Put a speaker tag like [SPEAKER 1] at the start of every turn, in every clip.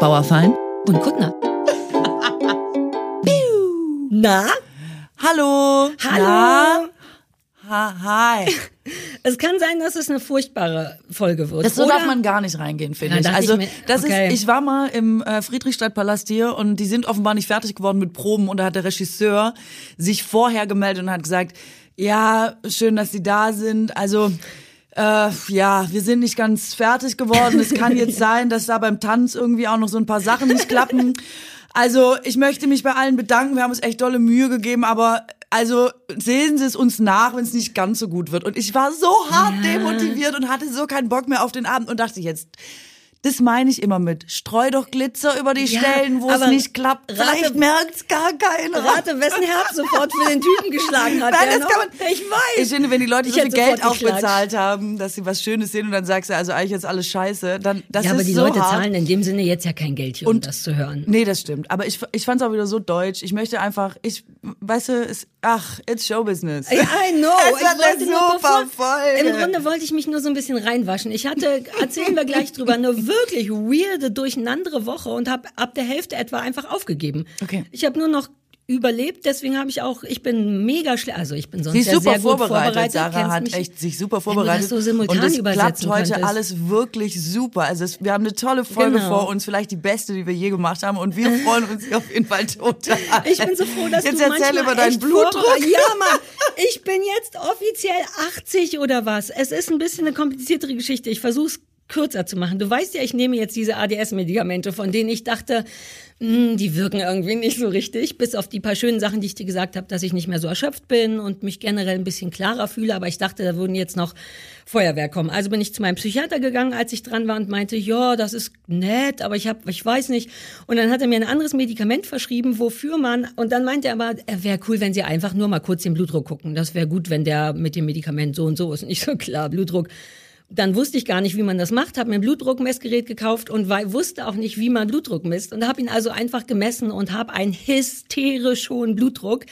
[SPEAKER 1] Bauerfein
[SPEAKER 2] und Kuttner. Na?
[SPEAKER 1] Hallo.
[SPEAKER 2] Hallo.
[SPEAKER 1] Na? Ha, hi.
[SPEAKER 2] Es kann sein, dass es eine furchtbare Folge wird.
[SPEAKER 1] Das so
[SPEAKER 2] oder?
[SPEAKER 1] darf man gar nicht reingehen, finde ich. Also
[SPEAKER 2] ich mir-
[SPEAKER 1] das
[SPEAKER 2] okay.
[SPEAKER 1] ist, ich war mal im äh, Friedrichstadtpalast hier und die sind offenbar nicht fertig geworden mit Proben und da hat der Regisseur sich vorher gemeldet und hat gesagt, ja, schön, dass Sie da sind. Also äh, ja, wir sind nicht ganz fertig geworden. Es kann jetzt sein, dass da beim Tanz irgendwie auch noch so ein paar Sachen nicht klappen. Also ich möchte mich bei allen bedanken. Wir haben uns echt dolle Mühe gegeben, aber also sehen Sie es uns nach, wenn es nicht ganz so gut wird. Und ich war so hart
[SPEAKER 2] Ja.
[SPEAKER 1] demotiviert und hatte so keinen Bock mehr auf den Abend und dachte jetzt, das meine ich immer mit. Streu doch Glitzer über die
[SPEAKER 2] Ja,
[SPEAKER 1] Stellen, wo es nicht klappt.
[SPEAKER 2] rate-
[SPEAKER 1] Vielleicht merkt's gar keiner.
[SPEAKER 2] Rate, wessen Herz sofort für den Typen geschlagen hat.
[SPEAKER 1] Nein, das
[SPEAKER 2] noch-
[SPEAKER 1] kann man.
[SPEAKER 2] Ich weiß.
[SPEAKER 1] Ich finde, wenn die Leute
[SPEAKER 2] Ich
[SPEAKER 1] so viel Geld
[SPEAKER 2] sofort geklatscht.
[SPEAKER 1] aufbezahlt haben, dass sie was Schönes sehen und dann sagst du, also eigentlich jetzt alles scheiße, dann das
[SPEAKER 2] ja,
[SPEAKER 1] ist
[SPEAKER 2] aber die
[SPEAKER 1] so
[SPEAKER 2] Leute
[SPEAKER 1] hart.
[SPEAKER 2] zahlen in dem Sinne jetzt ja kein Geld hier, um
[SPEAKER 1] Und-
[SPEAKER 2] das zu hören.
[SPEAKER 1] Nee, das stimmt. Aber ich, ich fand es auch wieder so deutsch. Ich möchte einfach, ich, weißt du, es, ach, it's Showbusiness.
[SPEAKER 2] I know.
[SPEAKER 1] Es
[SPEAKER 2] ich
[SPEAKER 1] wird eine super Folge.
[SPEAKER 2] Im Grunde wollte ich mich nur so ein bisschen reinwaschen. Ich hatte, erzählen wir gleich drüber, eine wirklich weirde, durcheinandere Woche und habe ab der Hälfte etwa einfach aufgegeben.
[SPEAKER 1] Okay.
[SPEAKER 2] Ich habe nur noch überlebt, deswegen habe ich auch, ich bin mega schlecht, also ich bin sonst
[SPEAKER 1] Sie ist
[SPEAKER 2] ja
[SPEAKER 1] super
[SPEAKER 2] sehr gut
[SPEAKER 1] vorbereitet.
[SPEAKER 2] vorbereitet.
[SPEAKER 1] Sarah
[SPEAKER 2] kennst
[SPEAKER 1] hat
[SPEAKER 2] mich.
[SPEAKER 1] echt sich super vorbereitet.
[SPEAKER 2] so simultan
[SPEAKER 1] und es klappt heute
[SPEAKER 2] könntest.
[SPEAKER 1] alles wirklich super. Also es, wir haben eine tolle Folge
[SPEAKER 2] Genau.
[SPEAKER 1] vor uns, vielleicht die beste, die wir je gemacht haben. Und wir freuen uns auf jeden Fall total.
[SPEAKER 2] Ich bin so froh, dass
[SPEAKER 1] Jetzt
[SPEAKER 2] du
[SPEAKER 1] erzähl über deinen Blutdruck.
[SPEAKER 2] vorbereitet- Ja, Mann. Ich bin jetzt offiziell 80 oder was. Es ist ein bisschen eine kompliziertere Geschichte. Ich versuche es kürzer zu machen. Du weißt ja, ich nehme jetzt diese ADS-Medikamente, von denen ich dachte, mh, die wirken irgendwie nicht so richtig, bis auf die paar schönen Sachen, die ich dir gesagt habe, dass ich nicht mehr so erschöpft bin und mich generell ein bisschen klarer fühle. Aber ich dachte, da würden jetzt noch Feuerwehr kommen. Also bin ich zu meinem Psychiater gegangen, als ich dran war und meinte, ja, das ist nett, aber ich habe, ich weiß nicht. Und dann hat er mir ein anderes Medikament verschrieben, wofür man, und dann meinte er aber, er wäre cool, wenn Sie einfach nur mal kurz den Blutdruck gucken. Das wäre gut, wenn der mit dem Medikament so und so ist. Und ich so, klar, Blutdruck. Dann wusste ich gar nicht, wie man das macht, habe mir ein Blutdruckmessgerät gekauft und wei- wusste auch nicht, wie man Blutdruck misst. Und habe ihn also einfach gemessen und habe einen hysterisch hohen Blutdruck,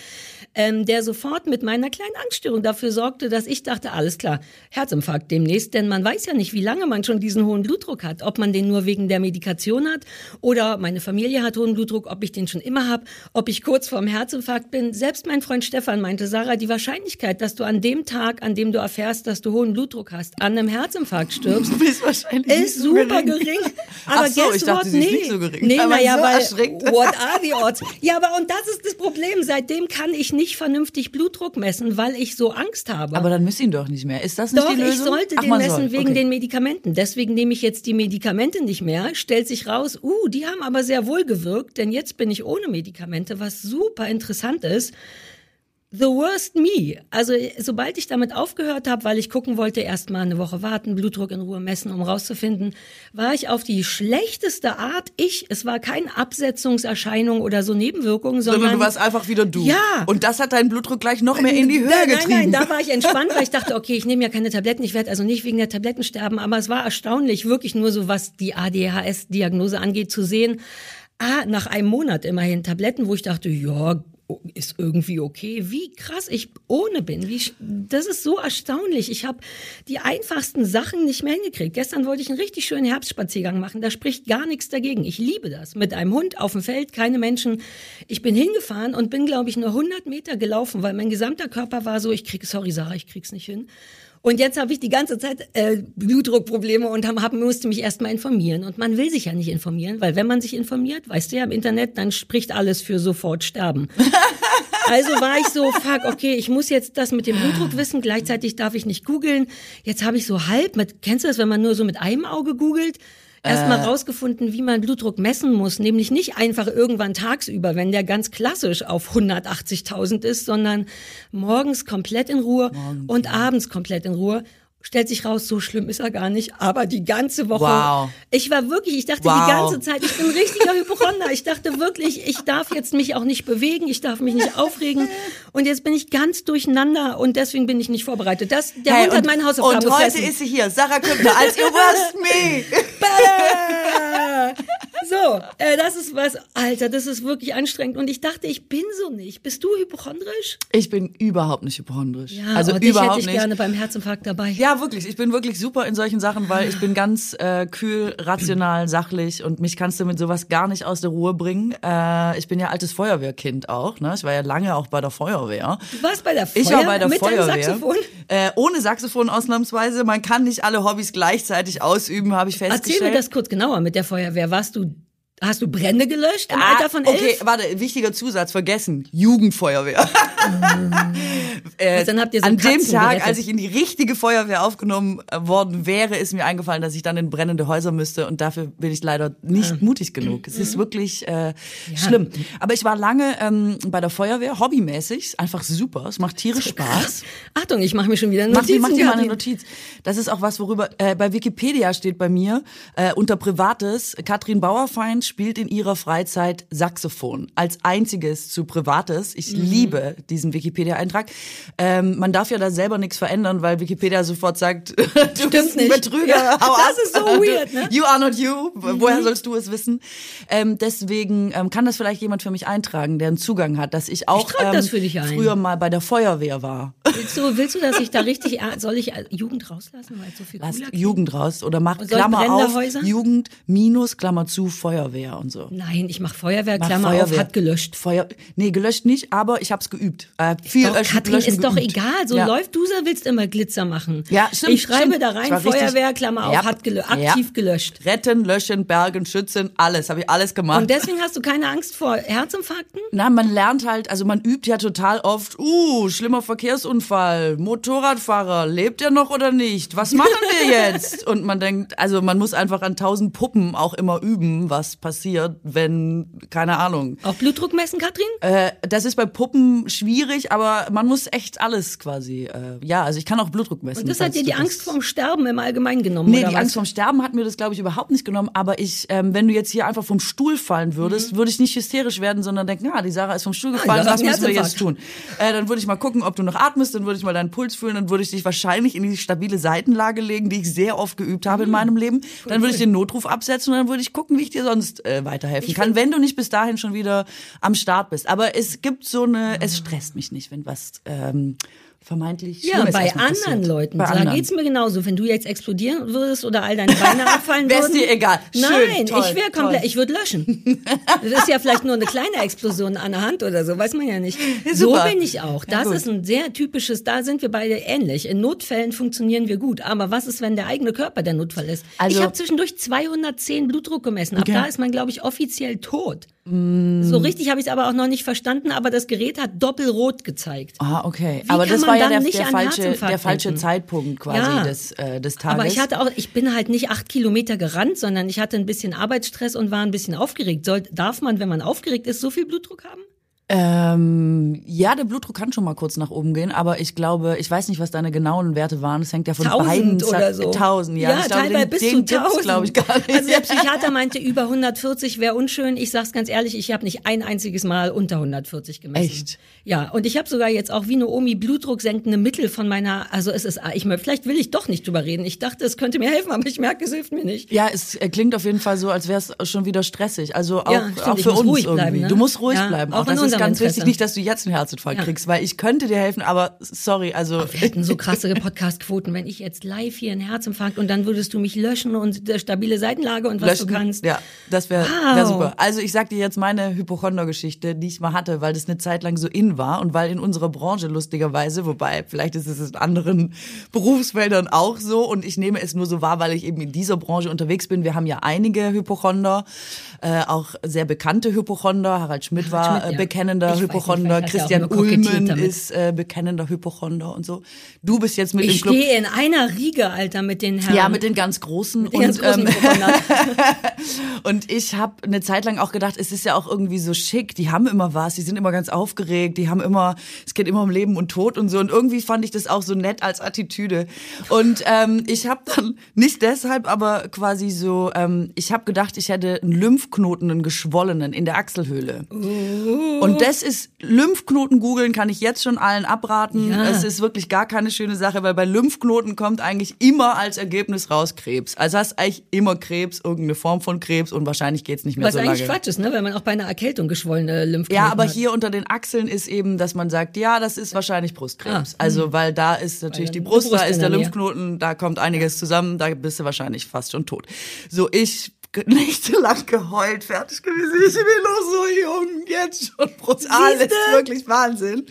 [SPEAKER 2] ähm, der sofort mit meiner kleinen Angststörung dafür sorgte, dass ich dachte, alles klar, Herzinfarkt demnächst, denn man weiß ja nicht, wie lange man schon diesen hohen Blutdruck hat, ob man den nur wegen der Medikation hat oder meine Familie hat hohen Blutdruck, ob ich den schon immer habe, ob ich kurz vorm Herzinfarkt bin. Selbst mein Freund Stefan meinte, Sarah, die Wahrscheinlichkeit, dass du an dem Tag, an dem du erfährst, dass du hohen Blutdruck hast, an einem Herzinfarkt stirbst,
[SPEAKER 1] nicht
[SPEAKER 2] ist
[SPEAKER 1] so
[SPEAKER 2] super
[SPEAKER 1] gering.
[SPEAKER 2] gering. Aber
[SPEAKER 1] Ach so,
[SPEAKER 2] guess
[SPEAKER 1] ich dachte,
[SPEAKER 2] nee.
[SPEAKER 1] nicht so gering.
[SPEAKER 2] Nee, naja,
[SPEAKER 1] so
[SPEAKER 2] weil, what are the odds? Ja, aber und das ist das Problem. Seitdem kann ich nicht vernünftig Blutdruck messen, weil ich so Angst habe.
[SPEAKER 1] Aber dann müssen ihn doch nicht mehr. Ist das nicht
[SPEAKER 2] Doch,
[SPEAKER 1] die Lösung?
[SPEAKER 2] ich sollte
[SPEAKER 1] Ach,
[SPEAKER 2] den messen
[SPEAKER 1] soll.
[SPEAKER 2] wegen
[SPEAKER 1] okay.
[SPEAKER 2] den Medikamenten. Deswegen nehme ich jetzt die Medikamente nicht mehr. Stellt sich raus, uh, die haben aber sehr wohl gewirkt, denn jetzt bin ich ohne Medikamente, was super interessant ist. The worst me. Also sobald ich damit aufgehört habe, weil ich gucken wollte, erst mal eine Woche warten, Blutdruck in Ruhe messen, um rauszufinden, war ich auf die schlechteste Art ich. Es war keine Absetzungserscheinung oder so Nebenwirkungen, sondern
[SPEAKER 1] Sondern du warst einfach wieder du.
[SPEAKER 2] Ja.
[SPEAKER 1] Und das hat deinen Blutdruck gleich noch mehr in die Höhe
[SPEAKER 2] nein,
[SPEAKER 1] getrieben.
[SPEAKER 2] Nein, nein, da war ich entspannt, weil ich dachte, okay, ich nehme ja keine Tabletten, ich werde also nicht wegen der Tabletten sterben, aber es war erstaunlich, wirklich nur so, was die ADHS-Diagnose angeht, zu sehen, ah, nach einem Monat immerhin Tabletten, wo ich dachte, ja, ist irgendwie okay. Wie krass ich ohne bin. Wie, das ist so erstaunlich. Ich habe die einfachsten Sachen nicht mehr hingekriegt. Gestern wollte ich einen richtig schönen Herbstspaziergang machen. Da spricht gar nichts dagegen. Ich liebe das. Mit einem Hund auf dem Feld, keine Menschen. Ich bin hingefahren und bin, glaube ich, nur 100 Meter gelaufen, weil mein gesamter Körper war so, ich krieg, sorry Sarah, ich krieg's nicht hin. Und jetzt habe ich die ganze Zeit äh, Blutdruckprobleme und hab, hab, musste mich erstmal informieren. Und man will sich ja nicht informieren, weil wenn man sich informiert, weißt du ja im Internet, dann spricht alles für sofort sterben. Also war ich so, fuck, okay, ich muss jetzt das mit dem Blutdruck wissen, gleichzeitig darf ich nicht googeln. Jetzt habe ich so halb mit, kennst du das, wenn man nur so mit einem Auge googelt? Erstmal rausgefunden, wie man Blutdruck messen muss, nämlich nicht einfach irgendwann tagsüber, wenn der ganz klassisch auf 180.000 ist, sondern morgens komplett in Ruhe und abends komplett in Ruhe. Stellt sich raus, so schlimm ist er gar nicht, aber die ganze Woche.
[SPEAKER 1] Wow.
[SPEAKER 2] Ich war wirklich, ich dachte
[SPEAKER 1] Wow.
[SPEAKER 2] die ganze Zeit, ich bin ein richtiger Hypochonder. Ich dachte wirklich, ich darf jetzt mich auch nicht bewegen, ich darf mich nicht aufregen. Und jetzt bin ich ganz durcheinander und deswegen bin ich nicht vorbereitet. Das, der
[SPEAKER 1] Hey,
[SPEAKER 2] Hund hat meine Hausaufgaben
[SPEAKER 1] Und heute
[SPEAKER 2] gefressen.
[SPEAKER 1] ist sie hier, Sarah Küppner, als ihr worst me.
[SPEAKER 2] So, äh, das ist was, Alter, das ist wirklich anstrengend. Und ich dachte, ich bin so nicht. Bist du hypochondrisch?
[SPEAKER 1] Ich bin überhaupt nicht hypochondrisch.
[SPEAKER 2] Ja,
[SPEAKER 1] also
[SPEAKER 2] aber dich
[SPEAKER 1] überhaupt
[SPEAKER 2] hätte ich
[SPEAKER 1] nicht.
[SPEAKER 2] gerne beim Herzinfarkt dabei.
[SPEAKER 1] Ja, wirklich. Ich bin wirklich super in solchen Sachen, weil ich bin ganz äh, kühl, rational, sachlich und mich kannst du mit sowas gar nicht aus der Ruhe bringen. Äh, ich bin ja altes Feuerwehrkind auch. Ne? Ich war ja lange auch bei der Feuerwehr.
[SPEAKER 2] Du warst bei der Feuer
[SPEAKER 1] Ich war bei der
[SPEAKER 2] mit
[SPEAKER 1] Feuerwehr.
[SPEAKER 2] deinem Saxophon?
[SPEAKER 1] Äh, ohne Saxophon ausnahmsweise. Man kann nicht alle Hobbys gleichzeitig ausüben, habe ich festgestellt.
[SPEAKER 2] Erzähl mir das kurz genauer mit der Feuerwehr. Warst du, hast du Brände gelöscht im Alter von elf?
[SPEAKER 1] Ah, Okay, warte, wichtiger Zusatz, vergessen. Jugendfeuerwehr. äh,
[SPEAKER 2] dann habt ihr so
[SPEAKER 1] an dem Tag,
[SPEAKER 2] gerettet.
[SPEAKER 1] als ich in die richtige Feuerwehr aufgenommen äh, worden wäre, ist mir eingefallen, dass ich dann in brennende Häuser müsste und dafür bin ich leider nicht
[SPEAKER 2] Ah.
[SPEAKER 1] mutig genug. Es
[SPEAKER 2] Mhm.
[SPEAKER 1] ist wirklich äh, schlimm. Aber ich war lange ähm, bei der Feuerwehr, hobbymäßig, einfach super. Es macht tierisch Spaß.
[SPEAKER 2] Achtung, ich mache mir schon wieder
[SPEAKER 1] Mach,
[SPEAKER 2] Notizen.
[SPEAKER 1] dir- mach dir mal eine. Notiz. Das ist auch was, worüber äh, bei Wikipedia steht bei mir äh, unter Privates. Katrin Bauerfeind spielt in ihrer Freizeit Saxophon als einziges zu Privates. Ich
[SPEAKER 2] Mhm.
[SPEAKER 1] liebe diesen Wikipedia-Eintrag. Ähm, man darf ja da selber nichts verändern, weil Wikipedia sofort sagt, du bist ein
[SPEAKER 2] nicht.
[SPEAKER 1] Betrüger.
[SPEAKER 2] Ja, das ist so weird, ne?
[SPEAKER 1] You are not you. Woher sollst du es wissen? Ähm, deswegen ähm, kann das vielleicht jemand für mich eintragen, der einen Zugang hat, dass ich auch
[SPEAKER 2] trag
[SPEAKER 1] ähm, früher mal bei der Feuerwehr war.
[SPEAKER 2] Willst du, willst du, dass ich da richtig, soll ich äh, Jugend rauslassen, weil so viel
[SPEAKER 1] Lass Jugend raus oder mach Klammer auf
[SPEAKER 2] Häuser?
[SPEAKER 1] Jugend minus Klammer zu Feuerwehr und so.
[SPEAKER 2] Nein, ich mache Feuerwehr,
[SPEAKER 1] Mach
[SPEAKER 2] Klammer auf, hat gelöscht.
[SPEAKER 1] Feuer nee, gelöscht nicht, aber ich hab's geübt. Äh, viel
[SPEAKER 2] Doch,
[SPEAKER 1] löschen,
[SPEAKER 2] Katrin,
[SPEAKER 1] löschen
[SPEAKER 2] ist doch
[SPEAKER 1] geübt.
[SPEAKER 2] egal. So
[SPEAKER 1] ja.
[SPEAKER 2] läuft du, willst immer Glitzer machen.
[SPEAKER 1] Ja, stimmt,
[SPEAKER 2] Ich schreibe
[SPEAKER 1] stimmt.
[SPEAKER 2] da rein,
[SPEAKER 1] war richtig-
[SPEAKER 2] Feuerwehr, Klammer auf,
[SPEAKER 1] Ja.
[SPEAKER 2] hat gelö
[SPEAKER 1] Ja.
[SPEAKER 2] aktiv gelöscht.
[SPEAKER 1] Retten, löschen, bergen, schützen, alles, habe ich alles gemacht.
[SPEAKER 2] Und deswegen hast du keine Angst vor Herzinfarkten?
[SPEAKER 1] Na, man lernt halt, also man übt ja total oft, uh, schlimmer Verkehrsunfall, Motorradfahrer, lebt er noch oder nicht? Was machen wir jetzt? Und man denkt, also man muss einfach an tausend Puppen auch immer üben, was passiert, wenn, keine Ahnung.
[SPEAKER 2] Auch Blutdruck messen, Katrin?
[SPEAKER 1] Äh, das ist bei Puppen schwierig, aber man muss echt alles quasi, äh, ja, also ich kann auch Blutdruck messen.
[SPEAKER 2] Und das hat dir die Angst vorm Sterben im Allgemeinen genommen,
[SPEAKER 1] Nee, die
[SPEAKER 2] was?
[SPEAKER 1] Angst vorm Sterben hat mir das, glaube ich, überhaupt nicht genommen. Aber ich, ähm, wenn du jetzt hier einfach vom Stuhl fallen würdest, würde ich nicht hysterisch werden, sondern denken, ah, die Sarah ist vom Stuhl gefallen,
[SPEAKER 2] Sarah
[SPEAKER 1] was müssen wir jetzt tun? Äh, dann würde ich mal gucken, ob du noch atmest, dann würde ich mal deinen Puls fühlen, dann würde ich dich wahrscheinlich in die stabile Seitenlage legen, die ich sehr oft geübt habe in meinem Leben. Dann würde ich den Notruf absetzen und dann würde ich gucken, wie ich dir sonst äh, weiterhelfen kann, wenn du nicht bis dahin schon wieder am Start bist. Aber es gibt so eine, es stresst mich nicht, wenn was ähm, vermeintlich
[SPEAKER 2] Ja, bei anderen
[SPEAKER 1] passiert.
[SPEAKER 2] Leuten.
[SPEAKER 1] Bei
[SPEAKER 2] da
[SPEAKER 1] anderen.
[SPEAKER 2] geht's mir genauso. Wenn du jetzt explodieren würdest oder all deine Beine abfallen
[SPEAKER 1] Wär's
[SPEAKER 2] würden.
[SPEAKER 1] dir egal. Schön,
[SPEAKER 2] Nein,
[SPEAKER 1] toll,
[SPEAKER 2] ich wäre komplett, ich würde löschen. Das ist ja vielleicht nur eine kleine Explosion an der Hand oder so, weiß man ja nicht. so
[SPEAKER 1] super.
[SPEAKER 2] bin ich auch.
[SPEAKER 1] Ja,
[SPEAKER 2] Das
[SPEAKER 1] gut.
[SPEAKER 2] ist ein sehr typisches, da sind wir beide ähnlich. In Notfällen funktionieren wir gut. Aber was ist, wenn der eigene Körper der Notfall ist?
[SPEAKER 1] Also-
[SPEAKER 2] ich habe zwischendurch 210 Blutdruck gemessen. Ab
[SPEAKER 1] Okay.
[SPEAKER 2] da ist man, glaube ich, offiziell tot.
[SPEAKER 1] Mm.
[SPEAKER 2] So richtig habe ich es aber auch noch nicht verstanden, aber das Gerät hat doppelrot gezeigt.
[SPEAKER 1] Ah, okay.
[SPEAKER 2] Wie
[SPEAKER 1] Aber das war ja der,
[SPEAKER 2] nicht
[SPEAKER 1] der falsche, der falsche? Zeitpunkt quasi
[SPEAKER 2] Ja.
[SPEAKER 1] des, äh, des Tages.
[SPEAKER 2] Aber ich hatte auch, ich bin halt nicht acht Kilometer gerannt, sondern ich hatte ein bisschen Arbeitsstress und war ein bisschen aufgeregt. Soll, darf man, wenn man aufgeregt ist, so viel Blutdruck haben?
[SPEAKER 1] Ähm, ja, der Blutdruck kann schon mal kurz nach oben gehen, aber ich glaube, ich weiß nicht, was deine genauen Werte waren. Das hängt ja von
[SPEAKER 2] Tausend
[SPEAKER 1] beiden
[SPEAKER 2] oder so.
[SPEAKER 1] Tausend, ja.
[SPEAKER 2] ja
[SPEAKER 1] ich glaube,
[SPEAKER 2] teilweise
[SPEAKER 1] den,
[SPEAKER 2] bis
[SPEAKER 1] den
[SPEAKER 2] zu tausend.
[SPEAKER 1] glaube ich, gar nicht.
[SPEAKER 2] Also der Psychiater meinte, über 140 wäre unschön. Ich sag's ganz ehrlich, ich habe nicht ein einziges Mal unter 140 gemessen.
[SPEAKER 1] Echt?
[SPEAKER 2] Ja, und ich habe sogar jetzt auch wie eine Omi blutdrucksenkende Mittel von meiner, also es ist, ich vielleicht will ich doch nicht drüber reden. Ich dachte, es könnte mir helfen, aber ich merke, es hilft mir nicht.
[SPEAKER 1] Ja, es äh, klingt auf jeden Fall so, als wäre es schon wieder stressig. Also auch,
[SPEAKER 2] Ja, stimmt,
[SPEAKER 1] auch
[SPEAKER 2] ich
[SPEAKER 1] für uns
[SPEAKER 2] ruhig
[SPEAKER 1] irgendwie.
[SPEAKER 2] bleiben, ne?
[SPEAKER 1] Du musst ruhig
[SPEAKER 2] Ja,
[SPEAKER 1] bleiben.
[SPEAKER 2] auch
[SPEAKER 1] Auch,
[SPEAKER 2] in unserem
[SPEAKER 1] ganz
[SPEAKER 2] Interesse.
[SPEAKER 1] wichtig, nicht, dass du jetzt einen Herzinfarkt
[SPEAKER 2] Ja.
[SPEAKER 1] kriegst, weil ich könnte dir helfen, aber sorry, also
[SPEAKER 2] Wir hätten so krasse Podcast-Quoten, wenn ich jetzt live hier einen Herzinfarkt und dann würdest du mich löschen und stabile Seitenlage und was
[SPEAKER 1] löschen.
[SPEAKER 2] du kannst.
[SPEAKER 1] Ja, das wäre
[SPEAKER 2] Wow.
[SPEAKER 1] wär super. Also ich sag dir jetzt meine Hypochonder-Geschichte, die ich mal hatte, weil das eine Zeit lang so in war und weil in unserer Branche lustigerweise, wobei vielleicht ist es in anderen Berufsfeldern auch so und ich nehme es nur so wahr, weil ich eben in dieser Branche unterwegs bin. Wir haben ja einige Hypochonder, äh, auch sehr bekannte Hypochonder. Harald Schmidt war
[SPEAKER 2] Schmidt,
[SPEAKER 1] äh,
[SPEAKER 2] ja.
[SPEAKER 1] Bekennender
[SPEAKER 2] Ich nicht,
[SPEAKER 1] Hypochonder,
[SPEAKER 2] er auch
[SPEAKER 1] Christian
[SPEAKER 2] damit.
[SPEAKER 1] ist äh, bekennender Hypochonder und so. Du bist jetzt mit
[SPEAKER 2] Ich
[SPEAKER 1] im Club.
[SPEAKER 2] stehe in einer Riege, Alter, mit den Herren.
[SPEAKER 1] Ja, mit den ganz großen.
[SPEAKER 2] den ganz großen
[SPEAKER 1] ähm, und ich habe eine Zeit lang auch gedacht, es ist ja auch irgendwie so schick. Die haben immer was, die sind immer ganz aufgeregt, die haben immer, es geht immer um Leben und Tod und so. Und irgendwie fand ich das auch so nett als Attitüde. Und ähm, ich habe dann nicht deshalb, aber quasi so, ähm, ich habe gedacht, ich hätte einen Lymphknoten, einen geschwollenen in der Achselhöhle. Und Und das ist, Lymphknoten googeln kann ich jetzt schon allen abraten.
[SPEAKER 2] Ja.
[SPEAKER 1] Es ist wirklich gar keine schöne Sache, weil bei Lymphknoten kommt eigentlich immer als Ergebnis raus Krebs. Also hast eigentlich immer Krebs, irgendeine Form von Krebs und wahrscheinlich geht's nicht mehr
[SPEAKER 2] Was
[SPEAKER 1] so
[SPEAKER 2] eigentlich
[SPEAKER 1] lange.
[SPEAKER 2] Quatsch ist, ne? Wenn man auch bei einer Erkältung geschwollene Lymphknoten
[SPEAKER 1] Ja, aber
[SPEAKER 2] hat.
[SPEAKER 1] hier unter den Achseln ist eben, dass man sagt, ja, das ist wahrscheinlich Brustkrebs.
[SPEAKER 2] Ah,
[SPEAKER 1] also, weil da ist natürlich
[SPEAKER 2] Weil
[SPEAKER 1] die Brust,
[SPEAKER 2] die Brust
[SPEAKER 1] da ist der. Lymphknoten, da kommt einiges zusammen, da bist du wahrscheinlich fast schon tot. So, ich nächtelang geheult, fertig gewesen. Ich bin noch so jung, jetzt schon brutal,
[SPEAKER 2] Siehste?
[SPEAKER 1] ist wirklich Wahnsinn.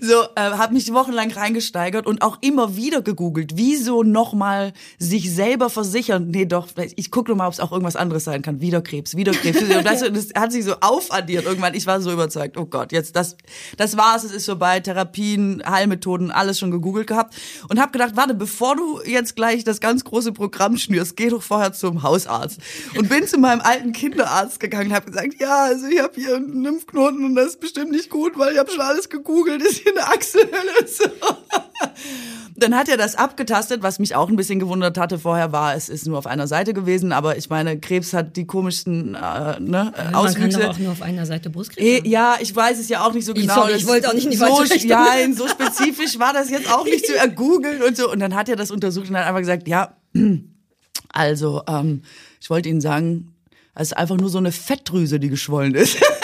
[SPEAKER 1] So, äh, habe mich wochenlang reingesteigert und auch immer wieder gegoogelt, wieso nochmal sich selber versichern. Nee, doch, ich gucke mal, ob es auch irgendwas anderes sein kann. Wieder Krebs, wieder Krebs. Und das, das hat sich so aufaddiert irgendwann. Ich war so überzeugt, oh Gott, jetzt das, das war's, es ist vorbei. Therapien, Heilmethoden, alles schon gegoogelt gehabt und habe gedacht, warte, bevor du jetzt gleich das ganz große Programm schnürst, geh doch vorher zum Hausarzt. Und bin zu meinem alten Kinderarzt gegangen und habe gesagt, ja, also ich habe hier einen Lymphknoten und das ist bestimmt nicht gut, weil ich habe schon alles gegoogelt, ist hier eine Achselhöhle. So. Dann hat er das abgetastet, was mich auch ein bisschen gewundert hatte vorher, war, es ist nur auf einer Seite gewesen, aber ich meine, Krebs hat die komischsten äh, ne,
[SPEAKER 2] man kann
[SPEAKER 1] Auswüchse.
[SPEAKER 2] doch auch nur auf einer Seite Brustkrebs
[SPEAKER 1] Eh,
[SPEAKER 2] haben.
[SPEAKER 1] Ja, ich weiß es ja auch nicht so genau.
[SPEAKER 2] sorry, ich wollte auch nicht in die
[SPEAKER 1] so. Nein, so spezifisch war das jetzt auch nicht zu ergoogeln und so. Und dann hat er das untersucht und hat einfach gesagt, ja, also ähm, ich wollte Ihnen sagen, es ist einfach nur so eine Fettdrüse, die geschwollen ist.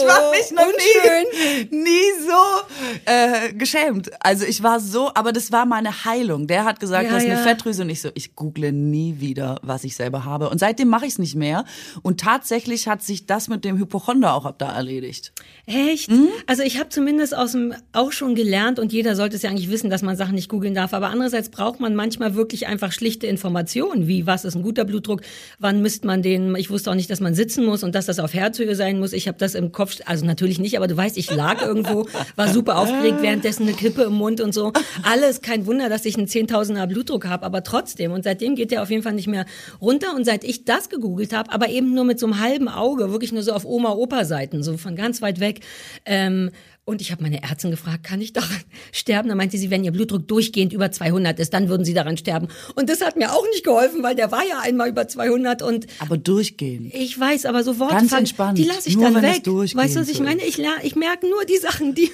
[SPEAKER 1] ich war
[SPEAKER 2] Oh,
[SPEAKER 1] mich noch
[SPEAKER 2] unschön.
[SPEAKER 1] nie, nie so äh, geschämt. Also ich war so, aber das war meine Heilung. Der hat gesagt,
[SPEAKER 2] Ja,
[SPEAKER 1] das ist eine
[SPEAKER 2] ja.
[SPEAKER 1] Fettdrüse und ich so, ich google nie wieder, was ich selber habe. Und seitdem mache ich es nicht mehr. Und tatsächlich hat sich das mit dem Hypochonder auch ab da erledigt.
[SPEAKER 2] Echt?
[SPEAKER 1] Hm?
[SPEAKER 2] Also ich habe zumindest aus dem auch schon gelernt und jeder sollte es ja eigentlich wissen, dass man Sachen nicht googeln darf. Aber andererseits braucht man manchmal wirklich einfach schlichte Informationen, wie was ist ein guter Blutdruck, wann misst man den. Ich wusste auch nicht, dass man sitzen muss und dass das auf Herzhöhe sein muss. Ich habe das im Kopf, also natürlich nicht, aber du weißt, ich lag irgendwo, war super aufgeregt, währenddessen eine Kippe im Mund und so. Alles kein Wunder, dass ich einen 10.000er Blutdruck habe, aber trotzdem. Und seitdem geht der auf jeden Fall nicht mehr runter. Und seit ich das gegoogelt habe, aber eben nur mit so einem halben Auge, wirklich nur so auf Oma-Opa-Seiten, so von ganz weit weg. Ähm, und ich habe meine Ärztin gefragt, kann ich daran sterben? Da meinte sie, wenn ihr Blutdruck durchgehend über 200 ist, dann würden sie daran sterben. Und das hat mir auch nicht geholfen, weil der war ja einmal über 200 und
[SPEAKER 1] Aber durchgehen.
[SPEAKER 2] ich weiß, aber so Worte,
[SPEAKER 1] Ganz entspannt.
[SPEAKER 2] die lasse ich
[SPEAKER 1] Nur
[SPEAKER 2] dann weg.
[SPEAKER 1] durchgehend
[SPEAKER 2] Weißt du, was ich meine? Ich, ich merke nur die Sachen, die,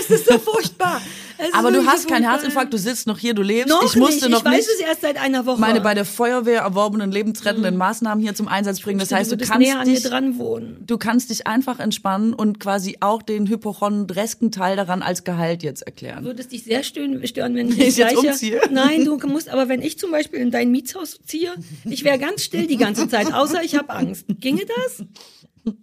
[SPEAKER 2] es ist so furchtbar. Es
[SPEAKER 1] Aber du hast
[SPEAKER 2] so
[SPEAKER 1] keinen. Herzinfarkt, du sitzt noch hier, du lebst.
[SPEAKER 2] Noch
[SPEAKER 1] ich musste
[SPEAKER 2] nicht.
[SPEAKER 1] noch
[SPEAKER 2] ich weiß
[SPEAKER 1] nicht
[SPEAKER 2] es erst seit einer Woche.
[SPEAKER 1] meine bei der Feuerwehr erworbenen lebensrettenden Maßnahmen hier zum Einsatz bringen. Das heißt,
[SPEAKER 2] du
[SPEAKER 1] du kannst
[SPEAKER 2] näher an mir
[SPEAKER 1] dich
[SPEAKER 2] dran wohnen.
[SPEAKER 1] du kannst dich einfach entspannen und quasi auch den hypochondresken Teil daran als geheilt jetzt erklären.
[SPEAKER 2] Würde es dich sehr stören, stören wenn ich
[SPEAKER 1] Ich jetzt
[SPEAKER 2] gleiche-
[SPEAKER 1] umziehe?
[SPEAKER 2] Nein, du musst, aber wenn ich zum Beispiel in dein Mietshaus ziehe, ich wäre ganz still die ganze Zeit, außer ich habe Angst. Ginge das?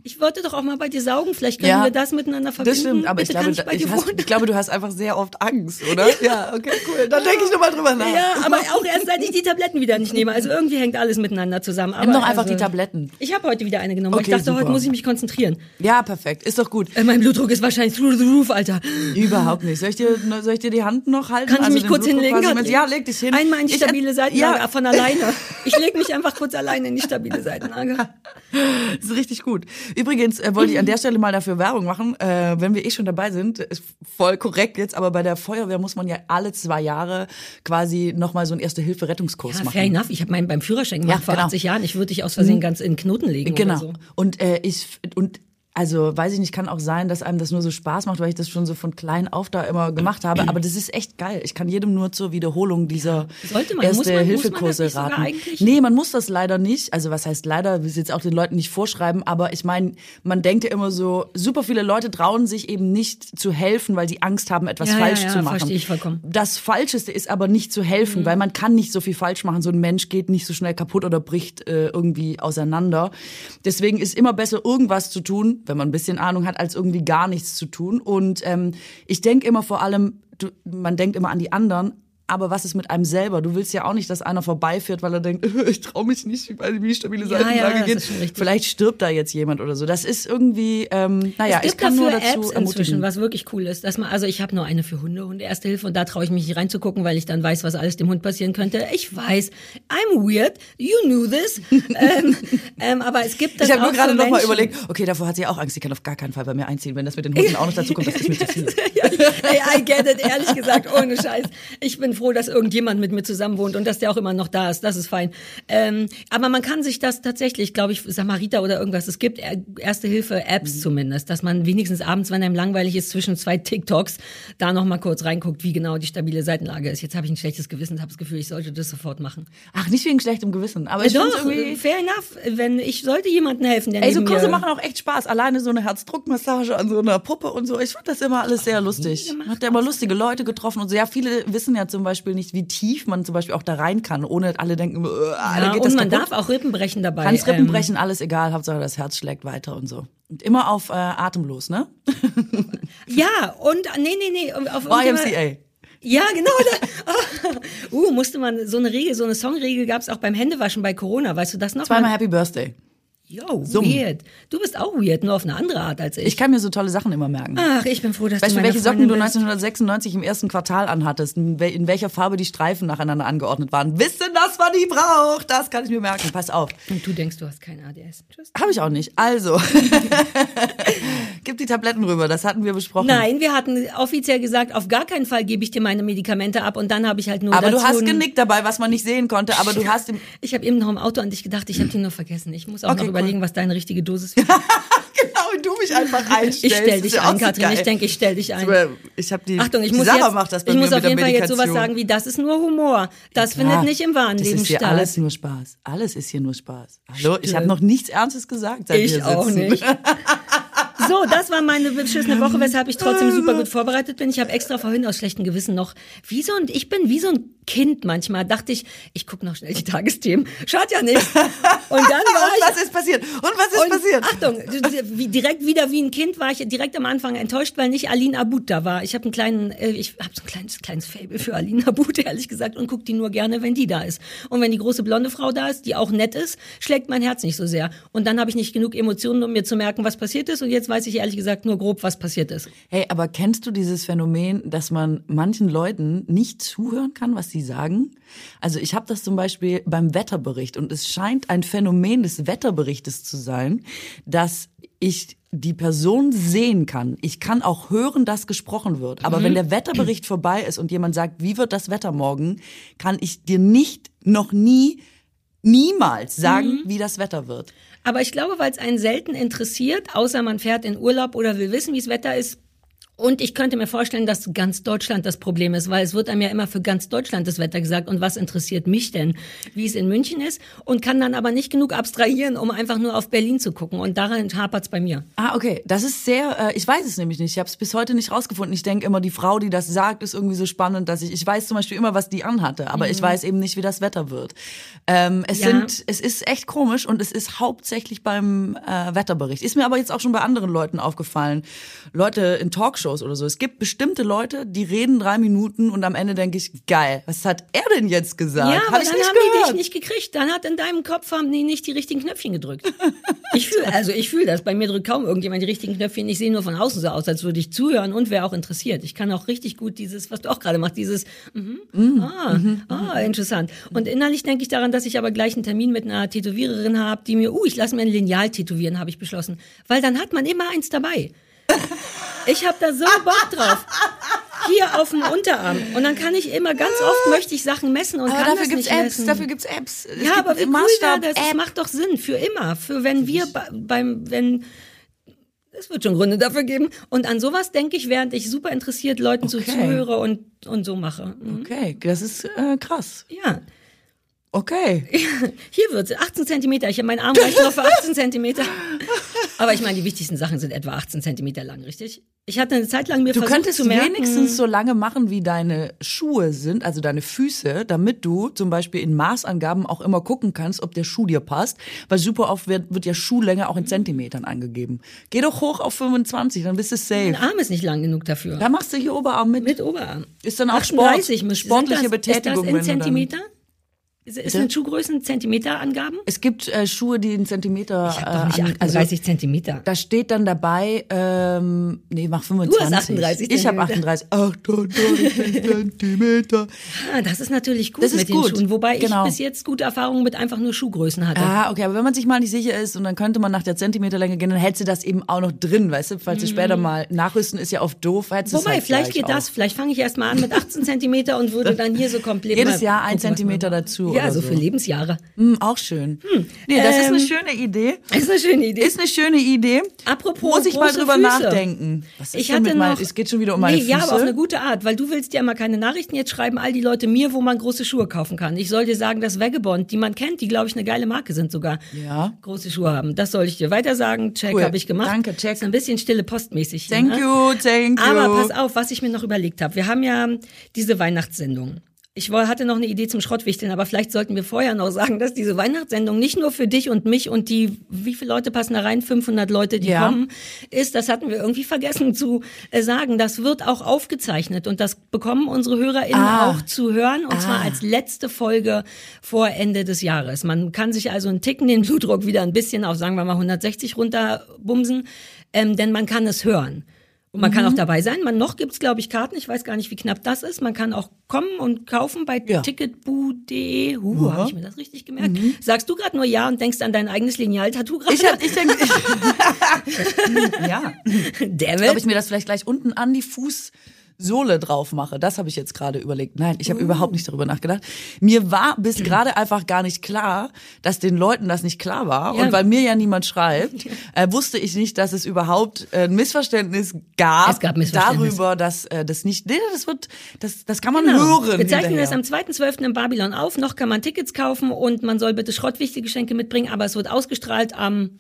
[SPEAKER 2] Ich wollte doch auch mal bei dir saugen, vielleicht können
[SPEAKER 1] Ja,
[SPEAKER 2] wir das miteinander verbinden.
[SPEAKER 1] Das stimmt, aber ich
[SPEAKER 2] Bitte
[SPEAKER 1] glaube,
[SPEAKER 2] ich bei
[SPEAKER 1] ich,
[SPEAKER 2] dir
[SPEAKER 1] hast, ich glaube, du hast einfach sehr oft Angst, oder? Ja, okay, cool. Dann denke ich nochmal drüber nach.
[SPEAKER 2] Ja, aber auch erst seit ich die Tabletten wieder nicht nehme. Also irgendwie hängt alles miteinander zusammen. Aber
[SPEAKER 1] Nimm doch einfach
[SPEAKER 2] also,
[SPEAKER 1] die Tabletten.
[SPEAKER 2] Ich habe heute wieder eine genommen.
[SPEAKER 1] Okay,
[SPEAKER 2] ich dachte,
[SPEAKER 1] super.
[SPEAKER 2] heute muss ich mich konzentrieren.
[SPEAKER 1] Ja, perfekt. Ist doch gut.
[SPEAKER 2] Äh, mein Blutdruck ist wahrscheinlich through the roof, Alter.
[SPEAKER 1] Überhaupt nicht. Soll ich dir, soll ich dir die Hand noch halten?
[SPEAKER 2] Kann ich mich
[SPEAKER 1] den
[SPEAKER 2] kurz
[SPEAKER 1] Blutdruck
[SPEAKER 2] hinlegen?
[SPEAKER 1] mit- Ja, leg dich hin.
[SPEAKER 2] Einmal in die
[SPEAKER 1] Ich-
[SPEAKER 2] stabile Seitenlage
[SPEAKER 1] Ja,
[SPEAKER 2] von alleine. Ich lege mich einfach kurz alleine in die stabile Seitenlage.
[SPEAKER 1] Das ist richtig gut. Übrigens äh, wollte ich an der Stelle mal dafür Werbung machen, äh, wenn wir eh schon dabei sind, ist voll korrekt jetzt, aber bei der Feuerwehr muss man ja alle zwei Jahre quasi nochmal so einen Erste-Hilfe-Rettungskurs
[SPEAKER 2] Ja,
[SPEAKER 1] machen.
[SPEAKER 2] fair enough. Ich habe meinen beim Führerschein gemacht
[SPEAKER 1] Ja,
[SPEAKER 2] vor
[SPEAKER 1] genau. Mhm.
[SPEAKER 2] 80 Jahren. Ich würde dich aus Versehen ganz in Knoten legen
[SPEAKER 1] Genau.
[SPEAKER 2] so.
[SPEAKER 1] Und äh, ich und also weiß ich nicht, kann auch sein, dass einem das nur so Spaß macht, weil ich das schon so von klein auf da immer gemacht habe. Aber das ist echt geil. Ich kann jedem nur zur Wiederholung dieser
[SPEAKER 2] Sollte man. Muss
[SPEAKER 1] erste
[SPEAKER 2] man-
[SPEAKER 1] Hilfekurse raten. Nee, man muss das leider nicht. Also was heißt leider, will jetzt auch den Leuten nicht vorschreiben, aber ich meine, man denkt ja immer so, super viele Leute trauen sich eben nicht zu helfen, weil sie Angst haben, etwas
[SPEAKER 2] Ja, ja,
[SPEAKER 1] falsch
[SPEAKER 2] ja,
[SPEAKER 1] zu machen.
[SPEAKER 2] verstehe ich vollkommen.
[SPEAKER 1] Das Falscheste ist aber nicht zu helfen,
[SPEAKER 2] Mhm.
[SPEAKER 1] weil man kann nicht so viel falsch machen. So ein Mensch geht nicht so schnell kaputt oder bricht äh, irgendwie auseinander. Deswegen ist immer besser, irgendwas zu tun, wenn man ein bisschen Ahnung hat, als irgendwie gar nichts zu tun. Und ähm, ich denke immer vor allem, du, man denkt immer an die anderen, aber was ist mit einem selber? Du willst ja auch nicht, dass einer vorbeifährt, weil er denkt, ich traue mich nicht, weil wie stabile
[SPEAKER 2] Ja,
[SPEAKER 1] Seitenlage
[SPEAKER 2] ja, das
[SPEAKER 1] geht. Vielleicht stirbt da jetzt jemand oder so. Das ist irgendwie, ähm, naja,
[SPEAKER 2] es
[SPEAKER 1] ich
[SPEAKER 2] gibt
[SPEAKER 1] kann nur
[SPEAKER 2] dafür
[SPEAKER 1] dazu
[SPEAKER 2] Apps
[SPEAKER 1] ermutigen.
[SPEAKER 2] inzwischen, was wirklich cool ist. Dass man, also ich habe nur eine für Hunde, Hunde Erste Hilfe und da traue ich mich nicht reinzugucken, weil ich dann weiß, was alles dem Hund passieren könnte. Ich weiß, I'm weird, you knew this. ähm, ähm, aber es gibt das
[SPEAKER 1] Ich habe nur gerade
[SPEAKER 2] für
[SPEAKER 1] noch mal
[SPEAKER 2] Menschen.
[SPEAKER 1] überlegt, okay, davor hat sie auch Angst, sie kann auf gar keinen Fall bei mir einziehen. Wenn das mit den Hunden auch noch dazu kommt, das ist mir zu viel.
[SPEAKER 2] ja, ey, I get it, ehrlich gesagt, ohne Scheiß. Ich bin froh, dass irgendjemand mit mir zusammen wohnt und dass der auch immer noch da ist. Das ist fein. Ähm, aber man kann sich das tatsächlich, glaube ich, Samariter oder irgendwas, es gibt Erste-Hilfe-Apps mhm. zumindest, dass man wenigstens abends, wenn einem langweilig ist, zwischen zwei TikToks, da noch mal kurz reinguckt, wie genau die stabile Seitenlage ist. Jetzt habe ich ein schlechtes Gewissen, habe das Gefühl, ich sollte das sofort machen.
[SPEAKER 1] Ach, nicht wegen schlechtem Gewissen, aber ich
[SPEAKER 2] Doch, fair enough. Wenn ich sollte jemandem helfen, der
[SPEAKER 1] Ey, so Kurse machen auch echt Spaß. Alleine so eine Herzdruckmassage an so einer Puppe und so. Ich fand das immer alles sehr lustig. Hat ja immer lustige Leute getroffen und so. Ja, viele wissen ja zum Beispiel nicht, wie tief man zum Beispiel auch da rein kann, ohne alle denken, äh,
[SPEAKER 2] ja, geht und das man kaputt. darf auch Rippen brechen dabei.
[SPEAKER 1] Kannst Rippen ähm. brechen, alles egal. Hauptsache das Herz schlägt weiter und so. Und immer auf äh, atemlos, ne?
[SPEAKER 2] ja, und nee, nee, nee. Auf
[SPEAKER 1] YMCA.
[SPEAKER 2] Ja, genau. Da, oh, uh, musste man so eine Regel, so eine Songregel gab es auch beim Händewaschen bei Corona. Weißt du das noch?
[SPEAKER 1] Zweimal Happy Birthday.
[SPEAKER 2] Yo, Summen. weird. Du bist auch weird, nur auf eine andere Art als ich.
[SPEAKER 1] Ich kann mir so tolle Sachen immer merken.
[SPEAKER 2] Ach, ich bin froh, dass
[SPEAKER 1] weißt
[SPEAKER 2] du
[SPEAKER 1] Weißt du, welche
[SPEAKER 2] Socken
[SPEAKER 1] du 1996 im ersten Quartal anhattest, in welcher Farbe die Streifen nacheinander angeordnet waren. Wissen, dass man die braucht. Das kann ich mir merken. Pass auf.
[SPEAKER 2] Und du denkst, du hast kein ADS.
[SPEAKER 1] Tschüss. Habe ich auch nicht. Also, gib die Tabletten rüber. Das hatten wir besprochen.
[SPEAKER 2] Nein, wir hatten offiziell gesagt, auf gar keinen Fall gebe ich dir meine Medikamente ab. Und dann habe ich halt nur
[SPEAKER 1] Aber du hast genickt dabei, was man nicht sehen konnte. Aber du hast...
[SPEAKER 2] Ich habe eben noch im Auto an dich gedacht. Ich habe die nur vergessen. Ich muss auch okay, noch überlegen, was deine richtige Dosis.
[SPEAKER 1] genau, wie du mich einfach einstellst.
[SPEAKER 2] Ich stell dich ein, Katrin. Ich denke, ich stell dich ein.
[SPEAKER 1] Ich habe die,
[SPEAKER 2] Achtung, ich
[SPEAKER 1] die
[SPEAKER 2] muss
[SPEAKER 1] Sarah
[SPEAKER 2] jetzt,
[SPEAKER 1] macht das bei
[SPEAKER 2] ich muss auf jeden Fall
[SPEAKER 1] jetzt
[SPEAKER 2] sowas sagen wie, das ist nur Humor. Das ja, findet nicht im wahren
[SPEAKER 1] das
[SPEAKER 2] Leben
[SPEAKER 1] ist hier
[SPEAKER 2] statt.
[SPEAKER 1] alles nur Spaß. Alles ist hier nur Spaß. Hallo, ich habe noch nichts Ernstes gesagt. Seit
[SPEAKER 2] ich
[SPEAKER 1] wir
[SPEAKER 2] auch nicht. So, das war meine beschissene Woche, weshalb ich trotzdem super gut vorbereitet bin. Ich habe extra vorhin aus schlechtem Gewissen noch, wie so ein, ich bin wie so ein Kind manchmal. Dachte ich, ich gucke noch schnell die Tagesthemen. Schaut ja nicht. Und dann war
[SPEAKER 1] und was ist passiert? Und was ist
[SPEAKER 2] und,
[SPEAKER 1] passiert?
[SPEAKER 2] Achtung, direkt wieder wie ein Kind war ich direkt am Anfang enttäuscht, weil nicht Aline Abud da war. Ich habe einen kleinen, äh, ich habe so ein kleines, kleines Fable für Aline Abud, ehrlich gesagt, und gucke die nur gerne, wenn die da ist. Und wenn die große blonde Frau da ist, die auch nett ist, schlägt mein Herz nicht so sehr. Und dann habe ich nicht genug Emotionen, um mir zu merken, was passiert ist. Und jetzt weiß ich ehrlich gesagt nur grob, was passiert ist.
[SPEAKER 1] Hey, aber kennst du dieses Phänomen, dass man manchen Leuten nicht zuhören kann, was sie sagen? Also ich habe das zum Beispiel beim Wetterbericht und es scheint ein Phänomen des Wetterberichtes zu sein, dass ich die Person sehen kann. Ich kann auch hören, dass gesprochen wird. Aber mhm. wenn der Wetterbericht vorbei ist und jemand sagt, wie wird das Wetter morgen, kann ich dir nicht, noch nie, niemals sagen, mhm. wie das Wetter wird.
[SPEAKER 2] Aber ich glaube, weil es einen selten interessiert, außer man fährt in Urlaub oder will wissen, wie es Wetter ist, und ich könnte mir vorstellen, dass ganz Deutschland das Problem ist, weil es wird einem ja immer für ganz Deutschland das Wetter gesagt. Und was interessiert mich denn, wie es in München ist? Und kann dann aber nicht genug abstrahieren, um einfach nur auf Berlin zu gucken. Und daran hapert's bei mir.
[SPEAKER 1] Ah, okay. Das ist sehr, äh, ich weiß es nämlich nicht. Ich habe es bis heute nicht rausgefunden. Ich denke immer, die Frau, die das sagt, ist irgendwie so spannend, dass ich, ich weiß zum Beispiel immer, was die anhatte, aber mhm. ich weiß eben nicht, wie das Wetter wird. Ähm, es ja. sind, es ist echt komisch und es ist hauptsächlich beim äh, Wetterbericht. Ist mir aber jetzt auch schon bei anderen Leuten aufgefallen. Leute in Talkshows Talkshows oder so. Es gibt bestimmte Leute, die reden drei Minuten und am Ende denke ich, geil, was hat er denn jetzt gesagt?
[SPEAKER 2] Ja,
[SPEAKER 1] aber
[SPEAKER 2] Hab dann haben gehört. die dich nicht gekriegt. Dann hat in deinem Kopf haben die nicht die richtigen Knöpfchen gedrückt. Ich fühle, also ich fühle das. Bei mir drückt kaum irgendjemand die richtigen Knöpfchen. Ich sehe nur von außen so aus, als würde ich zuhören und wäre auch interessiert. Ich kann auch richtig gut dieses, was du auch gerade machst, dieses, mhm, mm, ah, mm, ah, interessant. Und innerlich denke ich daran, dass ich aber gleich einen Termin mit einer Tätowiererin habe, die mir, uh, ich lasse mir ein Lineal tätowieren, habe ich beschlossen. Weil dann hat man immer eins dabei. Ich habe da so Bock drauf. Hier auf dem Unterarm. Und dann kann ich immer, ganz oft möchte ich Sachen messen und aber kann
[SPEAKER 1] dafür
[SPEAKER 2] das
[SPEAKER 1] gibt's
[SPEAKER 2] nicht
[SPEAKER 1] Apps,
[SPEAKER 2] messen.
[SPEAKER 1] Dafür gibt's Apps. Es
[SPEAKER 2] ja, aber wie cool wäre das? Das macht doch Sinn. Für immer. Für wenn wir beim, wenn, es wird schon Gründe dafür geben. Und an sowas denke ich, während ich super interessiert Leuten okay. zuhöre und, und so mache.
[SPEAKER 1] Mhm. Okay, das ist äh, krass.
[SPEAKER 2] Ja.
[SPEAKER 1] Okay.
[SPEAKER 2] Hier wird's 18 Zentimeter. Ich habe meinen Arm reicht nur für 18 Zentimeter. Aber ich meine, die wichtigsten Sachen sind etwa 18 Zentimeter lang, richtig? Ich hatte eine Zeit lang mir
[SPEAKER 1] du
[SPEAKER 2] versucht
[SPEAKER 1] könntest
[SPEAKER 2] zu merken,
[SPEAKER 1] wenigstens so lange machen, wie deine Schuhe sind, also deine Füße, damit du zum Beispiel in Maßangaben auch immer gucken kannst, ob der Schuh dir passt. Weil super oft wird, wird ja Schuhlänge auch in Zentimetern angegeben. Geh doch hoch auf 25, dann bist du safe.
[SPEAKER 2] Mein Arm ist nicht lang genug dafür.
[SPEAKER 1] Da machst du hier Oberarm mit.
[SPEAKER 2] Mit Oberarm.
[SPEAKER 1] Ist dann auch 38, Sport, sportliche
[SPEAKER 2] das,
[SPEAKER 1] Betätigung.
[SPEAKER 2] Ist das in Zentimeter? Ist, ist eine Schuhgrößen Zentimeterangaben?
[SPEAKER 1] Es gibt äh, Schuhe, die einen Zentimeter.
[SPEAKER 2] Ich habe doch nicht
[SPEAKER 1] äh, an-
[SPEAKER 2] 38 Zentimeter.
[SPEAKER 1] Da steht dann dabei, ähm, nee, mach 25.
[SPEAKER 2] Du hast 38
[SPEAKER 1] Ich habe
[SPEAKER 2] Zentimeter.
[SPEAKER 1] 38. 38 Zentimeter.
[SPEAKER 2] Ah, das ist natürlich gut
[SPEAKER 1] Das ist
[SPEAKER 2] mit den
[SPEAKER 1] gut,
[SPEAKER 2] Schuhen. Wobei
[SPEAKER 1] genau.
[SPEAKER 2] ich bis jetzt gute Erfahrungen mit einfach nur Schuhgrößen hatte.
[SPEAKER 1] Ah, okay, aber wenn man sich mal nicht sicher ist und dann könnte man nach der Zentimeterlänge gehen, dann hätte sie das eben auch noch drin, weißt du? Falls du später mal nachrüsten, ist ja oft doof.
[SPEAKER 2] Mhm. Wobei,
[SPEAKER 1] halt
[SPEAKER 2] vielleicht geht das.
[SPEAKER 1] auch.
[SPEAKER 2] Vielleicht fange ich erst mal an mit 18 Zentimeter und würde dann hier so komplett.
[SPEAKER 1] Jedes Jahr ein Zentimeter dazu
[SPEAKER 2] Ja,
[SPEAKER 1] oder
[SPEAKER 2] so für Lebensjahre.
[SPEAKER 1] Hm, auch schön. Nee, das ist eine
[SPEAKER 2] Ähm,
[SPEAKER 1] schöne Idee.
[SPEAKER 2] Ist eine schöne Idee.
[SPEAKER 1] Ist eine schöne Idee.
[SPEAKER 2] Apropos
[SPEAKER 1] Muss ich mal drüber
[SPEAKER 2] Füße.
[SPEAKER 1] nachdenken. Was ist
[SPEAKER 2] Ich
[SPEAKER 1] denn
[SPEAKER 2] hatte
[SPEAKER 1] mit mein-
[SPEAKER 2] noch,
[SPEAKER 1] es geht schon wieder um meine
[SPEAKER 2] nee, Ja,
[SPEAKER 1] Füße.
[SPEAKER 2] aber auf eine gute Art, weil du willst ja immer keine Nachrichten. Jetzt schreiben all die Leute mir, wo man große Schuhe kaufen kann. Ich soll dir sagen, dass Vagabond, die man kennt, die glaube ich eine geile Marke sind sogar,
[SPEAKER 1] Ja.
[SPEAKER 2] große Schuhe haben. Das soll ich dir weiter sagen. Check
[SPEAKER 1] Cool.
[SPEAKER 2] habe ich gemacht.
[SPEAKER 1] Danke, check.
[SPEAKER 2] Ist ein bisschen stille postmäßig. hier,
[SPEAKER 1] Thank
[SPEAKER 2] ne?
[SPEAKER 1] you, thank you.
[SPEAKER 2] Aber pass auf, was ich mir noch überlegt habe. Wir haben ja diese Weihnachtssendung. Ich hatte noch eine Idee zum Schrottwichteln, aber vielleicht sollten wir vorher noch sagen, dass diese Weihnachtssendung nicht nur für dich und mich und die, wie viele Leute passen da rein? 500 Leute, die
[SPEAKER 1] Ja.
[SPEAKER 2] kommen, ist, das hatten wir irgendwie vergessen zu äh, sagen. Das wird auch aufgezeichnet und das bekommen unsere HörerInnen
[SPEAKER 1] Ah.
[SPEAKER 2] auch zu hören und zwar als letzte Folge vor Ende des Jahres. Man kann sich also einen Ticken den Blutdruck wieder ein bisschen auf, sagen wir mal, 160 runterbumsen, ähm, denn man kann es hören. Und man
[SPEAKER 1] Mhm.
[SPEAKER 2] kann auch dabei sein. Man noch gibt's glaube ich habe ich weiß gar nicht, wie knapp das ist. Man kann auch kommen und kaufen bei
[SPEAKER 1] Ja.
[SPEAKER 2] ticketbu.de. Huh, habe ich mir das richtig gemerkt? Sagst du gerade nur ja und denkst an dein eigenes Lineal-Tattoo gerade?
[SPEAKER 1] Mhm. ich hab, ich denke, ja,
[SPEAKER 2] Damn
[SPEAKER 1] ob
[SPEAKER 2] it.
[SPEAKER 1] ich mir das vielleicht gleich unten an die Fußsohle drauf mache. Das habe ich jetzt gerade überlegt. Nein, ich habe
[SPEAKER 2] Uh.
[SPEAKER 1] überhaupt nicht darüber nachgedacht. Mir war bis gerade einfach gar nicht klar, dass den Leuten das nicht klar war.
[SPEAKER 2] Ja.
[SPEAKER 1] Und weil mir ja niemand schreibt, äh, wusste ich nicht, dass es überhaupt äh, ein Missverständnis gab,
[SPEAKER 2] Es gab Missverständnis.
[SPEAKER 1] darüber, dass äh, das nicht, nee, das wird, das, das kann man
[SPEAKER 2] Genau.
[SPEAKER 1] hören.
[SPEAKER 2] Wir zeichnen das
[SPEAKER 1] hinterher.
[SPEAKER 2] am 2.12. in Babylon auf. Noch kann man Tickets kaufen und man soll bitte Schrottwichtelgeschenke mitbringen, aber es wird ausgestrahlt am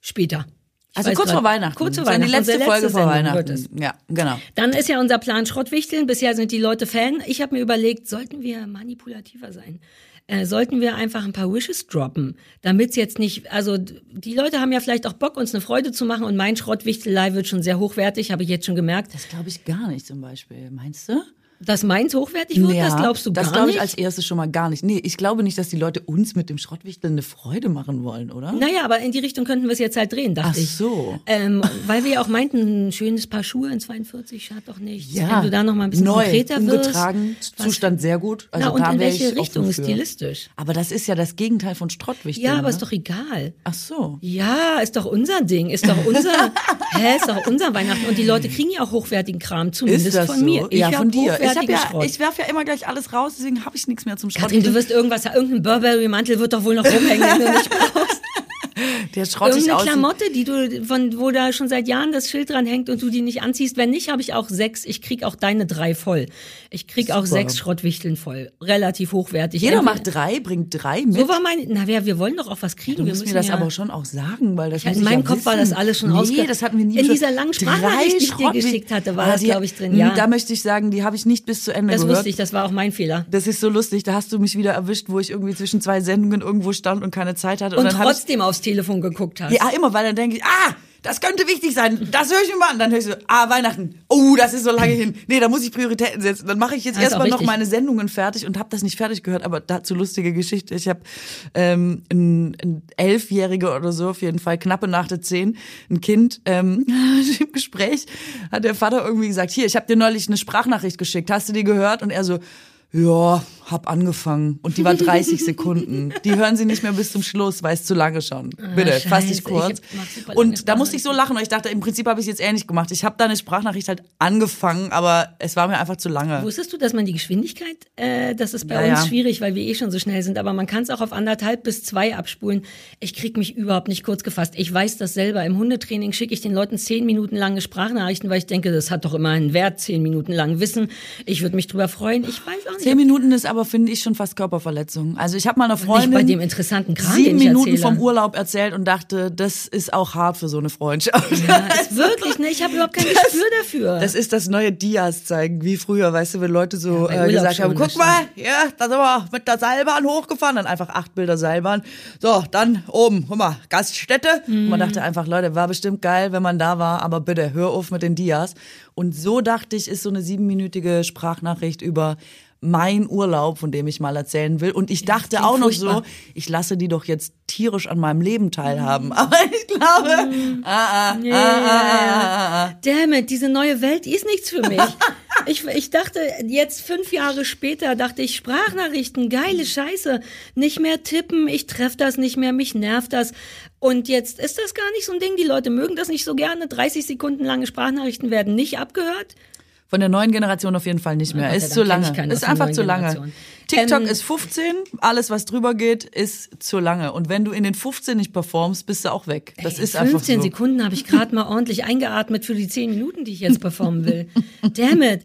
[SPEAKER 2] später. Ich
[SPEAKER 1] Also kurz
[SPEAKER 2] grad-
[SPEAKER 1] vor Weihnachten.
[SPEAKER 2] Kurz vor Weihnachten.
[SPEAKER 1] Die letzte
[SPEAKER 2] Unsere
[SPEAKER 1] Folge vor
[SPEAKER 2] Sendung
[SPEAKER 1] Weihnachten. Ja, genau.
[SPEAKER 2] Dann ist ja unser Plan Schrottwichteln. Bisher sind die Leute Fan. Ich habe mir überlegt, sollten wir manipulativer sein? Äh, sollten wir einfach ein paar Wishes droppen, damit es jetzt nicht, also die Leute haben ja vielleicht auch Bock, uns eine Freude zu machen und mein Schrottwichtelei wird schon sehr hochwertig, habe ich jetzt schon gemerkt.
[SPEAKER 1] Das glaube ich gar nicht zum Beispiel. Meinst du?
[SPEAKER 2] Dass meins hochwertig wird, das glaubst du
[SPEAKER 1] das
[SPEAKER 2] gar
[SPEAKER 1] glaube ich
[SPEAKER 2] nicht?
[SPEAKER 1] als erstes schon mal gar nicht. Nee, ich glaube nicht, dass die Leute uns mit dem Schrottwichteln eine Freude machen wollen, oder?
[SPEAKER 2] Naja, aber in die Richtung könnten wir es jetzt halt drehen, dachte
[SPEAKER 1] Ach
[SPEAKER 2] ich.
[SPEAKER 1] so.
[SPEAKER 2] Ähm, weil wir ja auch meinten, ein schönes Paar Schuhe in 42 schadet doch nicht.
[SPEAKER 1] Ja,
[SPEAKER 2] Wenn du da noch mal ein bisschen
[SPEAKER 1] neu,
[SPEAKER 2] konkreter
[SPEAKER 1] ungetragen,
[SPEAKER 2] wirst. was-
[SPEAKER 1] Zustand sehr gut. Also
[SPEAKER 2] Na, und
[SPEAKER 1] da
[SPEAKER 2] in welche
[SPEAKER 1] ich
[SPEAKER 2] Richtung stilistisch?
[SPEAKER 1] Aber das ist ja das Gegenteil von Schrottwichteln.
[SPEAKER 2] Ja, aber
[SPEAKER 1] ne?
[SPEAKER 2] ist doch egal.
[SPEAKER 1] Ach so.
[SPEAKER 2] Ja, ist doch unser Ding, ist doch unser, hä, ist doch unser Weihnachten. Und die Leute kriegen ja auch hochwertigen Kram, zumindest
[SPEAKER 1] Ist das
[SPEAKER 2] von
[SPEAKER 1] so?
[SPEAKER 2] mir. Ich
[SPEAKER 1] ja, von dir. Ich, hab ja, ich werf ja immer gleich alles raus, deswegen habe ich nichts mehr zum
[SPEAKER 2] Katrin, du wirst irgendwas, irgendein Burberry-Mantel wird doch wohl noch rumhängen, den du nicht brauchst.
[SPEAKER 1] Der schrottig
[SPEAKER 2] Irgendeine
[SPEAKER 1] aussieht.
[SPEAKER 2] Klamotte, die du, von, wo da schon seit Jahren das Schild dran hängt und du die nicht anziehst. Wenn nicht, habe ich auch sechs. Ich krieg auch deine drei voll. Ich krieg auch
[SPEAKER 1] Super.
[SPEAKER 2] sechs Schrottwichteln voll. Relativ hochwertig.
[SPEAKER 1] Jeder
[SPEAKER 2] Entweder-
[SPEAKER 1] macht drei, bringt drei mit.
[SPEAKER 2] So war mein, na ja, wir wollen doch auch was kriegen.
[SPEAKER 1] Du
[SPEAKER 2] wir
[SPEAKER 1] musst
[SPEAKER 2] müssen
[SPEAKER 1] mir das
[SPEAKER 2] ja,
[SPEAKER 1] aber schon auch sagen, weil das
[SPEAKER 2] Ja, in meinem
[SPEAKER 1] ja
[SPEAKER 2] Kopf war
[SPEAKER 1] wissen.
[SPEAKER 2] das alles schon
[SPEAKER 1] nee,
[SPEAKER 2] ausge-
[SPEAKER 1] das hatten wir nie
[SPEAKER 2] In
[SPEAKER 1] schon.
[SPEAKER 2] dieser langen Sprachnachricht,
[SPEAKER 1] Drei
[SPEAKER 2] die ich dir geschickt hatte, war
[SPEAKER 1] Ah,
[SPEAKER 2] das,
[SPEAKER 1] die-
[SPEAKER 2] glaub ich, drin, ja.
[SPEAKER 1] Da möchte ich sagen, die habe ich nicht bis zu Ende
[SPEAKER 2] Das
[SPEAKER 1] gehört.
[SPEAKER 2] wusste ich, das war auch mein Fehler.
[SPEAKER 1] Das ist so lustig. Da hast du mich wieder erwischt, wo ich irgendwie zwischen zwei Sendungen irgendwo stand und keine Zeit hatte.
[SPEAKER 2] Und
[SPEAKER 1] ich,
[SPEAKER 2] trotzdem aufs Telefon geguckt hast.
[SPEAKER 1] ja, immer, weil dann denke ich, ah, das könnte wichtig sein. Das höre ich mir mal an. Dann höre ich so, ah, Weihnachten. Oh, das ist so lange hin. Nee, da muss ich Prioritäten setzen. Dann mache ich jetzt erstmal noch meine Sendungen fertig und habe das nicht fertig gehört. Aber dazu lustige Geschichte. Ich habe ähm, ein, ein Elfjähriger oder so, auf jeden Fall, knappe nach der zehn, ein Kind. Ähm, Im Gespräch hat der Vater irgendwie gesagt, hier, ich habe dir neulich eine Sprachnachricht geschickt. Hast du die gehört? Und er so, ja, hab angefangen. Und die war 30 Sekunden. Die hören sie nicht mehr bis zum Schluss, weil es zu lange schon. Bitte, fass
[SPEAKER 2] Ah, Scheiße,
[SPEAKER 1] dich
[SPEAKER 2] ich
[SPEAKER 1] kurz. Und da musste ich so lachen, weil ich dachte, im Prinzip habe ich es jetzt ähnlich gemacht. Ich habe da eine Sprachnachricht halt angefangen, aber es war mir einfach zu lange.
[SPEAKER 2] Wusstest du, dass man die Geschwindigkeit, äh, das ist bei
[SPEAKER 1] Ja,
[SPEAKER 2] uns
[SPEAKER 1] ja.
[SPEAKER 2] schwierig, weil wir eh schon so schnell sind, aber man kann es auch auf anderthalb bis zwei abspulen. Ich krieg mich überhaupt nicht kurz gefasst. Ich weiß das selber. Im Hundetraining schicke ich den Leuten zehn Minuten lange Sprachnachrichten, weil ich denke, das hat doch immer einen Wert, zehn Minuten lang Wissen. Ich würde mich drüber freuen. Ich weiß auch nicht.
[SPEAKER 1] Zehn Minuten ist aber, finde ich, schon fast Körperverletzung. Also ich habe mal einer Freundin
[SPEAKER 2] nicht bei dem interessanten Kram,
[SPEAKER 1] sieben Minuten vom Urlaub erzählt und dachte, das ist auch hart für so eine Freundschaft.
[SPEAKER 2] Ja, ist wirklich, ne? Ich habe überhaupt kein Gespür dafür.
[SPEAKER 1] Das ist das neue Dias zeigen, wie früher, weißt du, wenn Leute so
[SPEAKER 2] bei
[SPEAKER 1] äh, gesagt haben,
[SPEAKER 2] das
[SPEAKER 1] guck mal, ja, da sind wir mit der Seilbahn hochgefahren, dann einfach acht Bilder Seilbahn. So, dann oben, guck mal, Gaststätte. Und man
[SPEAKER 2] Mhm.
[SPEAKER 1] dachte einfach, Leute, war bestimmt geil, wenn man da war, aber bitte, hör auf mit den Dias. Und so dachte ich, ist so eine siebenminütige Sprachnachricht über mein Urlaub, von dem ich mal erzählen will. Und ich dachte auch noch so, ich lasse die doch jetzt tierisch an meinem Leben teilhaben. Aber ich glaube, ah, ah,
[SPEAKER 2] Ja,
[SPEAKER 1] ah,
[SPEAKER 2] ja,
[SPEAKER 1] ah,
[SPEAKER 2] ja.
[SPEAKER 1] ah, ah.
[SPEAKER 2] Damn it, diese neue Welt die ist nichts für mich. Ich, ich dachte, jetzt fünf Jahre später, dachte ich, Sprachnachrichten, geile Scheiße. Nicht mehr tippen, ich treff das nicht mehr, mich nervt das. Und jetzt ist das gar nicht so ein Ding, die Leute mögen das nicht so gerne. 30 Sekunden lange Sprachnachrichten werden nicht abgehört.
[SPEAKER 1] Von der neuen Generation auf jeden Fall nicht mehr. Ist zu lange. Ist einfach zu lange.
[SPEAKER 2] Generation.
[SPEAKER 1] TikTok
[SPEAKER 2] Ähm,
[SPEAKER 1] ist 15, alles was drüber geht, ist zu lange. Und wenn du in den 15 nicht performst, bist du auch weg. Das
[SPEAKER 2] Ey,
[SPEAKER 1] ist
[SPEAKER 2] in
[SPEAKER 1] einfach
[SPEAKER 2] 15
[SPEAKER 1] so.
[SPEAKER 2] Sekunden habe ich gerade mal ordentlich eingeatmet für die 10 Minuten, die ich jetzt performen will. Damn it.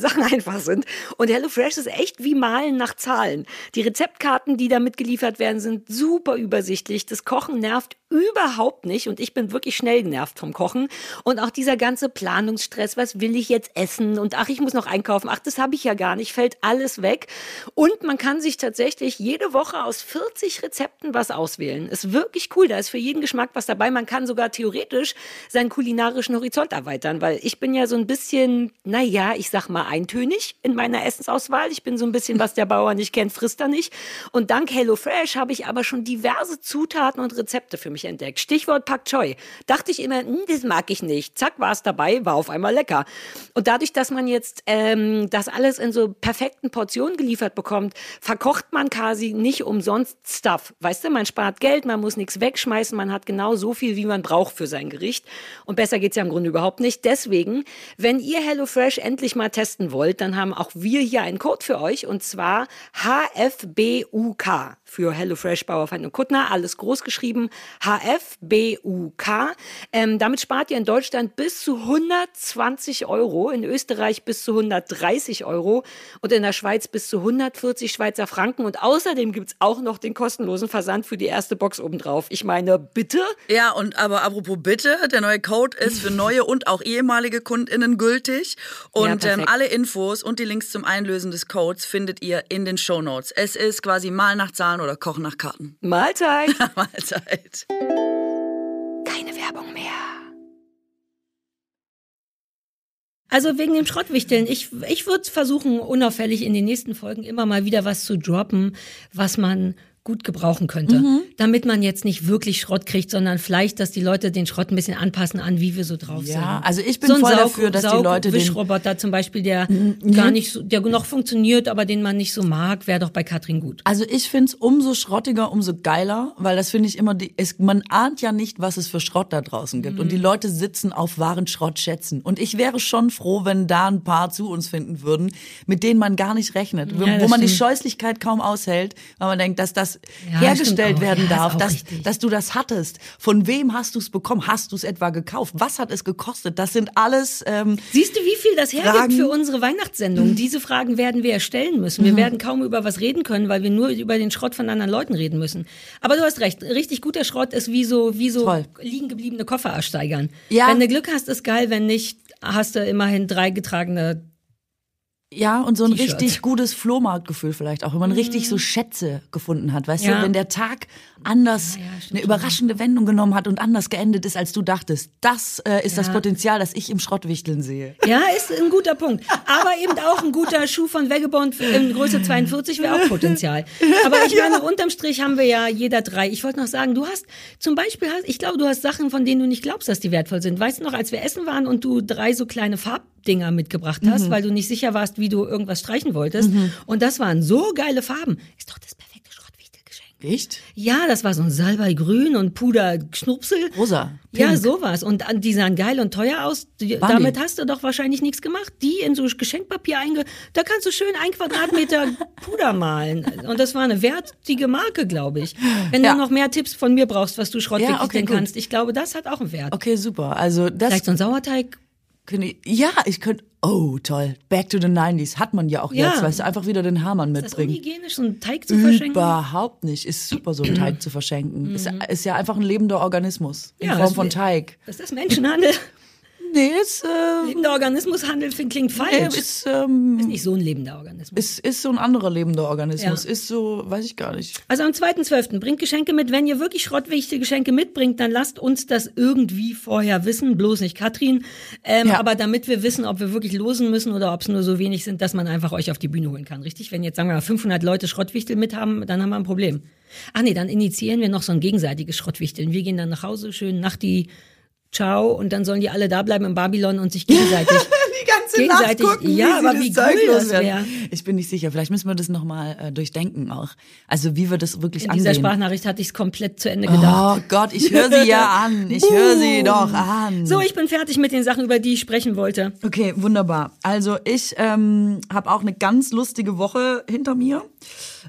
[SPEAKER 2] Sachen einfach sind. Und HelloFresh ist echt wie Malen nach Zahlen. Die Rezeptkarten, die da mitgeliefert werden, sind super übersichtlich. Das Kochen nervt überhaupt nicht. Und ich bin wirklich schnell genervt vom Kochen. Und auch dieser ganze Planungsstress, was will ich jetzt essen? Und ach, ich muss noch einkaufen. Ach, das habe ich ja gar nicht. Fällt alles weg. Und man kann sich tatsächlich jede Woche aus 40 Rezepten was auswählen. Ist wirklich cool. Da ist für jeden Geschmack was dabei. Man kann sogar theoretisch seinen kulinarischen Horizont erweitern, weil ich bin ja so ein bisschen, naja, ich sag mal eintönig in meiner Essensauswahl. Ich bin so ein bisschen, was der Bauer nicht kennt, frisst er nicht. Und dank HelloFresh habe ich aber schon diverse Zutaten und Rezepte für mich entdeckt. Stichwort Pak Choi. Dachte ich immer, hm, das mag ich nicht. Zack, war es dabei, war auf einmal lecker. Und dadurch, dass man jetzt ähm, das alles in so perfekten Portionen geliefert bekommt, verkocht man quasi nicht umsonst Stuff. Weißt du, man spart Geld, man muss nichts wegschmeißen, man hat genau so viel, wie man braucht für sein Gericht. Und besser geht's ja im Grunde überhaupt nicht. Deswegen, wenn ihr HelloFresh endlich mal testen wollt, dann haben auch wir hier einen Code für euch und zwar HFBUK für HelloFresh Bauerfeind und Kuttner, alles groß geschrieben, HFBUK. Ähm, damit spart ihr in Deutschland bis zu 120 Euro, in Österreich bis zu 130 Euro und in der Schweiz bis zu 140 Schweizer Franken. Und außerdem gibt's auch noch den kostenlosen Versand für die erste Box obendrauf. Ich meine, bitte?
[SPEAKER 1] Ja, und aber apropos bitte, der neue Code ist für neue und auch ehemalige KundInnen gültig. Und
[SPEAKER 2] Ja,
[SPEAKER 1] ähm, alle Infos und die Links zum Einlösen des Codes findet ihr in den Shownotes. Es ist quasi Mal nach Zahlen oder Kochen nach Karten.
[SPEAKER 2] Mahlzeit!
[SPEAKER 1] Mahlzeit.
[SPEAKER 2] Keine Werbung mehr. Also wegen dem Schrottwichteln. Ich, ich würde versuchen, unauffällig in den nächsten Folgen immer mal wieder was zu droppen, was man gut gebrauchen könnte.
[SPEAKER 1] Mhm.
[SPEAKER 2] Damit man jetzt nicht wirklich Schrott kriegt, sondern vielleicht, dass die Leute den Schrott ein bisschen anpassen an, wie wir so drauf sind.
[SPEAKER 1] Ja, also ich bin
[SPEAKER 2] so
[SPEAKER 1] voll
[SPEAKER 2] Saug,
[SPEAKER 1] dafür, dass die
[SPEAKER 2] Saug
[SPEAKER 1] Leute den-
[SPEAKER 2] Wischroboter zum Beispiel, der gar nicht so, der noch funktioniert, aber den man nicht so mag, wäre doch bei Katrin gut.
[SPEAKER 1] Also ich find's umso schrottiger, umso geiler, weil das finde ich immer, die, es, man ahnt ja nicht, was es für Schrott da draußen gibt. Und die Leute sitzen auf wahren Schrottschätzen. Und ich wäre schon froh, wenn da ein paar zu uns finden würden, mit denen man gar nicht rechnet. wo
[SPEAKER 2] Ja,
[SPEAKER 1] wo man die
[SPEAKER 2] stimmt.
[SPEAKER 1] Scheußlichkeit kaum aushält, weil man denkt, dass das
[SPEAKER 2] Ja,
[SPEAKER 1] hergestellt
[SPEAKER 2] auch.
[SPEAKER 1] werden
[SPEAKER 2] Ja,
[SPEAKER 1] darf, dass,
[SPEAKER 2] richtig.
[SPEAKER 1] dass du das hattest. Von wem hast du es bekommen? Hast du es etwa gekauft? Was hat es gekostet? Das sind alles... Ähm,
[SPEAKER 2] Siehst du, wie viel das hergibt
[SPEAKER 1] Fragen.
[SPEAKER 2] für unsere Weihnachtssendung? Diese Fragen werden wir ja stellen müssen.
[SPEAKER 1] Mhm.
[SPEAKER 2] Wir werden kaum über was reden können, weil wir nur über den Schrott von anderen Leuten reden müssen. Aber du hast recht, richtig guter Schrott ist wie so, wie so
[SPEAKER 1] Toll.
[SPEAKER 2] liegen gebliebene Koffer ersteigern.
[SPEAKER 1] Ja.
[SPEAKER 2] Wenn du Glück hast, ist geil, wenn nicht, hast du immerhin drei getragene.
[SPEAKER 1] Ja, und so ein richtig gutes Flohmarktgefühl vielleicht auch, wenn man richtig so Schätze gefunden hat, weißt
[SPEAKER 2] Ja.
[SPEAKER 1] du, wenn der Tag anders
[SPEAKER 2] Ja, ja,
[SPEAKER 1] eine
[SPEAKER 2] schon.
[SPEAKER 1] überraschende Wendung genommen hat und anders geendet ist, als du dachtest. Das äh, ist das. Potenzial, das ich im Schrottwichteln sehe.
[SPEAKER 2] Ja, ist ein guter Punkt. Aber eben auch ein guter Schuh von Vagabond in Größe 42 wäre auch Potenzial. Aber ich meine, unterm Strich haben wir ja jeder drei. Ich wollte noch sagen, du hast zum Beispiel, hast, ich glaube, du hast Sachen, von denen du nicht glaubst, dass die wertvoll sind. Weißt du noch, als wir essen waren und du drei so kleine Farbdinger mitgebracht hast, weil du nicht sicher warst, wie du irgendwas streichen wolltest. Und das waren so geile Farben. Ist doch das perfekte Schrottwichtelgeschenk.
[SPEAKER 1] Echt?
[SPEAKER 2] Ja, das war so ein Salbeigrün und Puder-Schnupsel.
[SPEAKER 1] Rosa.
[SPEAKER 2] Ja,
[SPEAKER 1] Pink.
[SPEAKER 2] sowas. Und an- die sahen geil und teuer aus. Die, damit hast du doch wahrscheinlich nichts gemacht. Die in so Geschenkpapier einge... Da kannst du schön ein Quadratmeter Puder malen. Und das war eine wertige Marke, glaube ich. Wenn
[SPEAKER 1] Ja.
[SPEAKER 2] du noch mehr Tipps von mir brauchst, was du schrottwichteln
[SPEAKER 1] Ja, okay,
[SPEAKER 2] kannst. Ich glaube, das hat auch einen Wert.
[SPEAKER 1] Okay, super. Also das
[SPEAKER 2] Vielleicht so ein Sauerteig.
[SPEAKER 1] Könnte ja, ich könnte, oh toll, back to the 90s, hat man ja auch
[SPEAKER 2] Ja.
[SPEAKER 1] jetzt, weißt du, einfach wieder den Hermann
[SPEAKER 2] Ist das
[SPEAKER 1] mitbringen.
[SPEAKER 2] unhygienisch, so einen Teig zu verschenken?
[SPEAKER 1] Überhaupt nicht. Ist super, so einen Teig zu verschenken. Ist, ist ja einfach ein lebender Organismus in
[SPEAKER 2] Mhm. Ja,
[SPEAKER 1] Form von Teig.
[SPEAKER 2] Ist das Menschenhandel?
[SPEAKER 1] Nee, ist, äh,
[SPEAKER 2] Lebender Organismushandel find- klingt falsch.
[SPEAKER 1] ist, ähm,
[SPEAKER 2] ist nicht so ein lebender Organismus.
[SPEAKER 1] ist, ist so ein anderer lebender Organismus.
[SPEAKER 2] Ja.
[SPEAKER 1] Ist so, weiß ich gar nicht.
[SPEAKER 2] Also am 2.12. bringt Geschenke mit. Wenn ihr wirklich schrottwichtige Geschenke mitbringt, dann lasst uns das irgendwie vorher wissen. Bloß nicht Katrin. Ähm,
[SPEAKER 1] Ja.
[SPEAKER 2] Aber damit wir wissen, ob wir wirklich losen müssen oder ob es nur so wenig sind, dass man einfach euch auf die Bühne holen kann. Richtig? Wenn jetzt, sagen wir mal, 500 Leute Schrottwichtel mit haben, dann haben wir ein Problem. Ach nee, dann initiieren wir noch so ein gegenseitiges Schrottwichteln. Wir gehen dann nach Hause, schön nach die Ciao und dann sollen die alle da bleiben in Babylon und sich gegenseitig
[SPEAKER 1] Die ganze
[SPEAKER 2] Gegenseitig-
[SPEAKER 1] Nacht gucken,
[SPEAKER 2] ja,
[SPEAKER 1] wie
[SPEAKER 2] aber wie cool das
[SPEAKER 1] loswerden.
[SPEAKER 2] wär.
[SPEAKER 1] Ich bin nicht sicher. Vielleicht müssen wir das nochmal äh, durchdenken auch. Also wie wir das wirklich
[SPEAKER 2] In dieser
[SPEAKER 1] angehen.
[SPEAKER 2] Sprachnachricht hatte ich es komplett zu Ende gedacht.
[SPEAKER 1] Oh Gott, ich höre sie ja an. Ich höre sie doch an.
[SPEAKER 2] So, ich bin fertig mit den Sachen, über die ich sprechen wollte.
[SPEAKER 1] Okay, wunderbar. Also ich ähm, habe auch eine ganz lustige Woche hinter mir.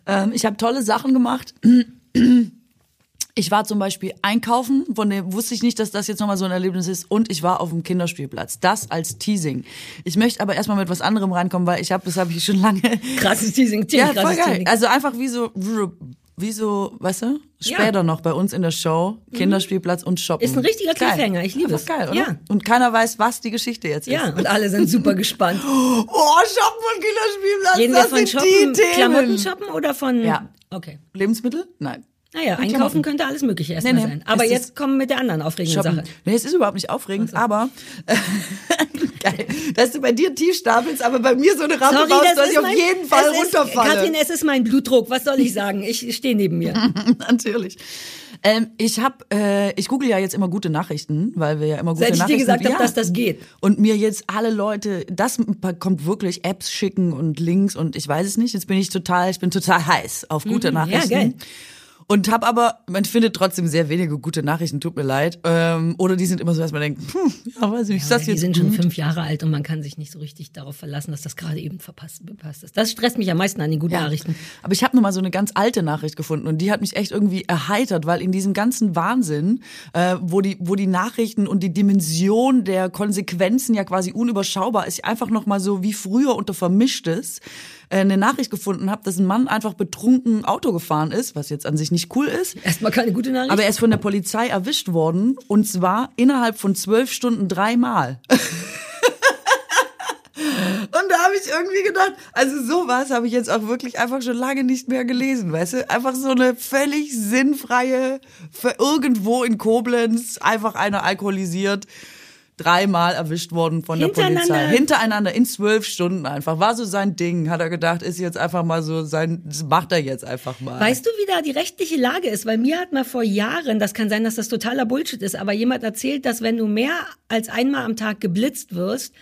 [SPEAKER 1] Ähm, ich habe tolle Sachen gemacht. Ich war zum Beispiel einkaufen, von dem wusste ich nicht, dass das jetzt nochmal so ein Erlebnis ist. Und ich war auf dem Kinderspielplatz. Das als Teasing. Ich möchte aber erstmal mit was anderem reinkommen, weil ich habe, das habe ich schon lange.
[SPEAKER 2] Krasses Teasing,
[SPEAKER 1] Ja,
[SPEAKER 2] krasses
[SPEAKER 1] voll geil.
[SPEAKER 2] Teasing.
[SPEAKER 1] Also einfach wie so, wie so, weißt du, später noch bei uns in der Show, Kinderspielplatz und Shoppen.
[SPEAKER 2] Mhm. Ist ein richtiger
[SPEAKER 1] Geil.
[SPEAKER 2] Cliffhanger, ich liebe
[SPEAKER 1] Einfach
[SPEAKER 2] es.
[SPEAKER 1] geil, oder?
[SPEAKER 2] Ja.
[SPEAKER 1] Und keiner weiß, was die Geschichte jetzt ist.
[SPEAKER 2] Ja, und alle sind super gespannt.
[SPEAKER 1] Oh, Shoppen und Kinderspielplatz,
[SPEAKER 2] wir
[SPEAKER 1] das
[SPEAKER 2] von
[SPEAKER 1] sind
[SPEAKER 2] shoppen,
[SPEAKER 1] die Themen.
[SPEAKER 2] Klamotten shoppen oder von...
[SPEAKER 1] Ja.
[SPEAKER 2] Okay.
[SPEAKER 1] Lebensmittel? Nein.
[SPEAKER 2] Naja,
[SPEAKER 1] Und
[SPEAKER 2] einkaufen
[SPEAKER 1] Klamotten.
[SPEAKER 2] könnte alles Mögliche erstmal
[SPEAKER 1] Nee, nee.
[SPEAKER 2] sein. Aber
[SPEAKER 1] Es
[SPEAKER 2] jetzt kommen wir mit der anderen aufregenden
[SPEAKER 1] Shoppen.
[SPEAKER 2] Sache.
[SPEAKER 1] Nee, es ist überhaupt nicht aufregend, aber geil, dass du bei dir tief stapelst, aber bei mir so eine Rampe baust, dass ich auf jeden Fall
[SPEAKER 2] es ist,
[SPEAKER 1] runterfalle.
[SPEAKER 2] Katrin, es ist mein Blutdruck. Was soll ich sagen? Ich stehe neben mir.
[SPEAKER 1] Natürlich. Ähm, ich hab, äh, ich google ja jetzt immer gute Nachrichten, weil wir ja immer gute
[SPEAKER 2] Seit ich dir
[SPEAKER 1] Nachrichten
[SPEAKER 2] gesagt habe,
[SPEAKER 1] ja.
[SPEAKER 2] dass das geht.
[SPEAKER 1] Und mir jetzt alle Leute, das kommt wirklich Apps schicken und Links und ich weiß es nicht. Jetzt bin ich total, ich bin total heiß auf gute Nachrichten.
[SPEAKER 2] Mhm. geil.
[SPEAKER 1] Und habe aber, man findet trotzdem sehr wenige gute Nachrichten, tut mir leid. Ähm, oder die sind immer so, dass man denkt, hm, ja, weiß ich nicht, ist das
[SPEAKER 2] die
[SPEAKER 1] jetzt
[SPEAKER 2] sind schon
[SPEAKER 1] gut?
[SPEAKER 2] fünf Jahre alt und man kann sich nicht so richtig darauf verlassen, dass das gerade eben verpasst, verpasst ist. Das stresst mich am meisten an den guten Nachrichten.
[SPEAKER 1] Aber ich habe nur mal so eine ganz alte Nachricht gefunden und die hat mich echt irgendwie erheitert, weil in diesem ganzen Wahnsinn, äh, wo die wo die Nachrichten und die Dimension der Konsequenzen ja quasi unüberschaubar ist, einfach noch mal so wie früher unter Vermischtes eine Nachricht gefunden habe, dass ein Mann einfach betrunken Auto gefahren ist, was jetzt an sich nicht cool ist.
[SPEAKER 2] Erstmal keine gute Nachricht.
[SPEAKER 1] Aber er ist von der Polizei erwischt worden und zwar innerhalb von zwölf Stunden dreimal. Und da habe ich irgendwie gedacht, also sowas habe ich jetzt auch wirklich einfach schon lange nicht mehr gelesen, weißt du? Einfach so eine völlig sinnfreie, irgendwo in Koblenz, einfach einer alkoholisiert, dreimal erwischt worden von der? Polizei. Hintereinander, in zwölf Stunden einfach. War so sein Ding, hat er gedacht, ist jetzt einfach mal so sein, das macht er jetzt einfach mal.
[SPEAKER 2] Weißt du, wie da die rechtliche Lage ist? Weil mir hat mal vor Jahren, das kann sein, dass das totaler Bullshit ist, aber jemand erzählt, dass wenn du mehr als einmal am Tag geblitzt wirst,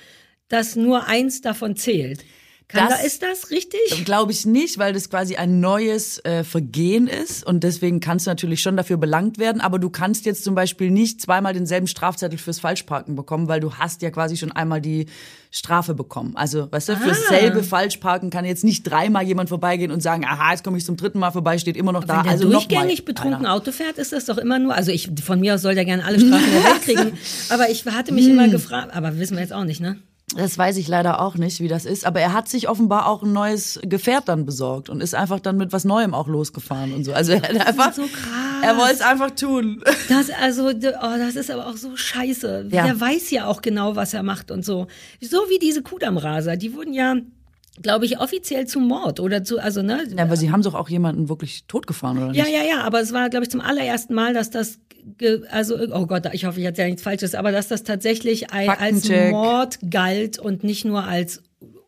[SPEAKER 2] dass nur eins davon zählt. Kann
[SPEAKER 1] Das-
[SPEAKER 2] da, ist das richtig?
[SPEAKER 1] Glaube ich nicht, weil das quasi ein neues äh, Vergehen ist und deswegen kannst du natürlich schon dafür belangt werden, aber du kannst jetzt zum Beispiel nicht zweimal denselben Strafzettel fürs Falschparken bekommen, weil du hast ja quasi schon einmal die Strafe bekommen. Also, weißt du, fürs
[SPEAKER 2] Ah.
[SPEAKER 1] selbe Falschparken kann jetzt nicht dreimal jemand vorbeigehen und sagen, aha, jetzt komme ich zum dritten Mal vorbei, steht immer noch da.
[SPEAKER 2] Wenn der
[SPEAKER 1] also
[SPEAKER 2] durchgängig betrunken
[SPEAKER 1] einer.
[SPEAKER 2] Auto fährt, ist das doch immer nur, also ich, von mir aus soll der gerne alle Strafen der Welt kriegen, aber ich hatte mich
[SPEAKER 1] Hm.
[SPEAKER 2] immer gefragt, aber wissen wir jetzt auch nicht, ne?
[SPEAKER 1] Das weiß ich leider auch nicht, wie das ist. Aber er hat sich offenbar auch ein neues Gefährt dann besorgt und ist einfach dann mit was Neuem auch losgefahren und so. Also er hat einfach,
[SPEAKER 2] so krass.
[SPEAKER 1] er wollte es einfach tun.
[SPEAKER 2] Das, also, oh, das ist aber auch so scheiße.
[SPEAKER 1] Ja.
[SPEAKER 2] Der weiß ja auch genau, was er macht und so. So wie diese Kudamraser, die wurden ja, glaube ich, offiziell zu Mord oder zu, also, ne?
[SPEAKER 1] Ja, aber sie haben doch auch jemanden wirklich totgefahren, oder
[SPEAKER 2] Ja,
[SPEAKER 1] nicht?
[SPEAKER 2] ja, ja, aber es war, glaube ich, zum allerersten Mal, dass das, also, oh Gott, ich hoffe, ich hatte ja nichts Falsches, aber dass das tatsächlich ein, als. Mord galt und nicht nur als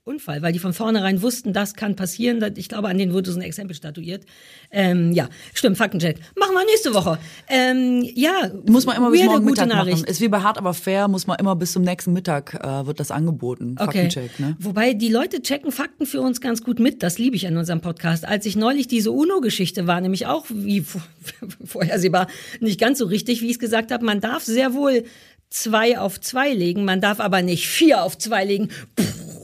[SPEAKER 2] Unfall, weil die von vornherein wussten, das kann passieren. Ich glaube, an denen wurde so ein Exempel statuiert. Ähm, ja, stimmt, Faktencheck. Machen wir nächste Woche. Ähm, ja,
[SPEAKER 1] muss man immer bis morgen
[SPEAKER 2] gute
[SPEAKER 1] Mittag
[SPEAKER 2] Nachricht.
[SPEAKER 1] machen. Ist wie bei Hart aber fair, muss man immer bis zum nächsten Mittag äh, wird das angeboten.
[SPEAKER 2] Okay.
[SPEAKER 1] Faktencheck, ne?
[SPEAKER 2] Wobei die Leute checken Fakten für uns ganz gut mit. Das liebe ich an unserem Podcast. Als ich neulich diese UNO-Geschichte war, nämlich auch wie vorhersehbar nicht ganz so richtig, wie ich es gesagt habe. Man darf sehr wohl zwei auf zwei legen, man darf aber nicht vier auf zwei legen.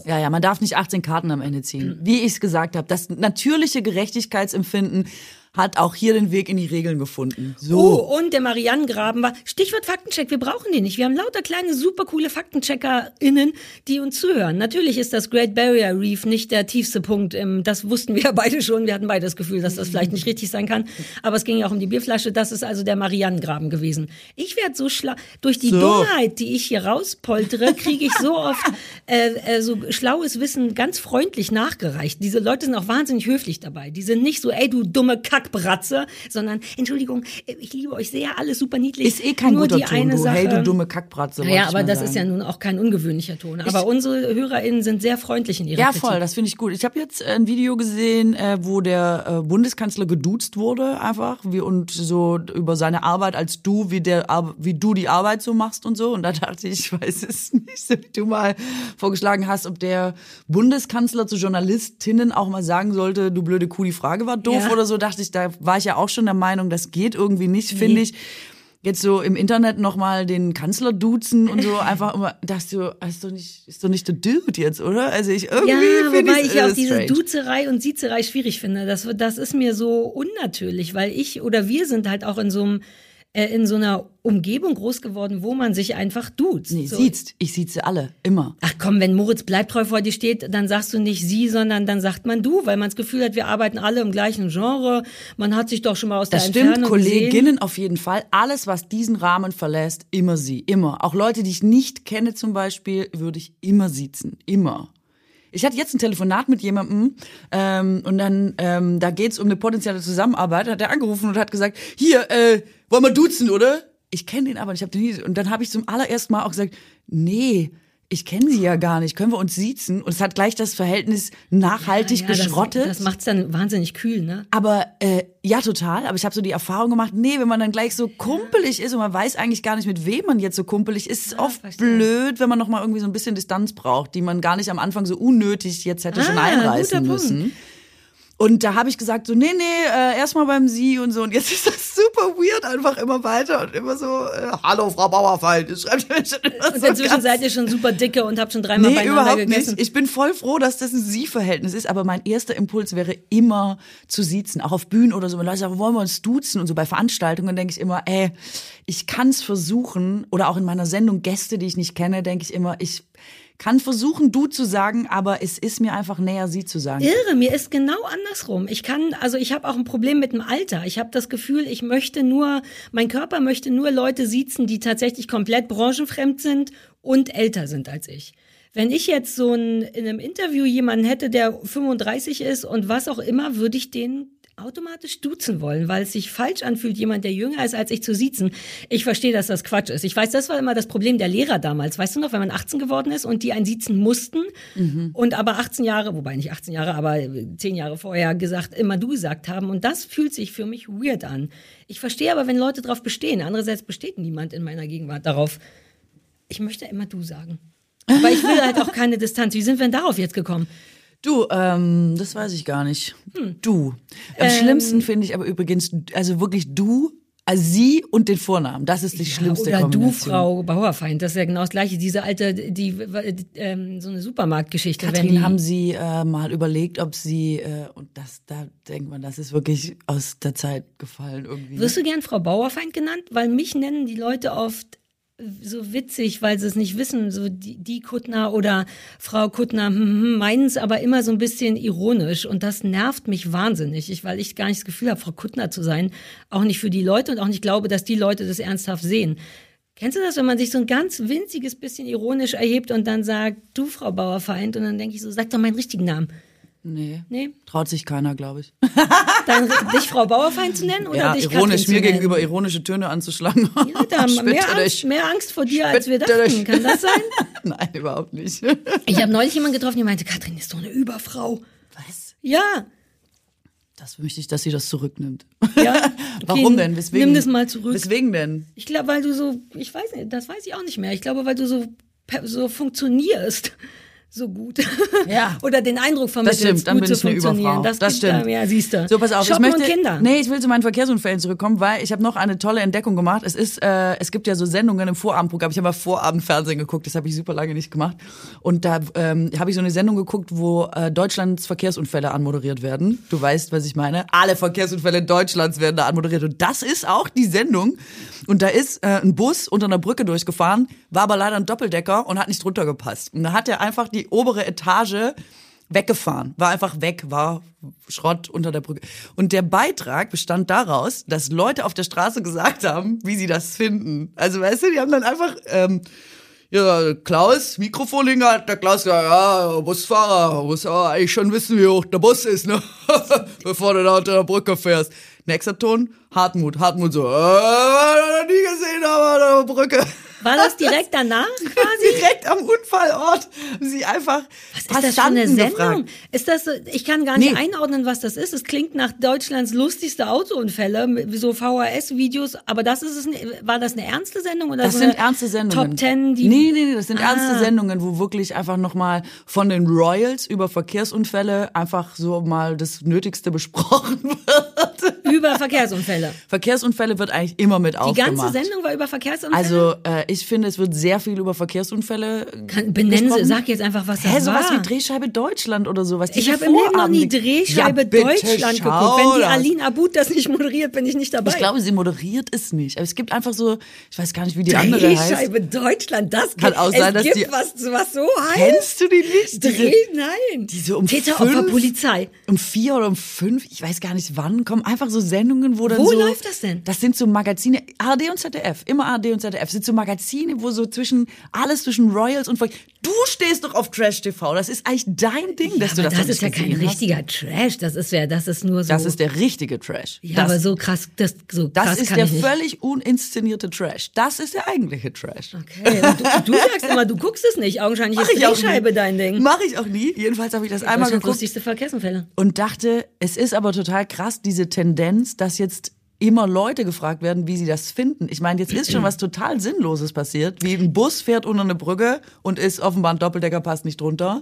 [SPEAKER 1] Ja, ja, man darf nicht 18 Karten am Ende ziehen. Wie ich es gesagt habe, das natürliche Gerechtigkeitsempfinden hat auch hier den Weg in die Regeln gefunden. So.
[SPEAKER 2] Oh, und der Marianengraben war, Stichwort Faktencheck, wir brauchen den nicht. Wir haben lauter kleine, super coole FaktencheckerInnen, die uns zuhören. Natürlich ist das Great Barrier Reef nicht der tiefste Punkt. Das wussten wir ja beide schon. Wir hatten beide das Gefühl, dass das vielleicht nicht richtig sein kann. Aber es ging ja auch um die Bierflasche. Das ist also der Marianengraben gewesen. Ich werde so schlau, durch die
[SPEAKER 1] So.
[SPEAKER 2] Dummheit, die ich hier rauspoltere, kriege ich so oft äh, äh, so schlaues Wissen ganz freundlich nachgereicht. Diese Leute sind auch wahnsinnig höflich dabei. Die sind nicht so, ey, du dumme Kackbratze, sondern, Entschuldigung, ich liebe euch sehr, alles super niedlich.
[SPEAKER 1] Ist eh kein
[SPEAKER 2] Nur
[SPEAKER 1] guter
[SPEAKER 2] die
[SPEAKER 1] Ton,
[SPEAKER 2] eine
[SPEAKER 1] du.
[SPEAKER 2] Sache,
[SPEAKER 1] Hey, du dumme Kackbratze.
[SPEAKER 2] ja,
[SPEAKER 1] ich
[SPEAKER 2] aber das
[SPEAKER 1] sagen.
[SPEAKER 2] ist ja nun auch kein ungewöhnlicher Ton. Aber unsere HörerInnen sind sehr freundlich in ihrer
[SPEAKER 1] Ja,
[SPEAKER 2] Kritik.
[SPEAKER 1] voll, das finde ich gut. Ich habe jetzt äh, ein Video gesehen, äh, wo der äh, Bundeskanzler geduzt wurde, einfach, wie und so über seine Arbeit als du, wie der wie du die Arbeit so machst und so. Und da dachte ich, ich weiß es nicht, so wie du mal vorgeschlagen hast, ob der Bundeskanzler zu Journalistinnen auch mal sagen sollte, du blöde Kuh, die Frage war doof
[SPEAKER 2] Ja.
[SPEAKER 1] oder so. Dachte ich, da war ich ja auch schon der Meinung, das geht irgendwie nicht, finde ich. Jetzt so im Internet nochmal den Kanzler duzen und so einfach immer, dachte du, ist doch nicht, ist doch nicht der Dude jetzt, oder? Also ich irgendwie
[SPEAKER 2] Ja, wobei ich ja
[SPEAKER 1] äh,
[SPEAKER 2] auch diese
[SPEAKER 1] strange.
[SPEAKER 2] Duzerei und Siezerei schwierig finde. Das, das ist mir so unnatürlich, weil ich oder wir sind halt auch in so einem äh, in so einer Umgebung groß geworden, wo man sich einfach duzt.
[SPEAKER 1] Nee,
[SPEAKER 2] so.
[SPEAKER 1] sieht's. Ich sieze alle. Immer.
[SPEAKER 2] Ach komm, wenn Moritz Bleibtreu vor dir steht, dann sagst du nicht sie, sondern dann sagt man du, weil man das Gefühl hat, wir arbeiten alle im gleichen Genre. Man hat sich doch schon mal aus
[SPEAKER 1] Das
[SPEAKER 2] der
[SPEAKER 1] stimmt,
[SPEAKER 2] Entfernung gesehen.
[SPEAKER 1] Kolleginnen auf jeden Fall. Alles, was diesen Rahmen verlässt, immer sie. Immer. Auch Leute, die ich nicht kenne zum Beispiel, würde ich immer siezen. Immer. Ich hatte jetzt ein Telefonat mit jemandem ähm, und dann, ähm, da geht's um eine potenzielle Zusammenarbeit, hat er angerufen und hat gesagt, hier, äh, wollen wir duzen, oder? Ich kenne den aber. Ich hab den nie, und dann habe ich zum allerersten Mal auch gesagt, nee, ich kenne sie ja gar nicht. Können wir uns siezen? Und es hat gleich das Verhältnis nachhaltig
[SPEAKER 2] Ja,
[SPEAKER 1] geschrottet.
[SPEAKER 2] Das, das macht's dann wahnsinnig kühl, ne?
[SPEAKER 1] Aber äh, ja, total. Aber ich habe so die Erfahrung gemacht, nee, wenn man dann gleich so kumpelig ist und man weiß eigentlich gar nicht, mit wem man jetzt so kumpelig ist, ist es oft
[SPEAKER 2] verstehe.
[SPEAKER 1] blöd, wenn man noch mal irgendwie so ein bisschen Distanz braucht, die man gar nicht am Anfang so unnötig jetzt hätte schon
[SPEAKER 2] Ah,
[SPEAKER 1] einreißen
[SPEAKER 2] guter
[SPEAKER 1] müssen. Und da habe ich gesagt, so, nee, nee, äh, erstmal beim Sie und so. Und jetzt ist das super weird, einfach immer weiter und immer so, äh, hallo, Frau Bauerfeind. Das schreibt mir schon immer
[SPEAKER 2] Und
[SPEAKER 1] so
[SPEAKER 2] inzwischen seid ihr schon super dicke und habt schon dreimal
[SPEAKER 1] Nee,
[SPEAKER 2] beieinander
[SPEAKER 1] überhaupt
[SPEAKER 2] gegessen.
[SPEAKER 1] nicht. Ich bin voll froh, dass das ein Sie-Verhältnis ist, aber mein erster Impuls wäre immer zu siezen. Auch auf Bühnen oder so. Wenn Leute sagen, wollen wir uns duzen und so bei Veranstaltungen, denke ich immer, ey, ich kann es versuchen. Oder auch in meiner Sendung Gäste, die ich nicht kenne, denke ich immer, ich kann versuchen, du zu sagen, aber es ist mir einfach näher, sie zu sagen.
[SPEAKER 2] Irre, mir ist genau andersrum. Ich kann, also ich habe auch ein Problem mit dem Alter. Ich habe das Gefühl, ich möchte nur, mein Körper möchte nur Leute siezen, die tatsächlich komplett branchenfremd sind und älter sind als ich. Wenn ich jetzt so ein, in einem Interview jemanden hätte, der 35 ist und was auch immer, würde ich den automatisch duzen wollen, weil es sich falsch anfühlt, jemand, der jünger ist als ich zu siezen. Ich verstehe, dass das Quatsch ist. Ich weiß, das war immer das Problem der Lehrer damals. Weißt du noch, wenn man 18 geworden ist und die einen siezen mussten und aber 18 Jahre, wobei nicht 18 Jahre, aber 10 Jahre vorher gesagt, immer du gesagt haben. Und das fühlt sich für mich weird an. Ich verstehe aber, wenn Leute darauf bestehen. Andererseits besteht niemand in meiner Gegenwart darauf. Ich möchte immer du sagen. Aber ich will halt auch keine Distanz. Wie sind wir denn darauf jetzt gekommen?
[SPEAKER 1] Du, ähm, das weiß ich gar nicht.
[SPEAKER 2] Hm.
[SPEAKER 1] Du. Am
[SPEAKER 2] Ähm.
[SPEAKER 1] schlimmsten finde ich aber übrigens, also wirklich du, also sie und den Vornamen. Das ist die schlimmste
[SPEAKER 2] Oder du,
[SPEAKER 1] Kombination.
[SPEAKER 2] Frau Bauerfeind, das ist ja genau das Gleiche. Diese alte, die, die ähm, so eine Supermarktgeschichte.
[SPEAKER 1] Katrin,
[SPEAKER 2] die,
[SPEAKER 1] haben Sie äh, mal überlegt, ob Sie, äh, und das, da denkt man, das ist wirklich aus der Zeit gefallen irgendwie.
[SPEAKER 2] Wirst du gern Frau Bauerfeind genannt? Weil mich nennen die Leute oft so witzig, weil sie es nicht wissen, so die, die Kuttner oder Frau Kuttner hm, hm, meinen es aber immer so ein bisschen ironisch und das nervt mich wahnsinnig, ich, weil ich gar nicht das Gefühl habe, Frau Kuttner zu sein, auch nicht für die Leute und auch nicht glaube, dass die Leute das ernsthaft sehen. Kennst du das, wenn man sich so ein ganz winziges bisschen ironisch erhebt und dann sagt, du Frau Bauerfeind und dann denke ich so, sag doch meinen richtigen Namen.
[SPEAKER 1] Nee.
[SPEAKER 2] Nee.
[SPEAKER 1] Traut sich keiner, glaube ich.
[SPEAKER 2] Dann dich Frau Bauerfeind zu nennen oder
[SPEAKER 1] ja,
[SPEAKER 2] dich
[SPEAKER 1] ironisch,
[SPEAKER 2] Katrin
[SPEAKER 1] mir gegenüber ironische Töne anzuschlagen.
[SPEAKER 2] Ja, da haben mehr Angst, mehr Angst vor dir, als wir dachten. Kann das sein?
[SPEAKER 1] Nein, überhaupt nicht.
[SPEAKER 2] Ich habe neulich jemanden getroffen, der meinte, Katrin ist doch eine Überfrau.
[SPEAKER 1] Was?
[SPEAKER 2] Ja.
[SPEAKER 1] Das möchte ich, dass sie das zurücknimmt.
[SPEAKER 2] Ja. Okay,
[SPEAKER 1] Warum denn? Weswegen?
[SPEAKER 2] Nimm das mal zurück.
[SPEAKER 1] Weswegen denn?
[SPEAKER 2] Ich glaube, weil du so, ich weiß nicht, das weiß ich auch nicht mehr. Ich glaube, weil du so, so funktionierst. So gut.
[SPEAKER 1] Ja.
[SPEAKER 2] Oder den Eindruck vermittelst,
[SPEAKER 1] Das stimmt, dann
[SPEAKER 2] gut
[SPEAKER 1] bin
[SPEAKER 2] zu
[SPEAKER 1] ich eine
[SPEAKER 2] funktionieren.
[SPEAKER 1] Überfrau.
[SPEAKER 2] Das,
[SPEAKER 1] Das stimmt.
[SPEAKER 2] da- Ja, siehst du.
[SPEAKER 1] So, pass auf,
[SPEAKER 2] Shoppen
[SPEAKER 1] ich möchte,
[SPEAKER 2] und Kinder.
[SPEAKER 1] Nee, ich will zu meinen Verkehrsunfällen zurückkommen, weil ich habe noch eine tolle Entdeckung gemacht. Es ist, äh, es gibt ja so Sendungen im Vorabendprogramm. Ich habe mal Vorabendfernsehen geguckt, das habe ich super lange nicht gemacht. Und da ähm, habe ich so eine Sendung geguckt, wo äh, Deutschlands Verkehrsunfälle anmoderiert werden. Du weißt, was ich meine. Alle Verkehrsunfälle Deutschlands werden da anmoderiert. Und das ist auch die Sendung. Und da ist äh, ein Bus unter einer Brücke durchgefahren, war aber leider ein Doppeldecker und hat nicht drunter gepasst. Und da hat er einfach die obere Etage weggefahren, war einfach weg, war Schrott unter der Brücke. Und der Beitrag bestand daraus, dass Leute auf der Straße gesagt haben, wie sie das finden. Also weißt du, die haben dann einfach, ähm, ja, Klaus, Mikrofon hingehalten, der Klaus gesagt, ja, Busfahrer, muss aber eigentlich schon wissen, wie hoch der Bus ist, ne? Bevor du da unter der Brücke fährst. Nächster Ton, Hartmut. Hartmut so, äh, noch nie gesehen, aber der Brücke.
[SPEAKER 2] War das direkt danach quasi?
[SPEAKER 1] Direkt am Unfallort. Sie einfach
[SPEAKER 2] Was ist das für eine Sendung?
[SPEAKER 1] gefragt.
[SPEAKER 2] Ist das ich kann gar nicht
[SPEAKER 1] Nee.
[SPEAKER 2] einordnen, was das ist. Es klingt nach Deutschlands lustigste Autounfälle, so VHS-Videos, aber das ist es, war das eine ernste Sendung oder
[SPEAKER 1] Das
[SPEAKER 2] so
[SPEAKER 1] sind ernste Sendungen.
[SPEAKER 2] Top Ten, die
[SPEAKER 1] nee, nee, nee, das sind
[SPEAKER 2] Ah.
[SPEAKER 1] ernste Sendungen, wo wirklich einfach nochmal von den Royals über Verkehrsunfälle einfach so mal das Nötigste besprochen wird.
[SPEAKER 2] über Verkehrsunfälle.
[SPEAKER 1] Verkehrsunfälle wird eigentlich immer mit
[SPEAKER 2] Die
[SPEAKER 1] aufgemacht.
[SPEAKER 2] ganze Sendung war über Verkehrsunfälle.
[SPEAKER 1] Also äh, ich finde, es wird sehr viel über Verkehrsunfälle
[SPEAKER 2] Kann, benennen Sie, sag jetzt einfach, was das
[SPEAKER 1] Hä, sowas
[SPEAKER 2] war.
[SPEAKER 1] wie Drehscheibe Deutschland oder sowas.
[SPEAKER 2] ich habe im Leben noch nie Drehscheibe
[SPEAKER 1] ja,
[SPEAKER 2] Deutschland geguckt. Wenn die. Aline Abud das nicht moderiert, bin ich nicht dabei.
[SPEAKER 1] Ich glaube, sie moderiert es nicht. Aber es gibt einfach so, ich weiß gar nicht, wie die andere heißt.
[SPEAKER 2] Drehscheibe Deutschland, das
[SPEAKER 1] Kann auch sein, dass
[SPEAKER 2] es gibt
[SPEAKER 1] die-
[SPEAKER 2] was, was so heißt.
[SPEAKER 1] Kennst du die nicht? Diese-
[SPEAKER 2] Dreh, nein.
[SPEAKER 1] diese um
[SPEAKER 2] Täter, Opfer, Polizei.
[SPEAKER 1] Um vier oder um fünf, ich weiß gar nicht wann, kommen einfach so Sendungen, wo dann
[SPEAKER 2] Wo
[SPEAKER 1] so...
[SPEAKER 2] läuft das denn?
[SPEAKER 1] Das sind so Magazine, ARD und ZDF, immer ARD und ZDF, sind so Magazine, wo so zwischen, alles zwischen Royals und... Ver- Du stehst doch auf Trash TV, das ist eigentlich dein Ding, dass
[SPEAKER 2] aber
[SPEAKER 1] du das,
[SPEAKER 2] das ist ja kein
[SPEAKER 1] hast.
[SPEAKER 2] richtiger Trash. Das ist ja, das ist nur so.
[SPEAKER 1] Das ist der richtige Trash.
[SPEAKER 2] ja,
[SPEAKER 1] das,
[SPEAKER 2] aber so krass, das, so
[SPEAKER 1] das
[SPEAKER 2] krass
[SPEAKER 1] ist
[SPEAKER 2] kann
[SPEAKER 1] der
[SPEAKER 2] ich nicht.
[SPEAKER 1] völlig uninszenierte Trash. Das ist der eigentliche Trash.
[SPEAKER 2] Okay, und du, du sagst immer, du guckst es nicht. Augenscheinlich ist
[SPEAKER 1] Mach ich auch
[SPEAKER 2] Drehscheibe dein Ding.
[SPEAKER 1] Mach ich auch nie. Jedenfalls habe ich das einmal
[SPEAKER 2] Deutschlands
[SPEAKER 1] geguckt.
[SPEAKER 2] lustigste Verkehrsunfälle.
[SPEAKER 1] und dachte, es ist aber total krass, diese Tendenz, dass jetzt immer Leute gefragt werden, wie sie das finden. Ich meine, jetzt ist schon was total Sinnloses passiert, wie ein Bus fährt unter eine Brücke und ist offenbar ein Doppeldecker passt nicht drunter.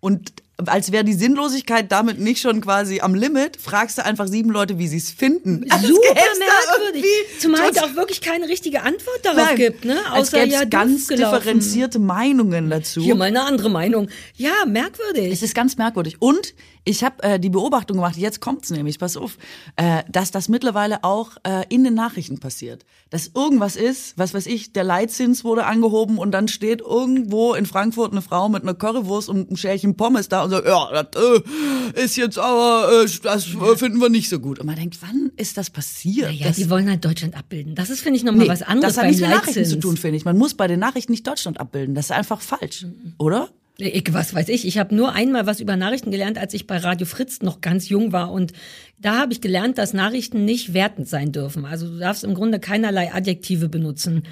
[SPEAKER 1] Und als wäre die Sinnlosigkeit damit nicht schon quasi am Limit, fragst du einfach sieben Leute, wie sie es finden.
[SPEAKER 2] Super merkwürdig. Zumal es auch wirklich keine richtige Antwort darauf
[SPEAKER 1] Nein,
[SPEAKER 2] gibt, ne? Außer ja,
[SPEAKER 1] ganz differenzierte Meinungen dazu.
[SPEAKER 2] Hier mal eine andere Meinung. Ja, merkwürdig.
[SPEAKER 1] Es ist ganz merkwürdig. Und ich habe äh, die Beobachtung gemacht, jetzt kommt's nämlich, pass auf, äh, dass das mittlerweile auch äh, in den Nachrichten passiert. Dass irgendwas ist, was weiß ich, der Leitzins wurde angehoben und dann steht irgendwo in Frankfurt eine Frau mit einer Currywurst und einem Schälchen Pommes da und sagt, ja, das äh, ist jetzt aber, äh, das äh, finden wir nicht so gut. Und man denkt, wann ist das passiert?
[SPEAKER 2] ja,
[SPEAKER 1] das,
[SPEAKER 2] die wollen halt Deutschland abbilden. Das ist, finde ich, nochmal
[SPEAKER 1] nee,
[SPEAKER 2] was anderes
[SPEAKER 1] das hat nichts mit Nachrichten zu tun, finde ich. Man muss bei den Nachrichten nicht Deutschland abbilden. Das ist einfach falsch, oder?
[SPEAKER 2] Ich, was weiß ich, ich habe nur einmal was über Nachrichten gelernt, als ich bei Radio Fritz noch ganz jung war. Und da habe ich gelernt, dass Nachrichten nicht wertend sein dürfen. Also du darfst im Grunde keinerlei Adjektive benutzen,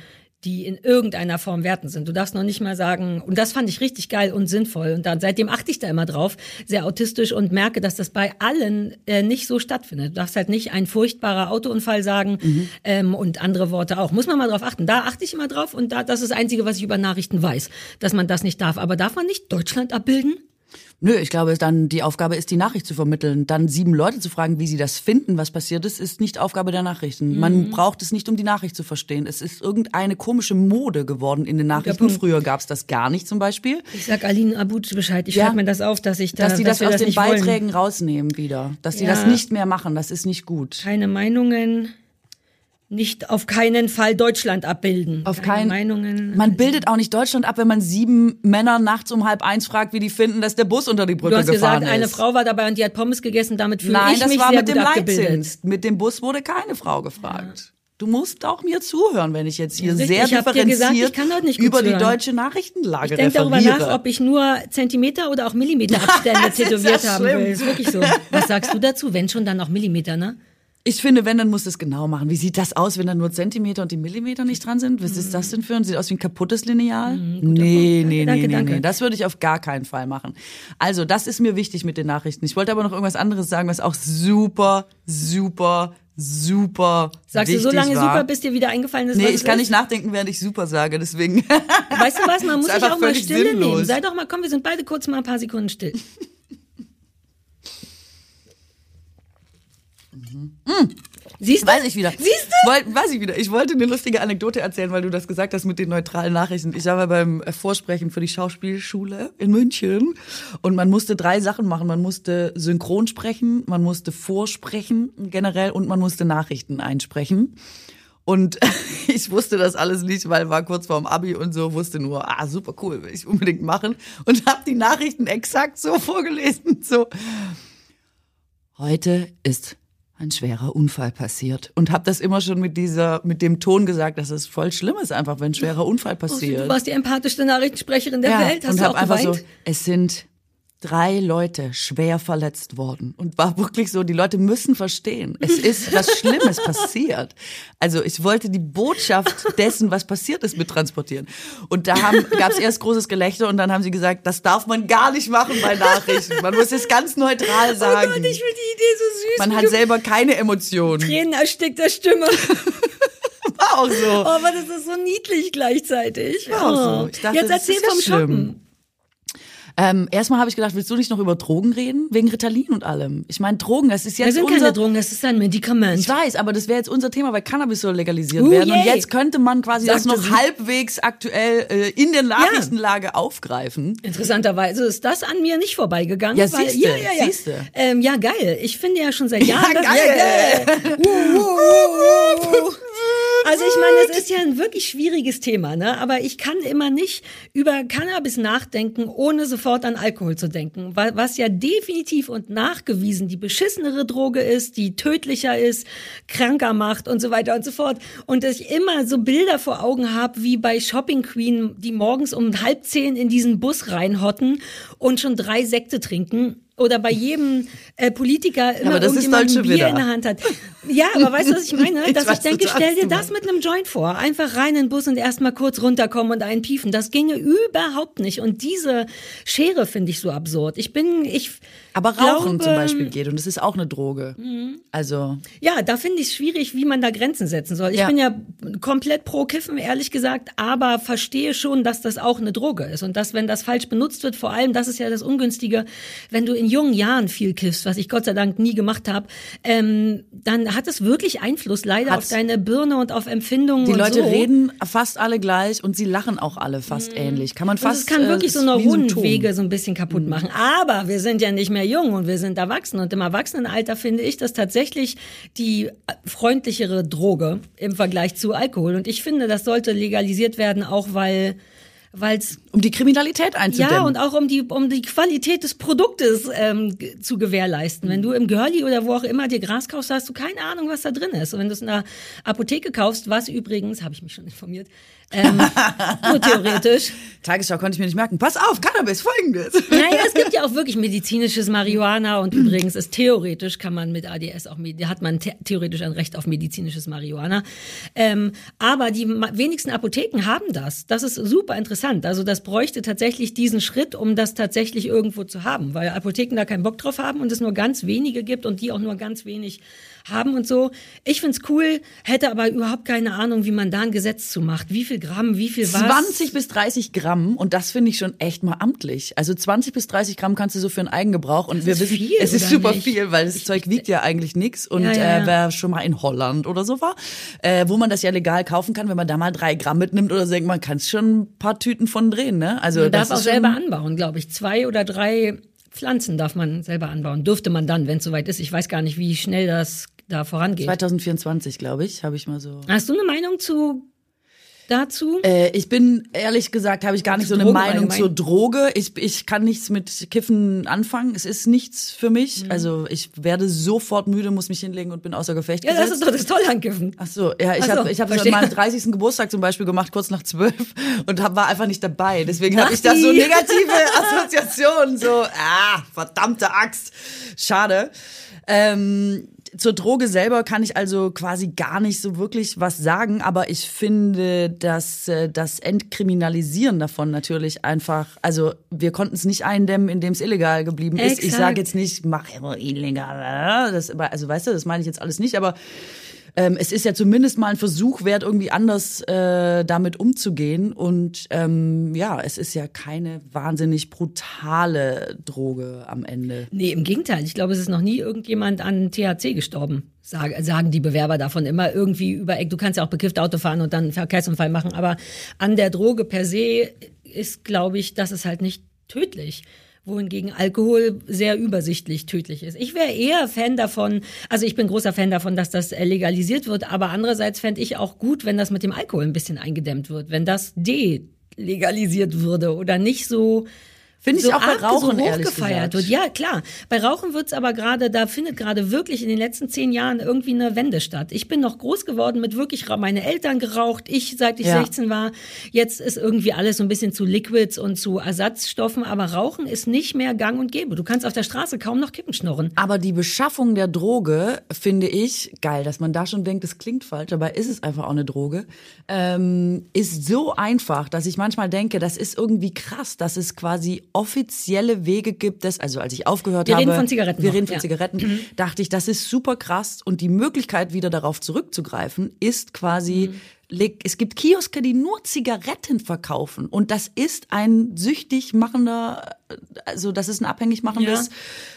[SPEAKER 2] die in irgendeiner Form wertend sind. Du darfst noch nicht mal sagen, und das fand ich richtig geil und sinnvoll. Und dann, seitdem achte ich da immer drauf, sehr autistisch und merke, dass das bei allen äh, nicht so stattfindet. Du darfst halt nicht ein furchtbarer Autounfall sagen ähm, und andere Worte auch. Muss man mal drauf achten. Da achte ich immer drauf und da, das ist das Einzige, was ich über Nachrichten weiß, dass man das nicht darf. Aber darf man nicht Deutschland abbilden?
[SPEAKER 1] Nö, ich glaube, dann die Aufgabe ist, die Nachricht zu vermitteln. Dann sieben Leute zu fragen, wie sie das finden, was passiert ist, ist nicht Aufgabe der Nachrichten.
[SPEAKER 2] Mhm.
[SPEAKER 1] Man braucht es nicht, um die Nachricht zu verstehen. Es ist irgendeine komische Mode geworden in den Nachrichten. Früher gab's das gar nicht zum Beispiel.
[SPEAKER 2] Ich sag Aline Abutsch Bescheid. Ich
[SPEAKER 1] Ja.
[SPEAKER 2] schreibe mir das auf, dass ich da,
[SPEAKER 1] Dass die das
[SPEAKER 2] wir
[SPEAKER 1] aus
[SPEAKER 2] das
[SPEAKER 1] den
[SPEAKER 2] nicht wollen.
[SPEAKER 1] Beiträgen rausnehmen wieder. Dass die
[SPEAKER 2] Ja.
[SPEAKER 1] das nicht mehr machen, das ist nicht gut.
[SPEAKER 2] Keine Meinungen, nicht auf keinen Fall Deutschland abbilden.
[SPEAKER 1] Auf
[SPEAKER 2] Keine
[SPEAKER 1] keinen
[SPEAKER 2] Meinungen.
[SPEAKER 1] Man bildet auch nicht Deutschland ab, wenn man sieben Männer nachts um halb eins fragt, wie die finden, dass der Bus unter die Brücke
[SPEAKER 2] Du hast
[SPEAKER 1] gefahren
[SPEAKER 2] gesagt, eine
[SPEAKER 1] ist.
[SPEAKER 2] Frau war dabei und die hat Pommes gegessen, damit fühle
[SPEAKER 1] Nein,
[SPEAKER 2] ich
[SPEAKER 1] das
[SPEAKER 2] mich
[SPEAKER 1] war
[SPEAKER 2] sehr
[SPEAKER 1] mit
[SPEAKER 2] gut
[SPEAKER 1] dem
[SPEAKER 2] abgebildet.
[SPEAKER 1] Leitzins. Mit dem Bus wurde keine Frau gefragt. Du musst auch mir zuhören, wenn ich jetzt hier
[SPEAKER 2] Richtig,
[SPEAKER 1] sehr
[SPEAKER 2] ich gesagt,
[SPEAKER 1] differenziert
[SPEAKER 2] ich kann heute nicht gut
[SPEAKER 1] über die deutsche Nachrichtenlage
[SPEAKER 2] Ich denke darüber
[SPEAKER 1] referiere.
[SPEAKER 2] nach, ob ich nur Zentimeter oder auch Millimeter Abstände
[SPEAKER 1] Das ist
[SPEAKER 2] tätowiert
[SPEAKER 1] ja
[SPEAKER 2] haben will. Ist wirklich so. Was sagst du dazu? Wenn schon, dann auch Millimeter, ne?
[SPEAKER 1] Ich finde, wenn, dann musst du es genau machen. Wie sieht das aus, wenn da nur Zentimeter und die Millimeter nicht dran sind? Was ist das denn für ein? Sieht aus wie ein kaputtes Lineal? nee, nee, nee,
[SPEAKER 2] Danke,
[SPEAKER 1] nee,
[SPEAKER 2] danke.
[SPEAKER 1] nee. Das würde ich auf gar keinen Fall machen. Also, das ist mir wichtig mit den Nachrichten. Ich wollte aber noch irgendwas anderes sagen, was auch super, super, super
[SPEAKER 2] Sagst du so lange
[SPEAKER 1] war.
[SPEAKER 2] super, bis dir wieder eingefallen ist,
[SPEAKER 1] Nee, ich kann
[SPEAKER 2] ist?
[SPEAKER 1] nicht nachdenken, während ich super sage, deswegen.
[SPEAKER 2] Weißt du was, man muss sich auch mal Stille
[SPEAKER 1] sinnlos.
[SPEAKER 2] nehmen. Sei doch mal, komm, wir sind beide kurz mal ein paar Sekunden still. Siehst du?
[SPEAKER 1] Weiß ich wieder.
[SPEAKER 2] Siehst
[SPEAKER 1] du? Woll, weiß ich wieder. Ich wollte eine lustige Anekdote erzählen, weil du das gesagt hast mit den neutralen Nachrichten. Ich war beim äh, Vorsprechen für die Schauspielschule in München und man musste drei Sachen machen. Man musste synchron sprechen, man musste vorsprechen generell und man musste Nachrichten einsprechen. Und ich wusste das alles nicht, weil war kurz vorm Abi und so, wusste nur, ah, super cool, will ich unbedingt machen. Und habe die Nachrichten exakt so vorgelesen. So, heute ist ein schwerer Unfall passiert. Und habe das immer schon mit dieser, mit dem Ton gesagt, dass es voll schlimm ist einfach, wenn ein schwerer Unfall
[SPEAKER 2] Du
[SPEAKER 1] passiert.
[SPEAKER 2] warst die empathischste Nachrichtensprecherin der Welt. Hast
[SPEAKER 1] und
[SPEAKER 2] du auch
[SPEAKER 1] einfach
[SPEAKER 2] geweint?
[SPEAKER 1] so, es sind drei Leute schwer verletzt worden und war wirklich so, die Leute müssen verstehen, es ist was Schlimmes passiert. Also ich wollte die Botschaft dessen, was passiert ist, mittransportieren. Und da gab es erst großes Gelächter und dann haben sie gesagt, das darf man gar nicht machen bei Nachrichten. Man muss es ganz neutral sagen.
[SPEAKER 2] Oh Gott, ich finde die Idee so süß.
[SPEAKER 1] man hat selber keine Emotionen.
[SPEAKER 2] Tränen erstickter Stimme.
[SPEAKER 1] War auch so.
[SPEAKER 2] Oh, aber das ist so niedlich gleichzeitig.
[SPEAKER 1] War auch so. Ich dachte,
[SPEAKER 2] Jetzt erzähl
[SPEAKER 1] ist ja
[SPEAKER 2] vom
[SPEAKER 1] schlimm. Ähm, erstmal habe ich gedacht, willst du nicht noch über Drogen reden? Wegen Ritalin und allem. Ich meine, Drogen, das ist jetzt
[SPEAKER 2] Das sind
[SPEAKER 1] unser...
[SPEAKER 2] keine Drogen, das ist ein Medikament.
[SPEAKER 1] Ich weiß, aber das wäre jetzt unser Thema, weil Cannabis soll legalisiert
[SPEAKER 2] Uh,
[SPEAKER 1] werden. Und
[SPEAKER 2] yay.
[SPEAKER 1] jetzt könnte man quasi das
[SPEAKER 2] Sagte
[SPEAKER 1] noch
[SPEAKER 2] sie.
[SPEAKER 1] halbwegs aktuell äh, in der Nachrichtenlage aufgreifen.
[SPEAKER 2] Interessanterweise ist das an mir nicht vorbeigegangen.
[SPEAKER 1] Ja,
[SPEAKER 2] weil,
[SPEAKER 1] siehste,
[SPEAKER 2] ja, ja, ja.
[SPEAKER 1] siehste.
[SPEAKER 2] Ähm, ja, geil. Ich finde ja schon seit Jahren.
[SPEAKER 1] Ja,
[SPEAKER 2] dass-
[SPEAKER 1] geil.
[SPEAKER 2] Uh, uh, uh, uh. Also ich meine, es ist ja ein wirklich schwieriges Thema, ne? Aber ich kann immer nicht über Cannabis nachdenken, ohne sofort an Alkohol zu denken, Wa- was ja definitiv und nachgewiesen die beschissenere Droge ist, die tödlicher ist, kranker macht und so weiter und so fort. Und dass ich immer so Bilder vor Augen habe, wie bei Shopping Queen, die morgens um halb zehn in diesen Bus reinhotten und schon drei Sekte trinken. Oder bei jedem äh, Politiker immer
[SPEAKER 1] ist
[SPEAKER 2] irgendjemand ein Bier
[SPEAKER 1] Vita.
[SPEAKER 2] in der Hand hat. Ja, aber weißt du, was ich meine?
[SPEAKER 1] Ich
[SPEAKER 2] Dass ich
[SPEAKER 1] weiß
[SPEAKER 2] denke,
[SPEAKER 1] total,
[SPEAKER 2] stell dir
[SPEAKER 1] du
[SPEAKER 2] das mit einem Joint vor. Einfach rein in den Bus und erstmal kurz runterkommen und einen piefen. Das ginge überhaupt nicht. Und diese Schere finde ich so absurd. Ich bin, ich.
[SPEAKER 1] Aber Rauchen
[SPEAKER 2] glaube,
[SPEAKER 1] zum Beispiel geht und das ist auch eine Droge. Also
[SPEAKER 2] Ja, da finde ich es schwierig, wie man da Grenzen setzen soll. Ich
[SPEAKER 1] Ja.
[SPEAKER 2] bin ja komplett pro Kiffen, ehrlich gesagt, aber verstehe schon, dass das auch eine Droge ist. Und dass, wenn das falsch benutzt wird, vor allem, das ist ja das Ungünstige, wenn du in jungen Jahren viel kiffst, was ich Gott sei Dank nie gemacht habe, ähm, dann hat es wirklich Einfluss leider
[SPEAKER 1] Hat's.
[SPEAKER 2] auf deine Birne und auf Empfindungen
[SPEAKER 1] die
[SPEAKER 2] und
[SPEAKER 1] Leute
[SPEAKER 2] so.
[SPEAKER 1] reden fast alle gleich und sie lachen auch alle fast ähnlich. Kann man
[SPEAKER 2] Und
[SPEAKER 1] fast
[SPEAKER 2] es kann
[SPEAKER 1] äh,
[SPEAKER 2] wirklich so
[SPEAKER 1] ein Symptom.
[SPEAKER 2] Neuronenwege so ein bisschen kaputt machen. Aber wir sind ja nicht mehr jung und wir sind erwachsen. Und im Erwachsenenalter finde ich das tatsächlich die äh, freundlichere Droge im Vergleich zu Alkohol. Und ich finde, das sollte legalisiert werden, auch weil weil's
[SPEAKER 1] Um die Kriminalität einzudämmen.
[SPEAKER 2] ja, und auch um die, um die Qualität des Produktes ähm, zu gewährleisten. Wenn du im Girlie oder wo auch immer dir Gras kaufst, hast du keine Ahnung, was da drin ist. Und wenn du es in der Apotheke kaufst, was übrigens, habe ich mich schon informiert, ähm, nur theoretisch,
[SPEAKER 1] Tagesschau konnte ich mir nicht merken. Pass auf, Cannabis, folgendes.
[SPEAKER 2] naja, es gibt ja auch wirklich medizinisches Marihuana und übrigens ist theoretisch kann man mit ADS auch, hat man the theoretisch ein Recht auf medizinisches Marihuana. Ähm, aber die wenigsten Apotheken haben das. Das ist super interessant. Also das bräuchte tatsächlich diesen Schritt, um das tatsächlich irgendwo zu haben, weil Apotheken da keinen Bock drauf haben und es nur ganz wenige gibt und die auch nur ganz wenig haben und so. Ich find's cool, hätte aber überhaupt keine Ahnung, wie man da ein Gesetz zu macht. Wie viel Gramm, wie viel was.
[SPEAKER 1] 20 bis 30 Gramm und das finde ich schon echt mal amtlich. Also 20 bis 30 Gramm kannst du so für einen Eigengebrauch und wir
[SPEAKER 2] ist
[SPEAKER 1] wissen,
[SPEAKER 2] viel,
[SPEAKER 1] es ist super
[SPEAKER 2] nicht?
[SPEAKER 1] viel, weil das Zeug wiegt ja eigentlich nichts und
[SPEAKER 2] Ja, ja.
[SPEAKER 1] Äh, wer schon mal in Holland oder so war, äh, wo man das ja legal kaufen kann, wenn man da mal drei Gramm mitnimmt oder so, denkt man kann schon ein paar Tüten von drehen, ne? Also
[SPEAKER 2] Man
[SPEAKER 1] das
[SPEAKER 2] darf auch selber anbauen, glaube ich. Zwei oder drei Pflanzen darf man selber anbauen. Dürfte man dann, wenn es soweit ist. Ich weiß gar nicht, wie schnell das da vorangeht.
[SPEAKER 1] 2024, glaube ich, habe ich mal so.
[SPEAKER 2] Hast du eine Meinung zu dazu?
[SPEAKER 1] Äh, ich bin, ehrlich gesagt, habe ich gar nicht so eine
[SPEAKER 2] Drogen
[SPEAKER 1] Meinung
[SPEAKER 2] allgemein?
[SPEAKER 1] zur Droge. Ich, ich kann nichts mit Kiffen anfangen. Es ist nichts für mich.
[SPEAKER 2] Mhm.
[SPEAKER 1] Also ich werde sofort müde, muss mich hinlegen und bin außer Gefecht
[SPEAKER 2] Ja, das
[SPEAKER 1] gesetzt.
[SPEAKER 2] ist doch das Tolle an Kiffen.
[SPEAKER 1] Ach so, ja, ich
[SPEAKER 2] Ach so,
[SPEAKER 1] habe ich hab das
[SPEAKER 2] verstehe.
[SPEAKER 1] an meinem 30. Geburtstag zum Beispiel gemacht, kurz nach zwölf und hab, war einfach nicht dabei. Deswegen habe ich da so negative Assoziationen, so, ah, verdammte Axt. Schade. Ähm, zur Droge selber kann ich also quasi gar nicht so wirklich was sagen, aber ich finde, dass äh, das Entkriminalisieren davon natürlich einfach, also wir konnten es nicht eindämmen, indem es illegal geblieben ist. Ich sage jetzt nicht, mach Heroin legal, das, also weißt du, das meine ich jetzt alles nicht, aber ähm, es ist ja zumindest mal ein Versuch wert, irgendwie anders äh, damit umzugehen. Und ähm, ja, es ist ja keine wahnsinnig brutale Droge am Ende.
[SPEAKER 2] Nee, im Gegenteil. Ich glaube, es ist noch nie irgendjemand an THC gestorben. Sag, sagen die Bewerber davon immer irgendwie über Du kannst ja auch bekifft Auto fahren und dann einen Verkehrsunfall machen. Aber an der Droge per se ist, glaube ich, das ist halt nicht tödlich. Wohingegen Alkohol sehr übersichtlich tödlich ist. Ich wäre eher Fan davon, also ich bin großer Fan davon, dass das äh, legalisiert wird, aber andererseits fände ich auch gut, wenn das mit dem Alkohol ein bisschen eingedämmt wird, wenn das delegalisiert würde oder nicht so
[SPEAKER 1] Finde ich
[SPEAKER 2] so
[SPEAKER 1] auch bei Rauchen,
[SPEAKER 2] so hochgefeiert wird. Ja, klar. Bei Rauchen wird's aber gerade, da findet gerade wirklich in den letzten zehn Jahren irgendwie eine Wende statt. Ich bin noch groß geworden mit wirklich, meine Eltern geraucht, ich seit ich
[SPEAKER 1] Ja.
[SPEAKER 2] 16 war. Jetzt ist irgendwie alles so ein bisschen zu Liquids und zu Ersatzstoffen, aber Rauchen ist nicht mehr gang und gäbe. Du kannst auf der Straße kaum noch Kippen schnurren.
[SPEAKER 1] Aber die Beschaffung der Droge finde ich geil, dass man da schon denkt, das klingt falsch, dabei ist es einfach auch eine Droge. Ähm, ist so einfach, dass ich manchmal denke, das ist irgendwie krass, dass es quasi offizielle Wege gibt, das, also als ich aufgehört
[SPEAKER 2] Wir
[SPEAKER 1] habe.
[SPEAKER 2] reden von Zigaretten
[SPEAKER 1] Wir
[SPEAKER 2] noch,
[SPEAKER 1] reden von
[SPEAKER 2] ja.
[SPEAKER 1] Zigaretten, dachte ich, das ist super krass und die Möglichkeit, wieder darauf zurückzugreifen, ist quasi leg- Es gibt Kioske, die nur Zigaretten verkaufen. Und das ist ein süchtig machender, also das ist ein abhängig machendes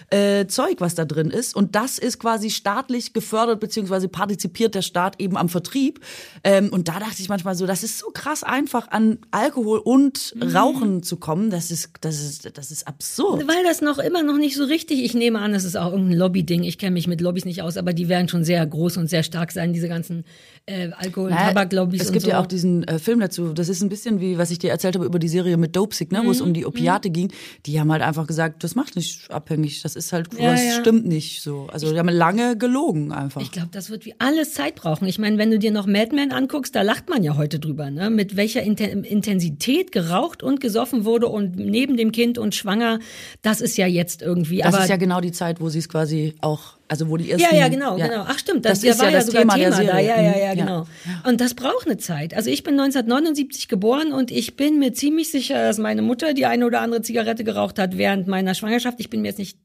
[SPEAKER 1] äh, Zeug, was da drin ist. Und das ist quasi staatlich gefördert, beziehungsweise partizipiert der Staat eben am Vertrieb. Ähm, und da dachte ich manchmal so, das ist so krass einfach, an Alkohol und Rauchen zu kommen. Das ist, das ist, das ist absurd.
[SPEAKER 2] Weil das noch immer noch nicht so richtig, ich nehme an, das ist auch irgendein Lobby-Ding. Ich kenne mich mit Lobbys nicht aus, aber die werden schon sehr groß und sehr stark sein, diese ganzen äh, Alkohol- und Tabaklobbys
[SPEAKER 1] Es gibt
[SPEAKER 2] so.
[SPEAKER 1] ja auch diesen äh, Film dazu. Das ist ein bisschen wie, was ich dir erzählt habe über die Serie mit Dopesick, ne, wo
[SPEAKER 2] Mhm.
[SPEAKER 1] es um die Opiate ging. Die haben halt einfach gesagt, das macht nicht abhängig. Das ist halt,
[SPEAKER 2] Ja,
[SPEAKER 1] das
[SPEAKER 2] ja.
[SPEAKER 1] stimmt nicht so. Also die haben lange gelogen einfach.
[SPEAKER 2] Ich glaube, das wird wie alles Zeit brauchen. Ich meine, wenn du dir noch Mad Men anguckst, da lacht man ja heute drüber, ne? Mit welcher Inten Intensität geraucht und gesoffen wurde und neben dem Kind und schwanger, das ist ja jetzt irgendwie.
[SPEAKER 1] das ist ja genau die Zeit, wo sie es quasi auch, also wo die ersten.
[SPEAKER 2] ja, ja, genau, genau. Ach stimmt, das,
[SPEAKER 1] Das ist
[SPEAKER 2] da war
[SPEAKER 1] ja
[SPEAKER 2] ja,
[SPEAKER 1] das
[SPEAKER 2] sogar
[SPEAKER 1] Thema
[SPEAKER 2] Thema,
[SPEAKER 1] der
[SPEAKER 2] da.
[SPEAKER 1] Serie.
[SPEAKER 2] Ja, ja,
[SPEAKER 1] Mhm.
[SPEAKER 2] ja,
[SPEAKER 1] Ja.
[SPEAKER 2] genau. Und das braucht eine Zeit. Also ich bin 1979 geboren und ich bin mir ziemlich sicher, dass meine Mutter die eine oder andere Zigarette geraucht hat während meiner Schwangerschaft. Ich bin mir jetzt nicht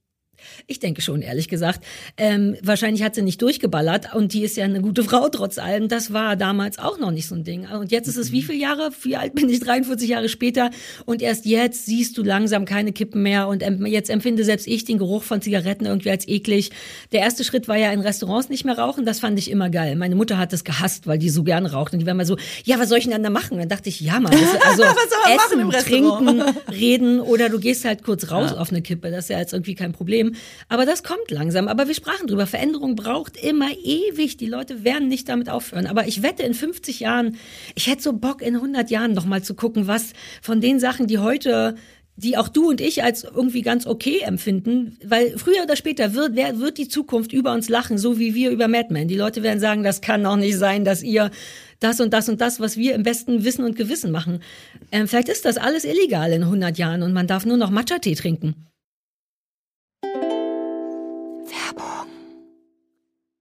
[SPEAKER 2] ich denke schon, ehrlich gesagt. Ähm, wahrscheinlich hat sie nicht durchgeballert und die ist ja eine gute Frau trotz allem. Das war damals auch noch nicht so ein Ding. Und jetzt ist es wie viele Jahre? Wie alt bin ich? 43 Jahre später. Und erst jetzt siehst du langsam keine Kippen mehr. Und jetzt empfinde selbst ich den Geruch von Zigaretten irgendwie als eklig. Der erste Schritt war ja in Restaurants nicht mehr rauchen. Das fand ich immer geil. Meine Mutter hat das gehasst, weil die so gern raucht. Und die war immer so, ja, was soll ich denn da machen? Dann dachte ich, ja, Mann. Also Essen, trinken, reden oder du gehst halt kurz raus auf eine Kippe. Das ist ja jetzt irgendwie kein Problem. Aber das kommt langsam. Aber wir sprachen drüber. Veränderung braucht immer ewig. Die Leute werden nicht damit aufhören. Aber ich wette, in 50 Jahren, ich hätte so Bock, in 100 Jahren noch mal zu gucken, was von den Sachen, die heute die auch du und ich als irgendwie ganz okay empfinden, weil früher oder später wird, wer, wird die Zukunft über uns lachen, so wie wir über Mad Men. Die Leute werden sagen, das kann doch nicht sein, dass ihr das und das und das, was wir im besten Wissen und Gewissen machen. Ähm, vielleicht ist das alles illegal in 100 Jahren und man darf nur noch Matcha-Tee trinken.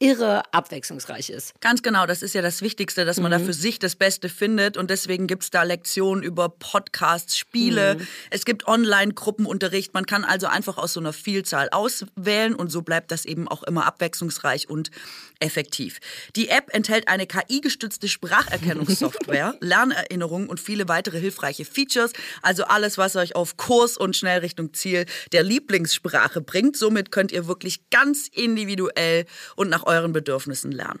[SPEAKER 2] irre abwechslungsreich ist.
[SPEAKER 1] Ganz genau, das ist ja das Wichtigste, dass man mhm. da für sich das Beste findet und deswegen gibt es da Lektionen über Podcasts, Spiele, mhm. es gibt Online-Gruppenunterricht, man kann also einfach aus so einer Vielzahl auswählen und so bleibt das eben auch immer abwechslungsreich und effektiv. Die App enthält eine KI-gestützte Spracherkennungssoftware, Lernerinnerungen und viele weitere hilfreiche Features, also alles, was euch auf Kurs und schnell Richtung Ziel der Lieblingssprache bringt. Somit könnt ihr wirklich ganz individuell und nach euren Bedürfnissen lernen.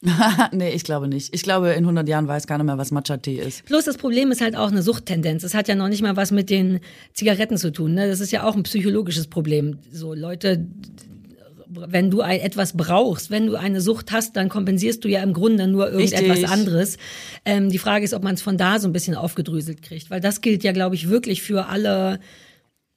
[SPEAKER 1] nee, ich glaube nicht. Ich glaube, in 100 Jahren weiß keiner mehr, was Matcha-Tee ist.
[SPEAKER 2] Plus das Problem ist halt auch eine Suchttendenz. Es hat ja noch nicht mal was mit den Zigaretten zu tun. Ne? Das ist ja auch ein psychologisches Problem. So Leute, wenn du etwas brauchst, wenn du eine Sucht hast, dann kompensierst du ja im Grunde nur irgendetwas Richtig. anderes. Ähm, die Frage ist, ob man es von da so ein bisschen aufgedröselt kriegt. Weil das gilt ja, glaube ich, wirklich für alle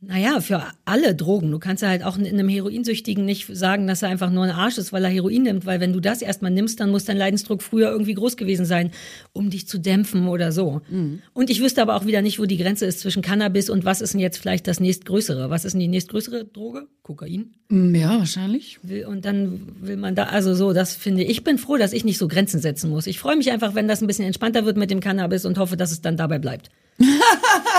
[SPEAKER 2] naja, für alle Drogen. Du kannst ja halt auch einem Heroinsüchtigen nicht sagen, dass er einfach nur ein Arsch ist, weil er Heroin nimmt, weil wenn du das erstmal nimmst, dann muss dein Leidensdruck früher irgendwie groß gewesen sein, um dich zu dämpfen oder so. Mhm. Und ich wüsste aber auch wieder nicht, wo die Grenze ist zwischen Cannabis und was ist denn jetzt vielleicht das nächstgrößere? Was ist denn die nächstgrößere Droge? Kokain?
[SPEAKER 1] Mm, ja, wahrscheinlich.
[SPEAKER 2] Und dann will man da, also so, das finde ich, ich bin froh, dass ich nicht so Grenzen setzen muss. Ich freue mich einfach, wenn das ein bisschen entspannter wird mit dem Cannabis und hoffe, dass es dann dabei bleibt.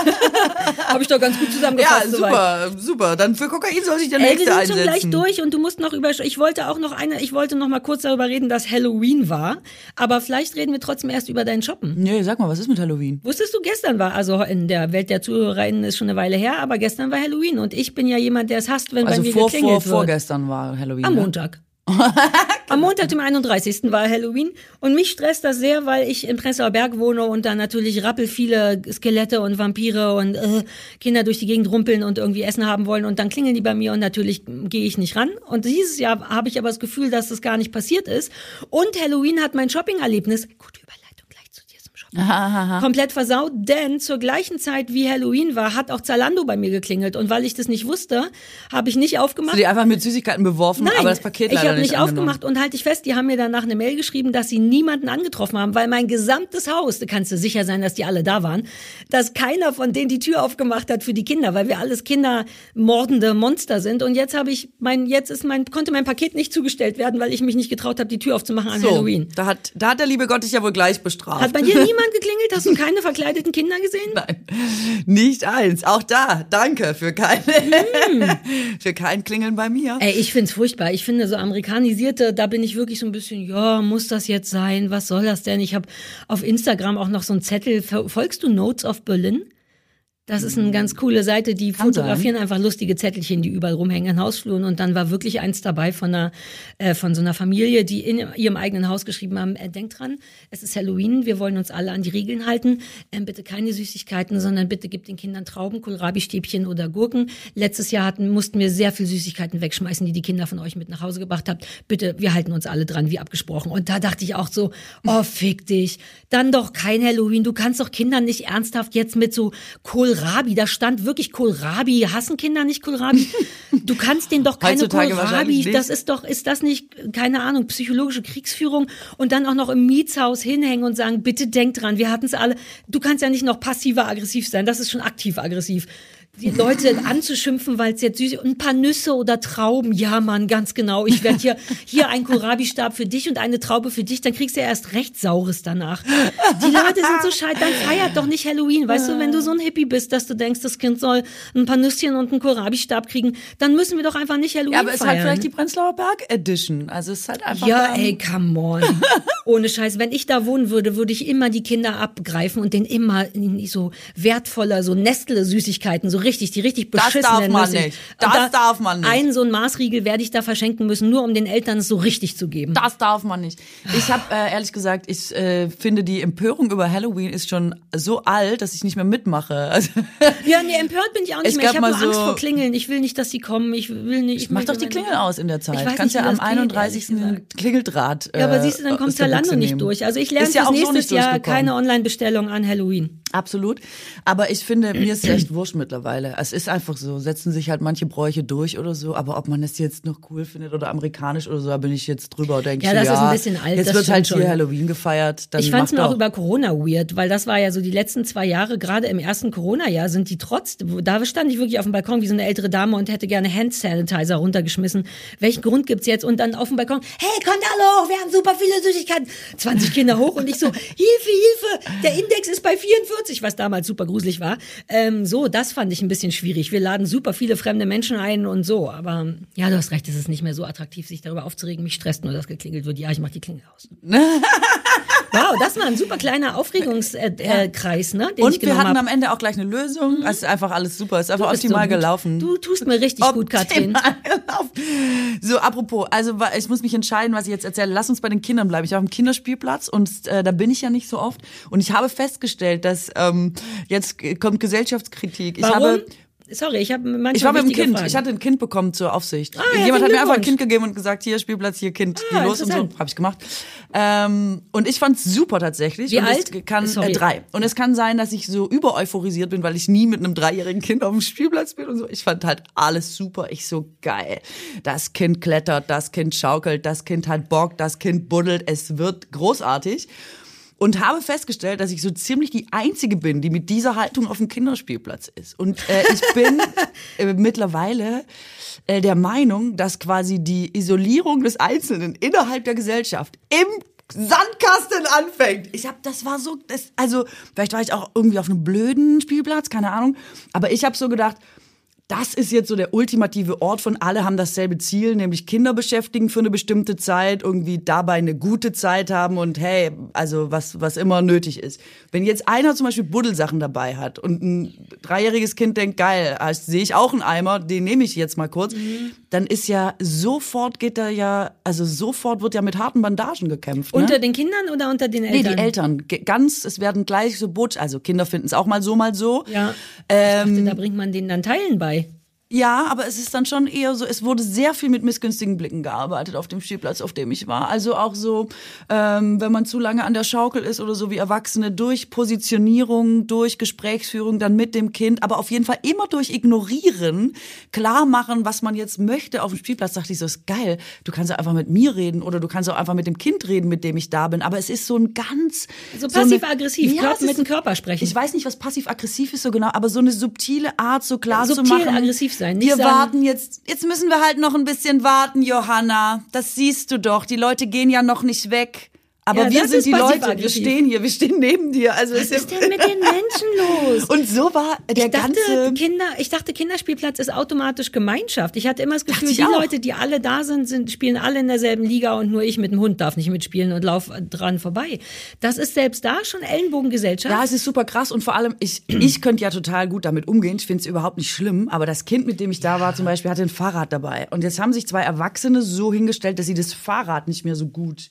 [SPEAKER 2] Habe ich doch ganz gut zusammengefasst.
[SPEAKER 1] Ja, super, soweit. super. Dann für Kokain soll sich der äh, nächste.
[SPEAKER 2] Wir sind schon gleich durch und du musst noch über, ich wollte auch noch eine, ich wollte noch mal kurz darüber reden, dass Halloween war. Aber vielleicht reden wir trotzdem erst über deinen Shoppen.
[SPEAKER 1] Nee, sag mal, was ist mit Halloween?
[SPEAKER 2] Wusstest du, gestern war, also in der Welt der ZuhörerInnen ist schon eine Weile her, aber gestern war Halloween und ich bin ja jemand, der es hasst, wenn
[SPEAKER 1] also
[SPEAKER 2] bei mir
[SPEAKER 1] vor,
[SPEAKER 2] geklingelt
[SPEAKER 1] vor, wird. vorgestern war Halloween.
[SPEAKER 2] Am ne? Montag. Am Montag, dem 31. war Halloween und mich stresst das sehr, weil ich in Prenzlauer Berg wohne und da natürlich rappel viele Skelette und Vampire und äh, Kinder durch die Gegend rumpeln und irgendwie Essen haben wollen und dann klingeln die bei mir und natürlich gehe ich nicht ran. Und dieses Jahr habe ich aber das Gefühl, dass das gar nicht passiert ist. Und Halloween hat mein Shopping-Erlebnis, gut, überlegt komplett versaut, denn zur gleichen Zeit wie Halloween war, hat auch Zalando bei mir geklingelt und weil ich das nicht wusste, habe ich nicht aufgemacht.
[SPEAKER 1] Hast du die einfach mit Süßigkeiten beworfen,
[SPEAKER 2] Nein,
[SPEAKER 1] aber das Paket leider
[SPEAKER 2] ich habe
[SPEAKER 1] nicht,
[SPEAKER 2] nicht aufgemacht und halte ich fest, die haben mir danach eine Mail geschrieben, dass sie niemanden angetroffen haben, weil mein gesamtes Haus, da kannst du sicher sein, dass die alle da waren, dass keiner von denen die Tür aufgemacht hat für die Kinder, weil wir alles kindermordende Monster sind und jetzt habe ich mein jetzt ist mein konnte mein Paket nicht zugestellt werden, weil ich mich nicht getraut habe, die Tür aufzumachen an
[SPEAKER 1] so,
[SPEAKER 2] Halloween.
[SPEAKER 1] Da hat da hat der liebe Gott dich ja wohl gleich bestraft.
[SPEAKER 2] Hat bei dir niemand geklingelt? Hast du keine verkleideten Kinder gesehen?
[SPEAKER 1] Nein, nicht eins. Auch da, danke für kein, mm. für kein Klingeln bei mir.
[SPEAKER 2] Ey, ich find's furchtbar. Ich finde so amerikanisierte, da bin ich wirklich so ein bisschen, ja, muss das jetzt sein? Was soll das denn? Ich habe auf Instagram auch noch so einen Zettel. Folgst du Notes of Berlin? Das ist eine ganz coole Seite, die
[SPEAKER 1] Kann
[SPEAKER 2] fotografieren einfach lustige Zettelchen, die überall rumhängen in Hausfluren. Und dann war wirklich eins dabei von einer, äh, von so einer Familie, die in ihrem eigenen Haus geschrieben haben, äh, denkt dran, es ist Halloween, wir wollen uns alle an die Regeln halten. Ähm, bitte keine Süßigkeiten, sondern bitte gebt den Kindern Trauben, Kohlrabi-Stäbchen oder Gurken. Letztes Jahr hatten, mussten wir sehr viel Süßigkeiten wegschmeißen, die die Kinder von euch mit nach Hause gebracht habt. Bitte, wir halten uns alle dran, wie abgesprochen. Und da dachte ich auch so, oh, fick dich. Dann doch kein Halloween. Du kannst doch Kindern nicht ernsthaft jetzt mit so Kohlrabi, da stand wirklich Kohlrabi. Hassen Kinder nicht Kohlrabi? Du kannst denen doch keine
[SPEAKER 1] Heutzutage
[SPEAKER 2] Kohlrabi. Das ist doch, ist das nicht, keine Ahnung, psychologische Kriegsführung und dann auch noch im Mietshaus hinhängen und sagen, bitte denk dran, wir hatten es alle. Du kannst ja nicht noch passiver aggressiv sein, das ist schon aktiv aggressiv. Die Leute anzuschimpfen, weil es jetzt süß ist. Ein paar Nüsse oder Trauben. Ja, Mann, ganz genau. Ich werde hier, hier ein Kohlrabi-Stab für dich und eine Traube für dich. Dann kriegst du ja erst recht Saures danach. Die Leute sind so scheiße. Dann feiert doch nicht Halloween. Weißt du, wenn du so ein Hippie bist, dass du denkst, das Kind soll ein paar Nüsschen und einen Kohlrabi-Stab kriegen, dann müssen wir doch einfach nicht Halloween
[SPEAKER 1] Ja, aber es ist
[SPEAKER 2] feiern.
[SPEAKER 1] halt vielleicht die Prenzlauer Berg Edition. Also es ist halt einfach.
[SPEAKER 2] Ja, ey, come on. Ohne Scheiß. Wenn ich da wohnen würde, würde ich immer die Kinder abgreifen und denen immer in so wertvoller, so Nestle-Süßigkeiten, so richtig, die richtig
[SPEAKER 1] Das
[SPEAKER 2] beschissenen
[SPEAKER 1] darf man
[SPEAKER 2] Nüsse.
[SPEAKER 1] nicht. Das
[SPEAKER 2] Und
[SPEAKER 1] darf man nicht.
[SPEAKER 2] Einen so einen Maßriegel werde ich da verschenken müssen, nur um den Eltern es so richtig zu geben.
[SPEAKER 1] Das darf man nicht. Ich habe äh, ehrlich gesagt, ich äh, finde die Empörung über Halloween ist schon so alt, dass ich nicht mehr mitmache. Also,
[SPEAKER 2] Ja, nee, empört bin ich auch nicht
[SPEAKER 1] Es
[SPEAKER 2] mehr. Ich habe nur Angst
[SPEAKER 1] so-
[SPEAKER 2] vor Klingeln. Ich will nicht, dass sie kommen. Ich will nicht. Ich
[SPEAKER 1] mach doch die Klingel aus in der Zeit.
[SPEAKER 2] Ich weiß
[SPEAKER 1] Kannst
[SPEAKER 2] nicht,
[SPEAKER 1] ja am
[SPEAKER 2] das geht,
[SPEAKER 1] 31.
[SPEAKER 2] ehrlich
[SPEAKER 1] den
[SPEAKER 2] gesagt.
[SPEAKER 1] Klingeldraht.
[SPEAKER 2] Ja, aber
[SPEAKER 1] äh,
[SPEAKER 2] siehst du, dann kommt
[SPEAKER 1] der
[SPEAKER 2] Zalando nicht durch. Also ich lerne
[SPEAKER 1] ja
[SPEAKER 2] nächstes Jahr keine Online-Bestellung an Halloween.
[SPEAKER 1] Absolut. Aber ich finde, mir ist es echt wurscht mittlerweile. Es ist einfach so. Setzen sich halt manche Bräuche durch oder so. Aber ob man es jetzt noch cool findet oder amerikanisch oder so, da bin ich jetzt drüber und denke
[SPEAKER 2] Ja, das ist
[SPEAKER 1] ja,
[SPEAKER 2] ein bisschen alt,
[SPEAKER 1] Jetzt
[SPEAKER 2] das
[SPEAKER 1] wird halt
[SPEAKER 2] stimmt
[SPEAKER 1] hier
[SPEAKER 2] schon.
[SPEAKER 1] Halloween gefeiert.
[SPEAKER 2] Ich fand es mir auch über Corona weird, weil das war ja so die letzten zwei Jahre, gerade im ersten Corona-Jahr sind die trotzdem, da stand ich wirklich auf dem Balkon wie so eine ältere Dame und hätte gerne Hand Sanitizer runtergeschmissen. Welchen Grund gibt's jetzt? Und dann auf dem Balkon, hey, kommt hallo, wir haben super viele Süßigkeiten. 20 Kinder hoch und ich so, Hilfe, Hilfe, der Index ist bei 44, was damals super gruselig war. Ähm, so, das fand ich ein bisschen schwierig. Wir laden super viele fremde Menschen ein und so, aber ja, du hast recht, es ist nicht mehr so attraktiv, sich darüber aufzuregen. Mich stresst nur, dass geklingelt wird. Ja, ich mach die Klingel aus. Wow, das war ein super kleiner Aufregungskreis, äh, Kreis, ne? Den ich
[SPEAKER 1] Und wir hatten
[SPEAKER 2] hab.
[SPEAKER 1] am Ende auch gleich eine Lösung. Es ist einfach alles super. Es ist einfach optimal
[SPEAKER 2] so
[SPEAKER 1] gelaufen.
[SPEAKER 2] Du tust mir richtig gut, Katrin.
[SPEAKER 1] Optimal gelaufen. So, apropos, also ich muss mich entscheiden, was ich jetzt erzähle. Lass uns bei den Kindern bleiben. Ich war auf dem Kinderspielplatz und äh, da bin ich ja nicht so oft. Und ich habe festgestellt, dass ähm, jetzt kommt Gesellschaftskritik. Ich
[SPEAKER 2] Warum?
[SPEAKER 1] habe
[SPEAKER 2] Sorry, ich habe manchmal
[SPEAKER 1] ich war mit dem
[SPEAKER 2] wichtige
[SPEAKER 1] Kind.
[SPEAKER 2] Fragen.
[SPEAKER 1] Ich hatte ein Kind bekommen zur Aufsicht.
[SPEAKER 2] ja,
[SPEAKER 1] Jemand hat mir einfach ein. Kind gegeben und gesagt, hier Spielplatz, hier Kind,
[SPEAKER 2] Ah,
[SPEAKER 1] geh los und so. Habe ich gemacht. Ähm, und ich fand's super tatsächlich.
[SPEAKER 2] Wie
[SPEAKER 1] und
[SPEAKER 2] alt?
[SPEAKER 1] Es kann äh, drei. Und es kann sein, dass ich so über euphorisiert bin, weil ich nie mit einem dreijährigen Kind auf dem Spielplatz bin und so. Ich fand halt alles super. Ich so geil. Das Kind klettert, das Kind schaukelt, das Kind hat Bock, das Kind buddelt. Es wird großartig. Und habe festgestellt, dass ich so ziemlich die Einzige bin, die mit dieser Haltung auf dem Kinderspielplatz ist. Und äh, ich bin äh, mittlerweile äh, der Meinung, dass quasi die Isolierung des Einzelnen innerhalb der Gesellschaft im Sandkasten anfängt. Ich habe, das war so, das, also vielleicht war ich auch irgendwie auf einem blöden Spielplatz, keine Ahnung. Aber ich habe so gedacht, das ist jetzt so der ultimative Ort von alle haben dasselbe Ziel, nämlich Kinder beschäftigen für eine bestimmte Zeit, irgendwie dabei eine gute Zeit haben und hey, also was, was immer nötig ist. Wenn jetzt einer zum Beispiel Buddelsachen dabei hat und ein dreijähriges Kind denkt, geil, sehe ich auch einen Eimer, den nehme ich jetzt mal kurz, dann ist ja sofort geht da ja, also sofort wird ja mit harten Bandagen gekämpft. Ne?
[SPEAKER 2] Unter den Kindern oder unter den
[SPEAKER 1] Nee,
[SPEAKER 2] Eltern?
[SPEAKER 1] die Eltern. Ganz, es werden gleich so Butsch, also Kinder finden es auch mal so, mal so.
[SPEAKER 2] Ja.
[SPEAKER 1] Ähm,
[SPEAKER 2] Ich dachte, da bringt man denen dann Teilen bei.
[SPEAKER 1] Ja, aber es ist dann schon eher so, es wurde sehr viel mit missgünstigen Blicken gearbeitet auf dem Spielplatz, auf dem ich war. Also auch so, ähm, wenn man zu lange an der Schaukel ist oder so wie Erwachsene, durch Positionierung, durch Gesprächsführung, dann mit dem Kind, aber auf jeden Fall immer durch Ignorieren, klar machen, was man jetzt möchte auf dem Spielplatz, dachte ich so, ist geil. Du kannst ja einfach mit mir reden oder du kannst auch einfach mit dem Kind reden, mit dem ich da bin. Aber es ist so ein ganz...
[SPEAKER 2] So passiv-aggressiv,
[SPEAKER 1] ist
[SPEAKER 2] mit dem Körper sprechen.
[SPEAKER 1] Ich weiß nicht, was passiv-aggressiv ist so genau, aber so eine subtile Art, so klar zu
[SPEAKER 2] Subtil
[SPEAKER 1] machen.
[SPEAKER 2] aggressiv sein, nicht
[SPEAKER 1] Wir
[SPEAKER 2] sagen-
[SPEAKER 1] warten jetzt, jetzt müssen wir halt noch ein bisschen warten, Johanna. Das siehst du doch. Die Leute gehen ja noch nicht weg. Aber
[SPEAKER 2] Ja,
[SPEAKER 1] wir sind die Leute, wir stehen hier, wir stehen neben dir. Also
[SPEAKER 2] Was
[SPEAKER 1] ist
[SPEAKER 2] denn mit den Menschen los?
[SPEAKER 1] Und so war der
[SPEAKER 2] ich dachte,
[SPEAKER 1] ganze.
[SPEAKER 2] Kinder, ich dachte, Kinderspielplatz ist automatisch Gemeinschaft. Ich hatte immer das Gefühl, die
[SPEAKER 1] auch.
[SPEAKER 2] Leute, die alle da sind, sind, spielen alle in derselben Liga und nur ich mit dem Hund darf nicht mitspielen und lauf dran vorbei. Das ist selbst da schon Ellenbogengesellschaft.
[SPEAKER 1] Ja, es ist super krass und vor allem, ich, ich könnte ja total gut damit umgehen. Ich finde es überhaupt nicht schlimm, aber das Kind, mit dem ich da war, zum Beispiel, hatte ein Fahrrad dabei. Und jetzt haben sich zwei Erwachsene so hingestellt, dass sie das Fahrrad nicht mehr so gut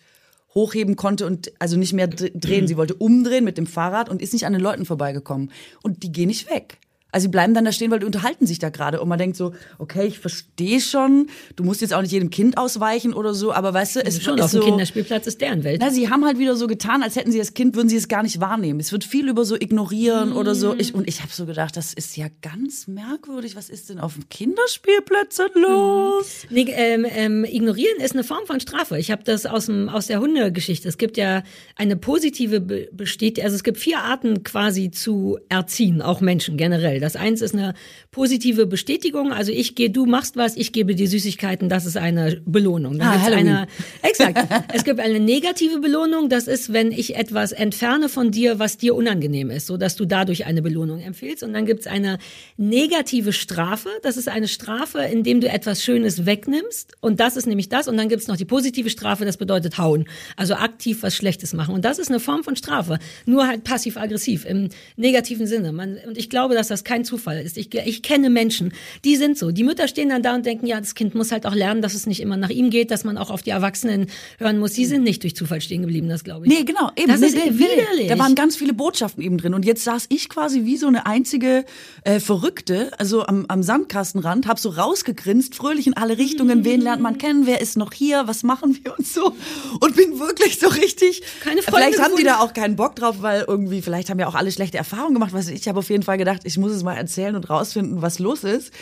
[SPEAKER 1] hochheben konnte und also nicht mehr dr- drehen. Sie wollte umdrehen mit dem Fahrrad und ist nicht an den Leuten vorbeigekommen. Und die gehen nicht weg. Also sie bleiben dann da stehen, weil die unterhalten sich da gerade. Und man denkt so, okay, ich verstehe schon, du musst jetzt auch nicht jedem Kind ausweichen oder so, aber weißt du, es
[SPEAKER 2] schon
[SPEAKER 1] ist
[SPEAKER 2] auf dem
[SPEAKER 1] so,
[SPEAKER 2] Kinderspielplatz ist deren Welt.
[SPEAKER 1] na, sie haben halt wieder so getan, als hätten sie das Kind, würden sie es gar nicht wahrnehmen. Es wird viel über so ignorieren oder so. Ich, und ich habe so gedacht, das ist ja ganz merkwürdig. Was ist denn auf dem Kinderspielplätzen los?
[SPEAKER 2] Nee, ähm, ähm, ignorieren ist eine Form von Strafe. Ich habe das aus, dem, aus der Hundegeschichte. Es gibt ja eine positive Be Bestätigung, also es gibt vier Arten quasi zu erziehen, auch Menschen generell. Das eins ist eine positive Bestätigung, also ich gehe, du machst was, ich gebe dir Süßigkeiten, das ist eine Belohnung. Dann
[SPEAKER 1] Ah,
[SPEAKER 2] gibt's
[SPEAKER 1] Halloween.
[SPEAKER 2] eine, exakt. Es gibt eine negative Belohnung, das ist, wenn ich etwas entferne von dir, was dir unangenehm ist, so dass du dadurch eine Belohnung empfiehlst. Und dann gibt's eine negative Strafe, das ist eine Strafe, indem du etwas Schönes wegnimmst. Und das ist nämlich das. Und dann gibt's noch die positive Strafe, das bedeutet hauen. Also aktiv was Schlechtes machen. Und das ist eine Form von Strafe. Nur halt passiv-aggressiv im negativen Sinne. Man, und ich glaube, dass das kein Zufall ist. Ich, ich kenne Menschen, die sind so. Die Mütter stehen dann da und denken, ja, das Kind muss halt auch lernen, dass es nicht immer nach ihm geht, dass man auch auf die Erwachsenen hören muss. Die sind nicht durch Zufall stehen geblieben, das glaube ich.
[SPEAKER 1] Nee, genau. Eben.
[SPEAKER 2] Das
[SPEAKER 1] nee,
[SPEAKER 2] ist
[SPEAKER 1] nee,
[SPEAKER 2] widerlich.
[SPEAKER 1] Da waren ganz viele Botschaften eben drin. Und jetzt saß ich quasi wie so eine einzige äh, Verrückte, also am, am Sandkastenrand, hab so rausgegrinst, fröhlich in alle Richtungen. Wen lernt man kennen? Wer ist noch hier? Was machen wir und so? Und bin wirklich so richtig.
[SPEAKER 2] Keine Freunde
[SPEAKER 1] Vielleicht haben die da auch keinen Bock drauf, weil irgendwie, vielleicht haben ja auch alle schlechte Erfahrungen gemacht. Was ich habe auf jeden Fall gedacht, ich muss es mal erzählen und rausfinden, was los ist.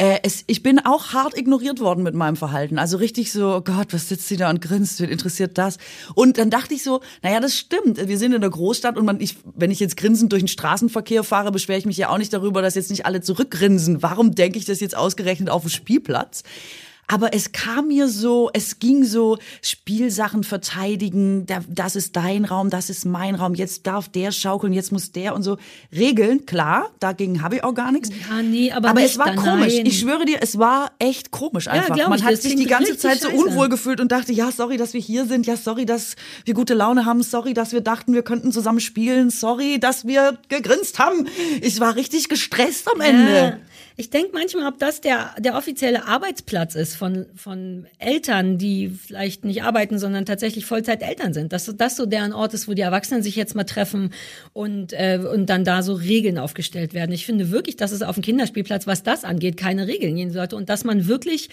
[SPEAKER 1] Äh, es, ich bin auch hart ignoriert worden mit meinem Verhalten. Also richtig so, oh Gott, was sitzt sie da und grinst, wen interessiert das? Und dann dachte ich so, naja, das stimmt. Wir sind in der Großstadt und man, ich, wenn ich jetzt grinsend durch den Straßenverkehr fahre, beschwere ich mich ja auch nicht darüber, dass jetzt nicht alle zurückgrinsen. Warum denke ich das jetzt ausgerechnet auf dem Spielplatz? Aber es kam mir so, es ging so Spielsachen verteidigen, da- das ist dein Raum, das ist mein Raum, jetzt darf der schaukeln, jetzt muss der und so. Regeln, klar, dagegen habe ich auch gar nichts.
[SPEAKER 2] Ja, nee, aber
[SPEAKER 1] Aber es war komisch.
[SPEAKER 2] nein.
[SPEAKER 1] Ich schwöre dir, es war echt komisch einfach.
[SPEAKER 2] glaub
[SPEAKER 1] Man
[SPEAKER 2] ich,
[SPEAKER 1] hat sich die ganze Zeit so
[SPEAKER 2] scheiße.
[SPEAKER 1] unwohl gefühlt und dachte, ja, sorry, dass wir hier sind, ja, sorry, dass wir gute Laune haben, sorry, dass wir dachten, wir könnten zusammen spielen, sorry, dass wir gegrinst haben. Ich war richtig gestresst am Ende.
[SPEAKER 2] Ja. Ich denke manchmal, ob das der, der offizielle Arbeitsplatz ist von, von Eltern, die vielleicht nicht arbeiten, sondern tatsächlich Vollzeit-Eltern sind. Dass das so deren Ort ist, wo die Erwachsenen sich jetzt mal treffen und, äh, und dann da so Regeln aufgestellt werden. Ich finde wirklich, dass es auf dem Kinderspielplatz, was das angeht, keine Regeln gehen sollte und dass man wirklich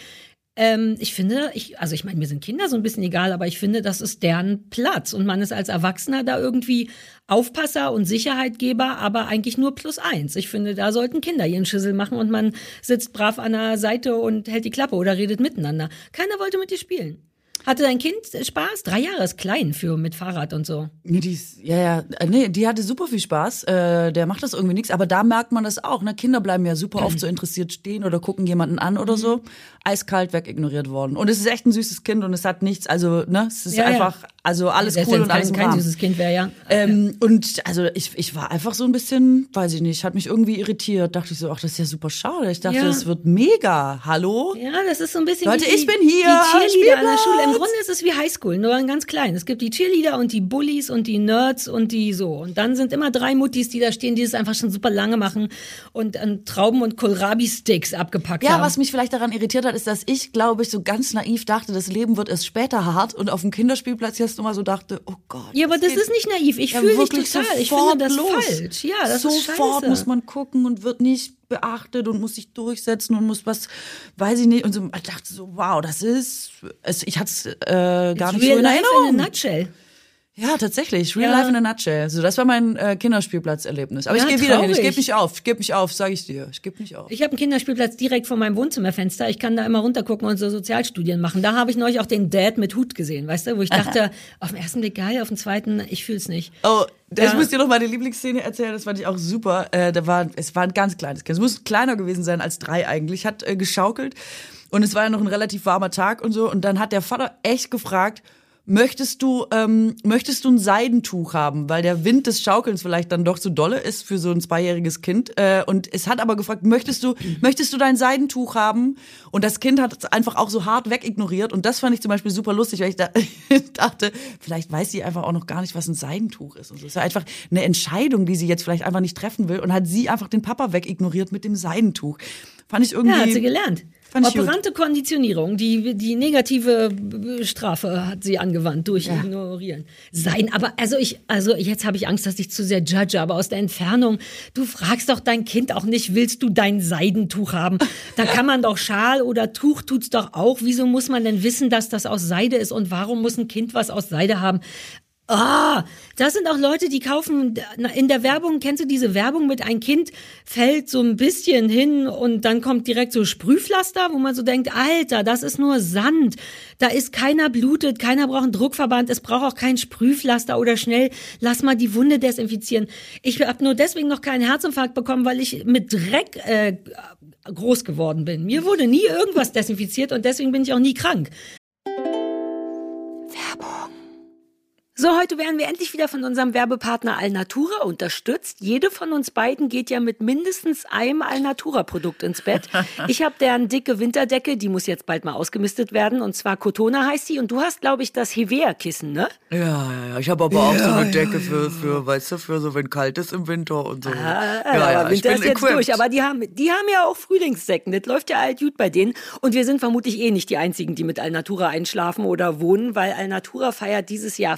[SPEAKER 2] ähm, ich finde, ich, also ich meine, mir sind Kinder so ein bisschen egal, aber ich finde, das ist deren Platz und man ist als Erwachsener da irgendwie Aufpasser und Sicherheitgeber, aber eigentlich nur plus eins. Ich finde, da sollten Kinder ihren Schüssel machen und man sitzt brav an der Seite und hält die Klappe oder redet miteinander. Keiner wollte mit dir spielen. Hatte dein Kind Spaß? Drei Jahre ist klein für mit Fahrrad und so.
[SPEAKER 1] Nee, die ist, ja, ja, äh, nee, die hatte super viel Spaß. Äh, der macht das irgendwie nichts, aber da merkt man das auch. Ne? Kinder bleiben ja super oft so interessiert stehen oder gucken jemanden an oder so. Eiskalt wegignoriert worden. Und es ist echt ein süßes Kind und es hat nichts, also ne, es ist
[SPEAKER 2] Ja, ja.
[SPEAKER 1] einfach, also alles
[SPEAKER 2] Selbst
[SPEAKER 1] cool und
[SPEAKER 2] es
[SPEAKER 1] alles
[SPEAKER 2] kein, kein süßes Kind wäre, ja.
[SPEAKER 1] Ähm, und also ich, ich war einfach so ein bisschen, weiß ich nicht, hat mich irgendwie irritiert. Dachte ich so, ach, das ist ja super schade. Ich dachte,
[SPEAKER 2] Ja.
[SPEAKER 1] es wird mega. Hallo?
[SPEAKER 2] Ja, das ist so ein bisschen
[SPEAKER 1] Leute,
[SPEAKER 2] wie die,
[SPEAKER 1] ich bin hier,
[SPEAKER 2] die Cheerleader an der. Schule. Im Grunde ist es wie Highschool, nur ein ganz klein. Es gibt die Cheerleader und die Bullies und die Nerds und die so. Und dann sind immer drei Muttis, die da stehen, die es einfach schon super lange machen und an Trauben und Kohlrabi-Sticks abgepackt
[SPEAKER 1] Ja,
[SPEAKER 2] haben.
[SPEAKER 1] was mich vielleicht daran irritiert hat, ist, dass ich, glaube ich, so ganz naiv dachte, das Leben wird erst später hart und auf dem Kinderspielplatz jetzt immer so dachte, oh Gott.
[SPEAKER 2] ja, aber das
[SPEAKER 1] geht
[SPEAKER 2] ist nicht naiv. Ich
[SPEAKER 1] ja
[SPEAKER 2] fühle
[SPEAKER 1] wirklich
[SPEAKER 2] total. Ich finde das
[SPEAKER 1] los.
[SPEAKER 2] falsch. Ja, das ist
[SPEAKER 1] Sofort
[SPEAKER 2] scheiße.
[SPEAKER 1] muss man gucken und wird nicht beachtet und muss sich durchsetzen und muss was, weiß ich nicht. Und so, ich dachte so, wow, das ist, es, ich hatte es äh, gar nicht so in Erinnerung.
[SPEAKER 2] in a nutshell.
[SPEAKER 1] Ja, tatsächlich. Real
[SPEAKER 2] Ja.
[SPEAKER 1] life in a nutshell. So, das war mein äh, Kinderspielplatzerlebnis. Aber
[SPEAKER 2] Ja,
[SPEAKER 1] ich gehe wieder hin. Ich gebe nicht auf. Ich gebe nicht auf, sage ich dir. Ich gebe nicht auf.
[SPEAKER 2] Ich habe einen Kinderspielplatz direkt vor meinem Wohnzimmerfenster. Ich kann da immer runtergucken und so Sozialstudien machen. Da habe ich neulich auch den Dad mit Hut gesehen, weißt du, wo ich dachte, auf den ersten Blick geil, auf den zweiten, ich fühl's nicht.
[SPEAKER 1] Oh, ich
[SPEAKER 2] Ja.
[SPEAKER 1] muss dir noch meine Lieblingsszene erzählen, das fand ich auch super. Äh, da war, es war ein ganz kleines Kind. Es muss kleiner gewesen sein als drei eigentlich. Hat äh, geschaukelt und es war ja noch ein relativ warmer Tag und so. Und dann hat der Vater echt gefragt, möchtest du, ähm, möchtest du ein Seidentuch haben, weil der Wind des Schaukelns vielleicht dann doch zu dolle ist für so ein zweijähriges Kind. Äh, und es hat aber gefragt, möchtest du, möchtest du dein Seidentuch haben? Und das Kind hat es einfach auch so hart wegignoriert. Und das fand ich zum Beispiel super lustig, weil ich da, dachte, vielleicht weiß sie einfach auch noch gar nicht, was ein Seidentuch ist. Und so. Es ist ja einfach eine Entscheidung, die sie jetzt vielleicht einfach nicht treffen will. Und hat sie einfach den Papa wegignoriert mit dem Seidentuch. Fand ich irgendwie.
[SPEAKER 2] Ja, hat sie gelernt. Operante Konditionierung, die, die negative Strafe hat sie angewandt durch
[SPEAKER 1] Ja.
[SPEAKER 2] Ignorieren. Sein, aber also ich, also jetzt habe ich Angst, dass ich zu sehr judge, aber aus der Entfernung, du fragst doch dein Kind auch nicht, willst du dein Seidentuch haben? Da kann man doch Schal oder Tuch tut's doch auch. Wieso muss man denn wissen, dass das aus Seide ist und warum muss ein Kind was aus Seide haben? Ah, das sind auch Leute, die kaufen in der Werbung, kennst du diese Werbung mit ein Kind fällt so ein bisschen hin und dann kommt direkt so Sprühpflaster, wo man so denkt, Alter, das ist nur Sand. Da ist keiner blutet, keiner braucht einen Druckverband, es braucht auch kein Sprühpflaster oder schnell lass mal die Wunde desinfizieren. Ich habe nur deswegen noch keinen Herzinfarkt bekommen, weil ich mit Dreck äh, groß geworden bin. Mir wurde nie irgendwas desinfiziert und deswegen bin ich auch nie krank. So, heute werden wir endlich wieder von unserem Werbepartner Alnatura unterstützt. Jede von uns beiden geht ja mit mindestens einem Alnatura-Produkt ins Bett. Ich habe deren dicke Winterdecke, die muss jetzt bald mal ausgemistet werden. Und zwar Cotona heißt die. Und du hast, glaube ich, das Hevea-Kissen, ne?
[SPEAKER 1] Ja, ja, ja. Ich habe aber auch so eine Decke für, für, weißt du, für so, wenn kalt ist im Winter und so.
[SPEAKER 2] Ah, aber Winter ist jetzt durch. Aber die haben, die haben ja auch Frühlingssäcken. Das läuft ja alt gut bei denen. Und wir sind vermutlich eh nicht die Einzigen, die mit Alnatura einschlafen oder wohnen, weil Alnatura feiert dieses Jahr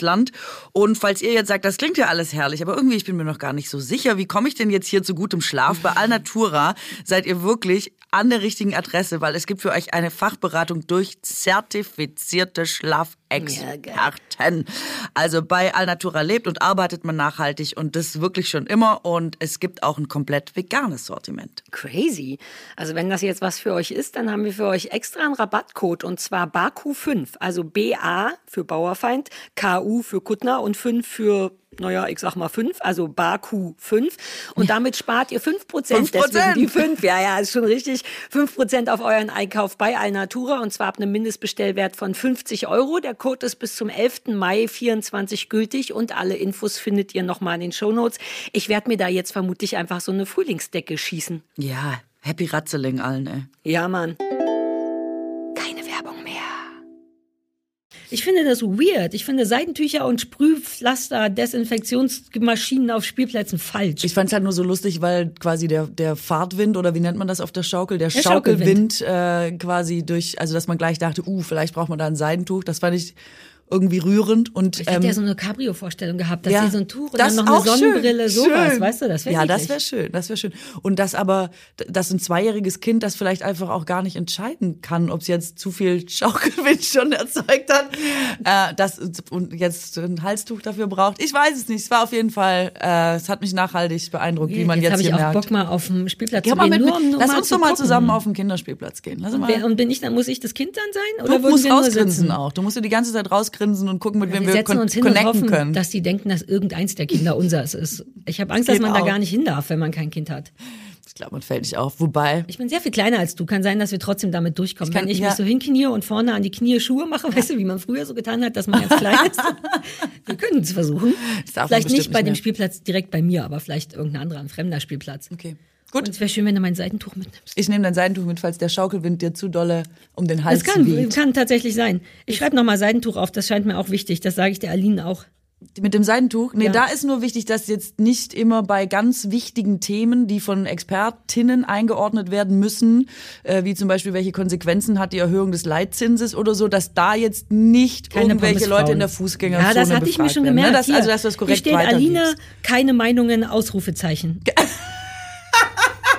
[SPEAKER 1] Und falls ihr jetzt sagt, das klingt ja alles herrlich, aber irgendwie, ich bin mir noch gar nicht so sicher, wie komme ich denn jetzt hier zu gutem Schlaf? Bei Alnatura seid ihr wirklich an der richtigen Adresse, weil es gibt für euch eine Fachberatung durch zertifizierte Schlafexperten. Also bei Alnatura lebt und arbeitet man nachhaltig und das wirklich schon immer und es gibt auch ein komplett veganes Sortiment.
[SPEAKER 2] Crazy. Also wenn das jetzt was für euch ist, dann haben wir für euch extra einen Rabattcode und zwar BAKU5. Also BA für Bauerfeind, KU für Kuttner und 5 für naja, ich sag mal 5, also Baku 5. Und damit spart ihr 5 Prozent.
[SPEAKER 1] 5%.
[SPEAKER 2] Deswegen die 5, ja, ja, ist schon richtig. 5 Prozent auf euren Einkauf bei Alnatura und zwar ab einem Mindestbestellwert von 50 Euro. Der Code ist bis zum 11. Mai 24 gültig und alle Infos findet ihr nochmal in den Shownotes. Ich werde mir da jetzt vermutlich einfach so eine Frühlingsdecke schießen.
[SPEAKER 1] Ja, happy Ratzeling allen, ey.
[SPEAKER 2] Ja, Mann. Ich finde das weird. Ich finde Seidentücher und Sprühpflaster, Desinfektionsmaschinen auf Spielplätzen falsch.
[SPEAKER 1] Ich fand es halt nur so lustig, weil quasi der, der Fahrtwind oder wie nennt man das auf der Schaukel? Der,
[SPEAKER 2] Der
[SPEAKER 1] Schaukelwind äh, quasi durch, also dass man gleich dachte, uh, vielleicht braucht man da ein Seidentuch. Das fand ich irgendwie rührend und
[SPEAKER 2] ich hätte ja so eine Cabrio-Vorstellung gehabt, dass
[SPEAKER 1] ähm, ja,
[SPEAKER 2] sie so ein Tuch und dann noch eine Sonnenbrille,
[SPEAKER 1] schön,
[SPEAKER 2] sowas,
[SPEAKER 1] schön.
[SPEAKER 2] weißt du, das wäre
[SPEAKER 1] Ja, das wäre schön, das wäre schön. Und das aber, dass ein zweijähriges Kind das vielleicht einfach auch gar nicht entscheiden kann, ob es jetzt zu viel Schaukelwind schon erzeugt hat, äh, das und jetzt ein Halstuch dafür braucht. Ich weiß es nicht. Es war auf jeden Fall, äh, es hat mich nachhaltig beeindruckt, wie man
[SPEAKER 2] jetzt
[SPEAKER 1] jetzt,
[SPEAKER 2] habe ich
[SPEAKER 1] hier
[SPEAKER 2] auch
[SPEAKER 1] merkt.
[SPEAKER 2] Bock mal auf dem Spielplatz
[SPEAKER 1] Geh
[SPEAKER 2] zu
[SPEAKER 1] mal
[SPEAKER 2] gehen,
[SPEAKER 1] mit,
[SPEAKER 2] nur um nur
[SPEAKER 1] lass
[SPEAKER 2] mal
[SPEAKER 1] uns
[SPEAKER 2] zu
[SPEAKER 1] doch mal zusammen auf den Kinderspielplatz gehen. Lass
[SPEAKER 2] Und,
[SPEAKER 1] mal.
[SPEAKER 2] und bin ich dann, muss ich das Kind dann sein?
[SPEAKER 1] Du
[SPEAKER 2] Oder würden
[SPEAKER 1] musst
[SPEAKER 2] sitzen?
[SPEAKER 1] auch. Du musst dir die ganze Zeit rausgrinsen und gucken, mit wem
[SPEAKER 2] Wir
[SPEAKER 1] wir,
[SPEAKER 2] setzen
[SPEAKER 1] con
[SPEAKER 2] uns hin und
[SPEAKER 1] connecten
[SPEAKER 2] hoffen,
[SPEAKER 1] können.
[SPEAKER 2] dass die denken, dass irgendeins der Kinder unseres ist. Ich habe Angst, dass
[SPEAKER 1] geht
[SPEAKER 2] man da
[SPEAKER 1] auch.
[SPEAKER 2] gar nicht hin darf, wenn man kein Kind hat.
[SPEAKER 1] ich glaube, man fällt nicht auf. Wobei,
[SPEAKER 2] Ich bin sehr viel kleiner als du. Kann sein, dass wir trotzdem damit durchkommen.
[SPEAKER 1] Ich kann-
[SPEAKER 2] wenn ich
[SPEAKER 1] ja.
[SPEAKER 2] mich so hinknie und vorne an die Knie Schuhe mache, weißt du, wie man früher so getan hat, dass man ganz klein ist. wir können es versuchen.
[SPEAKER 1] Das
[SPEAKER 2] Vielleicht nicht bei
[SPEAKER 1] nicht
[SPEAKER 2] dem. Spielplatz direkt bei mir, aber vielleicht irgendein anderer, ein fremder Spielplatz.
[SPEAKER 1] okay.
[SPEAKER 2] Und
[SPEAKER 1] Gut.
[SPEAKER 2] es wäre schön, wenn du mein Seidentuch mitnimmst.
[SPEAKER 1] Ich nehme dein Seidentuch mit, falls der Schaukelwind dir zu dolle um den Hals
[SPEAKER 2] Das kann, kann tatsächlich sein. Ich schreibe nochmal Seidentuch auf, das scheint mir auch wichtig. Das sage ich der Aline auch.
[SPEAKER 1] Mit dem Seidentuch? Nee,
[SPEAKER 2] Ja.
[SPEAKER 1] da ist nur wichtig, dass jetzt nicht immer bei ganz wichtigen Themen, die von Expertinnen eingeordnet werden müssen, äh, wie zum Beispiel, welche Konsequenzen hat die Erhöhung des Leitzinses oder so, dass da jetzt nicht
[SPEAKER 2] Keine
[SPEAKER 1] irgendwelche. Leute in der Fußgängerzone
[SPEAKER 2] Ja, das hatte ich mir schon
[SPEAKER 1] werden,
[SPEAKER 2] gemerkt.
[SPEAKER 1] Ne? Das, also, dass das korrekt
[SPEAKER 2] Hier steht Aline,
[SPEAKER 1] weitergibst.
[SPEAKER 2] keine Meinungen, Ausrufezeichen.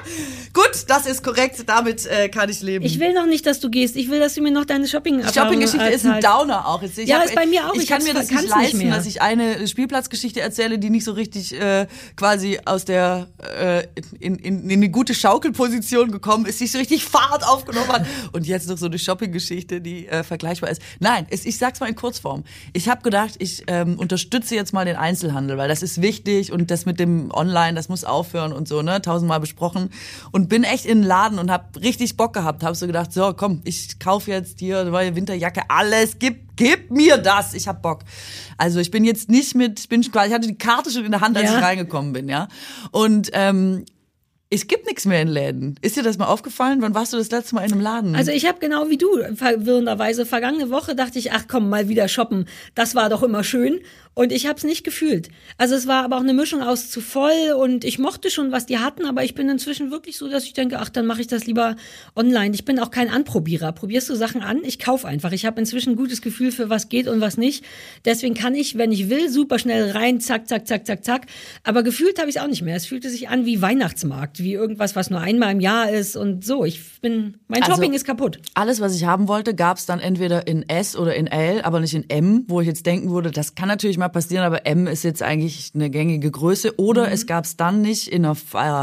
[SPEAKER 1] Gut, das ist korrekt. Damit äh, kann ich leben.
[SPEAKER 2] Ich will noch nicht, dass du gehst. Ich will, dass du mir noch deine shopping
[SPEAKER 1] Die Shopping-Geschichte ist ein Downer auch.
[SPEAKER 2] Ich ja, hab, ist bei mir auch.
[SPEAKER 1] Ich, ich kann mir das nicht leisten, nicht dass ich eine Spielplatzgeschichte erzähle, die nicht so richtig äh, quasi aus der äh, in, in, in eine gute Schaukelposition gekommen ist, sich so richtig Fahrt aufgenommen hat und jetzt noch so eine Shopping-Geschichte, die äh, vergleichbar ist. Nein, es, ich sag's mal in Kurzform. Ich habe gedacht, ich ähm, unterstütze jetzt mal den Einzelhandel, weil das ist wichtig und das mit dem Online, das muss aufhören und so, ne? Tausendmal besprochen und bin echt in den Laden und habe richtig Bock gehabt. Habe so gedacht, so komm, ich kaufe jetzt hier neue Winterjacke, alles, gib, gib mir das, ich hab Bock. Also ich bin jetzt nicht mit, ich bin quasi, ich hatte die Karte schon in der Hand, als ja. ich reingekommen bin, ja. Und ähm, es gibt nichts mehr in Läden. Ist dir das mal aufgefallen? Wann warst du das letzte Mal in einem Laden?
[SPEAKER 2] Also ich habe genau wie du verwirrenderweise vergangene Woche dachte ich, ach komm, mal wieder shoppen. Das war doch immer schön. Und ich habe es nicht gefühlt. Also es war aber auch eine Mischung aus zu voll und ich mochte schon, was die hatten, aber ich bin inzwischen wirklich so, dass ich denke, ach, dann mache ich das lieber online. Ich bin auch kein Anprobierer. Probierst du Sachen an? Ich kauf einfach. Ich habe inzwischen ein gutes Gefühl für was geht und was nicht. Deswegen kann ich, wenn ich will, super schnell rein, zack, zack, zack, zack, zack. Aber gefühlt habe ich es auch nicht mehr. Es fühlte sich an wie Weihnachtsmarkt, wie irgendwas, was nur einmal im Jahr ist und so. Ich bin, mein also, Shopping ist kaputt.
[SPEAKER 1] Alles, was ich haben wollte, gab es dann entweder in S oder in L, aber nicht in M, wo ich jetzt denken würde, das kann natürlich mal passieren, aber M ist jetzt eigentlich eine gängige Größe. Oder mhm. es gab es dann nicht in einer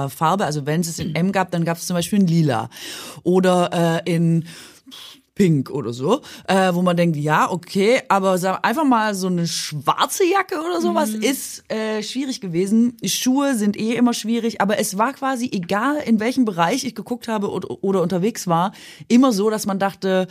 [SPEAKER 1] äh, Farbe, also wenn es es in M gab, dann gab es zum Beispiel in Lila. Oder äh, in Pink oder so, äh, wo man denkt, ja, okay, aber einfach mal so eine schwarze Jacke oder sowas mhm. ist äh, schwierig gewesen. Schuhe sind eh immer schwierig, aber es war quasi egal, in welchem Bereich ich geguckt habe oder, oder unterwegs war, immer so, dass man dachte,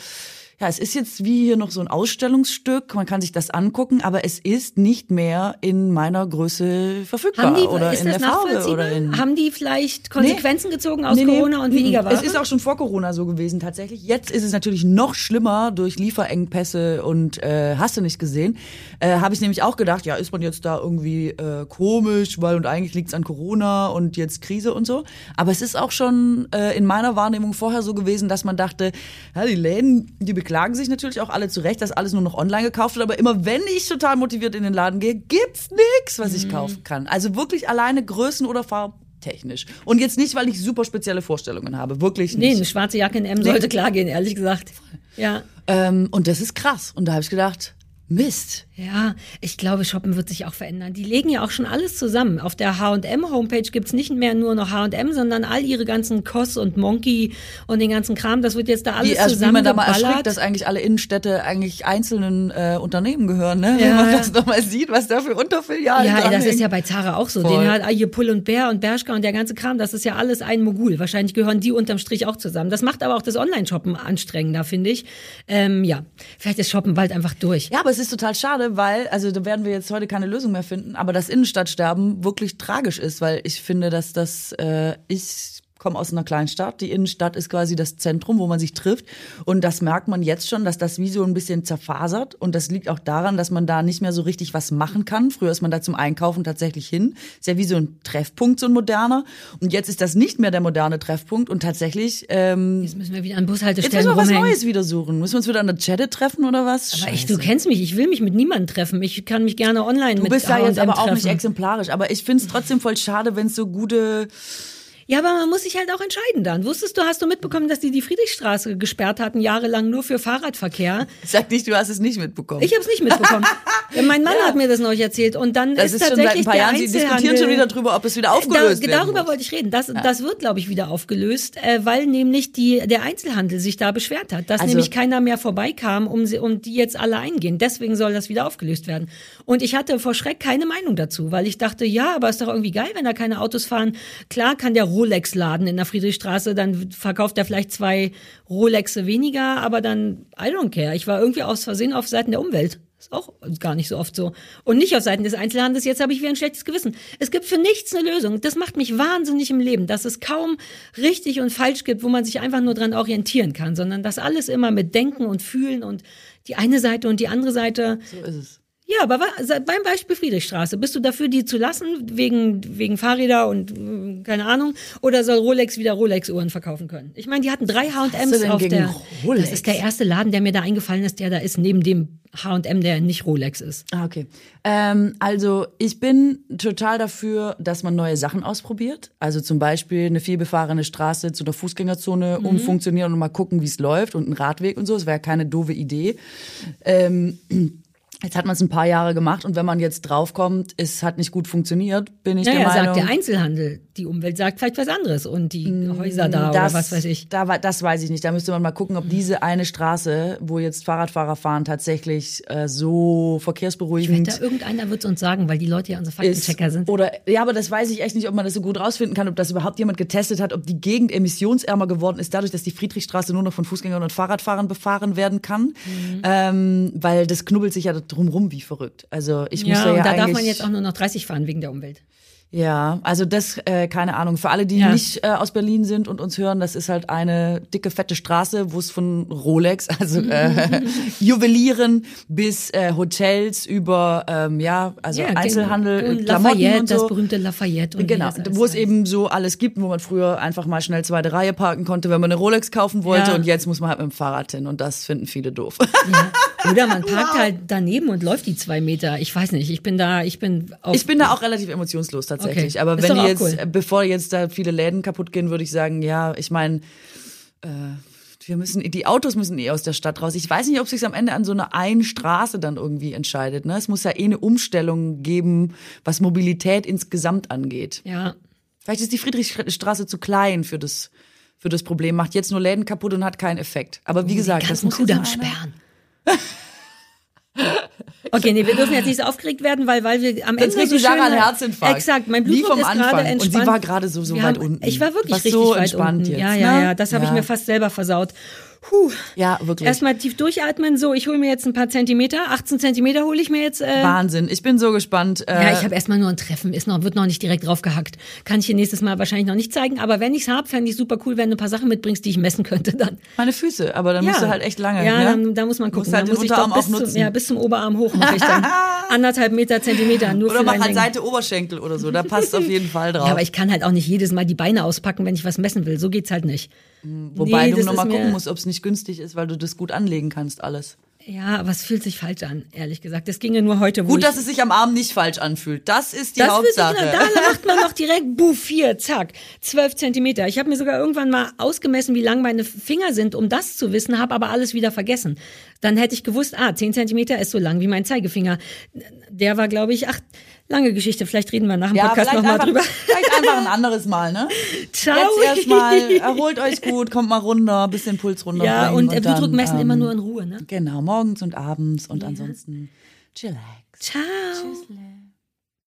[SPEAKER 1] ja, es ist jetzt wie hier noch so ein Ausstellungsstück, man kann sich das angucken, aber es ist nicht mehr in meiner Größe verfügbar
[SPEAKER 2] die,
[SPEAKER 1] oder in der Farbe oder in
[SPEAKER 2] Haben die vielleicht Konsequenzen nee. gezogen aus nee, nee. Corona und weniger Ware?
[SPEAKER 1] Es ist auch schon vor Corona so gewesen tatsächlich. Jetzt ist es natürlich noch schlimmer durch Lieferengpässe und äh, hast du nicht gesehen. Äh, Habe ich nämlich auch gedacht, ja, ist man jetzt da irgendwie äh, komisch, weil und eigentlich liegt's an Corona und jetzt Krise und so. Aber es ist auch schon äh, in meiner Wahrnehmung vorher so gewesen, dass man dachte, ja, die Läden, die beklagen sich natürlich auch alle zurecht, dass alles nur noch online gekauft wird. Aber immer wenn ich total motiviert in den Laden gehe, gibt's nichts, was ich mhm. kaufen kann. Also wirklich alleine Größen oder Farben technisch. Und jetzt nicht, weil ich super spezielle Vorstellungen habe. Wirklich nicht.
[SPEAKER 2] Nee, eine schwarze Jacke in M sollte nee. klar gehen, ehrlich gesagt. Ja.
[SPEAKER 1] Ähm, und das ist krass. Und da habe ich gedacht, Mist.
[SPEAKER 2] Ja, ich glaube, Shoppen wird sich auch verändern. Die legen ja auch schon alles zusammen. Auf der H&M-Homepage gibt's nicht mehr nur noch H&M, sondern all ihre ganzen Koss und Monkey und den ganzen Kram. Das wird jetzt da alles wie, also zusammen Wie man da mal erschrickt,
[SPEAKER 1] dass eigentlich alle Innenstädte eigentlich einzelnen äh, Unternehmen gehören, ne? Ja. Wenn man das nochmal sieht, was da für Unterfilialen
[SPEAKER 2] Ja, das ist ja bei Zara auch so. Voll. Den hat hier Pull und Bär und Bershka und der ganze Kram, das ist ja alles ein Mogul. Wahrscheinlich gehören die unterm Strich auch zusammen. Das macht aber auch das Online-Shoppen anstrengender, finde ich. Ähm, ja, vielleicht ist Shoppen bald einfach durch.
[SPEAKER 1] Ja, aber es ist total schade, weil, also da werden wir jetzt heute keine Lösung mehr finden, aber das Innenstadtsterben wirklich tragisch ist, weil ich finde, dass das äh, ich komme aus einer kleinen Stadt. Die Innenstadt ist quasi das Zentrum, wo man sich trifft. Und das merkt man jetzt schon, dass das wie so ein bisschen zerfasert. Und das liegt auch daran, dass man da nicht mehr so richtig was machen kann. Früher ist man da zum Einkaufen tatsächlich hin. Ist ja wie so ein Treffpunkt, so ein moderner. Und jetzt ist das nicht mehr der moderne Treffpunkt. Und tatsächlich. Ähm,
[SPEAKER 2] jetzt müssen wir wieder an Bushaltestellen
[SPEAKER 1] Jetzt müssen wir rumhängen. was Neues wieder suchen. Müssen wir uns wieder an der Chette treffen oder was?
[SPEAKER 2] Aber echt, du kennst mich. Ich will mich mit niemandem treffen. Ich kann mich gerne online
[SPEAKER 1] du
[SPEAKER 2] mit Du
[SPEAKER 1] bist da jetzt aber auch nicht exemplarisch. Aber ich finde es trotzdem voll schade, wenn es so gute
[SPEAKER 2] ja, aber man muss sich halt auch entscheiden dann. Wusstest du, hast du mitbekommen, dass die die Friedrichstraße gesperrt hatten, jahrelang nur für Fahrradverkehr?
[SPEAKER 1] Sag nicht, du hast es nicht mitbekommen.
[SPEAKER 2] Ich habe es nicht mitbekommen. mein Mann ja. hat mir das neulich erzählt. Und dann
[SPEAKER 1] das
[SPEAKER 2] ist,
[SPEAKER 1] ist tatsächlich schon seit ein paar Jahren, Sie diskutieren schon wieder drüber, ob es wieder aufgelöst
[SPEAKER 2] da, Darüber wollte ich reden. Das, ja. das wird, glaube ich, wieder aufgelöst, äh, weil nämlich die, der Einzelhandel sich da beschwert hat, dass also, nämlich keiner mehr vorbeikam, um, sie, um die jetzt alle eingehen. Deswegen soll das wieder aufgelöst werden. Und ich hatte vor Schreck keine Meinung dazu, weil ich dachte, ja, aber ist doch irgendwie geil, wenn da keine Autos fahren. Klar kann der Rolex-Laden in der Friedrichstraße, dann verkauft er vielleicht zwei Rolexe weniger, aber dann, I don't care. Ich war irgendwie aus Versehen auf Seiten der Umwelt. Ist auch gar nicht so oft so. Und nicht auf Seiten des Einzelhandels. Jetzt habe ich wieder ein schlechtes Gewissen. Es gibt für nichts eine Lösung. Das macht mich wahnsinnig im Leben, dass es kaum richtig und falsch gibt, wo man sich einfach nur dran orientieren kann, sondern dass alles immer mit Denken und Fühlen und die eine Seite und die andere Seite.
[SPEAKER 1] So ist es.
[SPEAKER 2] Ja, aber beim Beispiel Friedrichstraße, bist du dafür, die zu lassen, wegen, wegen Fahrräder und äh, keine Ahnung, oder soll Rolex wieder Rolex-Uhren verkaufen können? Ich meine, die hatten drei H&Ms auf der.
[SPEAKER 1] Rolex?
[SPEAKER 2] Das ist der erste Laden, der mir da eingefallen ist, der da ist, neben dem H&M, der nicht Rolex ist.
[SPEAKER 1] Ah, okay. Ähm, also ich bin total dafür, dass man neue Sachen ausprobiert. Also zum Beispiel eine vielbefahrene Straße zu einer Fußgängerzone umfunktionieren und mal gucken, wie es läuft und einen Radweg und so. Das wäre keine doofe Idee. Ähm, jetzt hat man es ein paar Jahre gemacht und wenn man jetzt draufkommt, es hat nicht gut funktioniert, bin ich der
[SPEAKER 2] Naja,
[SPEAKER 1] Meinung.
[SPEAKER 2] sagt der Einzelhandel. Die Umwelt sagt vielleicht was anderes und die Häuser da oder was weiß ich.
[SPEAKER 1] Da, das weiß ich nicht. Da müsste man mal gucken, ob diese eine Straße, wo jetzt Fahrradfahrer fahren, tatsächlich äh, so verkehrsberuhigend
[SPEAKER 2] Da irgendeiner wird es uns sagen, weil die Leute ja unsere
[SPEAKER 1] ist.
[SPEAKER 2] Faktenchecker sind.
[SPEAKER 1] Oder ja, aber das weiß ich echt nicht, ob man das so gut rausfinden kann, ob das überhaupt jemand getestet hat, ob die Gegend emissionsärmer geworden ist, dadurch, dass die Friedrichstraße nur noch von Fußgängern und Fahrradfahrern befahren werden kann.
[SPEAKER 2] Mhm.
[SPEAKER 1] Ähm, weil das knubbelt sich ja drumrum wie verrückt. Also ich muss
[SPEAKER 2] Ja,
[SPEAKER 1] ja,
[SPEAKER 2] und da darf man jetzt auch nur noch 30 fahren wegen der Umwelt.
[SPEAKER 1] Ja, also das, äh, keine Ahnung. Für alle, die
[SPEAKER 2] Ja.
[SPEAKER 1] nicht äh, aus Berlin sind und uns hören, das ist halt eine dicke, fette Straße, wo es von Rolex, also äh, Juwelieren bis äh, Hotels über, ähm, ja, also
[SPEAKER 2] Ja,
[SPEAKER 1] Einzelhandel,
[SPEAKER 2] und
[SPEAKER 1] Klamotten
[SPEAKER 2] Lafayette,
[SPEAKER 1] und so.
[SPEAKER 2] das berühmte Lafayette. Und
[SPEAKER 1] Genau, wo es
[SPEAKER 2] heißt.
[SPEAKER 1] eben so alles gibt, wo man früher einfach mal schnell zweite Reihe parken konnte, wenn man eine Rolex kaufen wollte
[SPEAKER 2] Ja.
[SPEAKER 1] und jetzt muss man halt mit dem Fahrrad hin und das finden viele doof.
[SPEAKER 2] Ja. Oder man parkt halt daneben und läuft die zwei Meter. Ich weiß nicht, ich bin da, ich bin auf.
[SPEAKER 1] Ich bin da auch relativ emotionslos tatsächlich,
[SPEAKER 2] Okay.
[SPEAKER 1] aber wenn die jetzt,
[SPEAKER 2] cool.
[SPEAKER 1] bevor jetzt da viele Läden kaputt gehen, würde ich sagen, ja, ich meine, äh, wir müssen, die Autos müssen eh aus der Stadt raus. Ich weiß nicht, ob sich am Ende an so einer einen Straße dann irgendwie entscheidet. Ne? Es muss ja eh eine Umstellung geben, was Mobilität insgesamt angeht.
[SPEAKER 2] ja.
[SPEAKER 1] Vielleicht ist die Friedrichstraße zu klein für das, für das Problem, macht jetzt nur Läden kaputt und hat keinen Effekt. Aber wie gesagt,
[SPEAKER 2] die
[SPEAKER 1] das muss
[SPEAKER 2] Kudamm sperren. Okay, nee, wir dürfen jetzt nicht so aufgeregt werden, weil, weil wir am
[SPEAKER 1] Sonst
[SPEAKER 2] Ende
[SPEAKER 1] kriegt
[SPEAKER 2] so
[SPEAKER 1] Sarah einen Herzinfarkt.
[SPEAKER 2] Exakt, mein Blutdruck
[SPEAKER 1] vom
[SPEAKER 2] ist gerade entspannt.
[SPEAKER 1] Und sie war gerade so- so
[SPEAKER 2] Wir
[SPEAKER 1] weit unten.
[SPEAKER 2] Ich war wirklich richtig
[SPEAKER 1] so
[SPEAKER 2] weit
[SPEAKER 1] entspannt
[SPEAKER 2] unten.
[SPEAKER 1] jetzt,
[SPEAKER 2] ja,
[SPEAKER 1] ne?
[SPEAKER 2] ja, ja, das habe ich
[SPEAKER 1] Ja.
[SPEAKER 2] mir fast selber versaut. Puh.
[SPEAKER 1] Ja, wirklich.
[SPEAKER 2] Erstmal tief durchatmen. So, ich hole mir jetzt ein paar Zentimeter. 18 Zentimeter hole ich mir jetzt. Äh,
[SPEAKER 1] Wahnsinn. Ich bin so gespannt. Äh,
[SPEAKER 2] ja, ich habe erstmal nur ein Treffen, ist noch, wird noch nicht direkt draufgehackt. Kann ich dir nächstes Mal wahrscheinlich noch nicht zeigen, aber wenn ich's hab, fände ich super cool, wenn du ein paar Sachen mitbringst, die ich messen könnte dann.
[SPEAKER 1] meine Füße, aber dann musst du halt echt lange.
[SPEAKER 2] Ja,
[SPEAKER 1] ne?
[SPEAKER 2] dann, da muss man
[SPEAKER 1] Musst
[SPEAKER 2] gucken.
[SPEAKER 1] halt
[SPEAKER 2] da
[SPEAKER 1] den
[SPEAKER 2] muss ich doch bis zum, ja, bis zum Oberarm hoch mache ich dann. Anderthalb Meter, Zentimeter, nur
[SPEAKER 1] Oder mach halt. Seite Oberschenkel oder so. Da passt auf jeden Fall drauf.
[SPEAKER 2] Ja, aber ich kann halt auch nicht jedes Mal die Beine auspacken, wenn ich was messen will. So geht's halt nicht.
[SPEAKER 1] Wobei
[SPEAKER 2] nee,
[SPEAKER 1] du
[SPEAKER 2] das
[SPEAKER 1] noch mal
[SPEAKER 2] ist mir-
[SPEAKER 1] gucken musst, ob es nicht günstig ist, weil du das gut anlegen kannst, alles.
[SPEAKER 2] Ja, aber es fühlt sich falsch an, ehrlich gesagt. Das ginge nur heute, wo
[SPEAKER 1] Gut, dass es sich am Arm nicht falsch anfühlt. Das ist die
[SPEAKER 2] Das fühlt sich,
[SPEAKER 1] Hauptsache.
[SPEAKER 2] da macht man noch direkt Buff hier, zack, 12 Zentimeter. Ich habe mir sogar irgendwann mal ausgemessen, wie lang meine Finger sind, um das zu wissen, habe aber alles wieder vergessen. Dann hätte ich gewusst, ah, 10 Zentimeter ist so lang wie mein Zeigefinger. Der war, glaube ich, ach, lange Geschichte. Vielleicht reden wir nach dem
[SPEAKER 1] ja,
[SPEAKER 2] Podcast nochmal drüber.
[SPEAKER 1] vielleicht einfach ein anderes Mal, ne?
[SPEAKER 2] Ciao.
[SPEAKER 1] Jetzt erstmal, erholt euch gut, kommt mal runter, bisschen Puls runter.
[SPEAKER 2] Ja, und äh, Blutdruck
[SPEAKER 1] dann,
[SPEAKER 2] messen
[SPEAKER 1] ähm,
[SPEAKER 2] immer nur in Ruhe, ne?
[SPEAKER 1] Genau, morgens und abends und ansonsten chillax.
[SPEAKER 2] Ciao.
[SPEAKER 1] Tschüssle.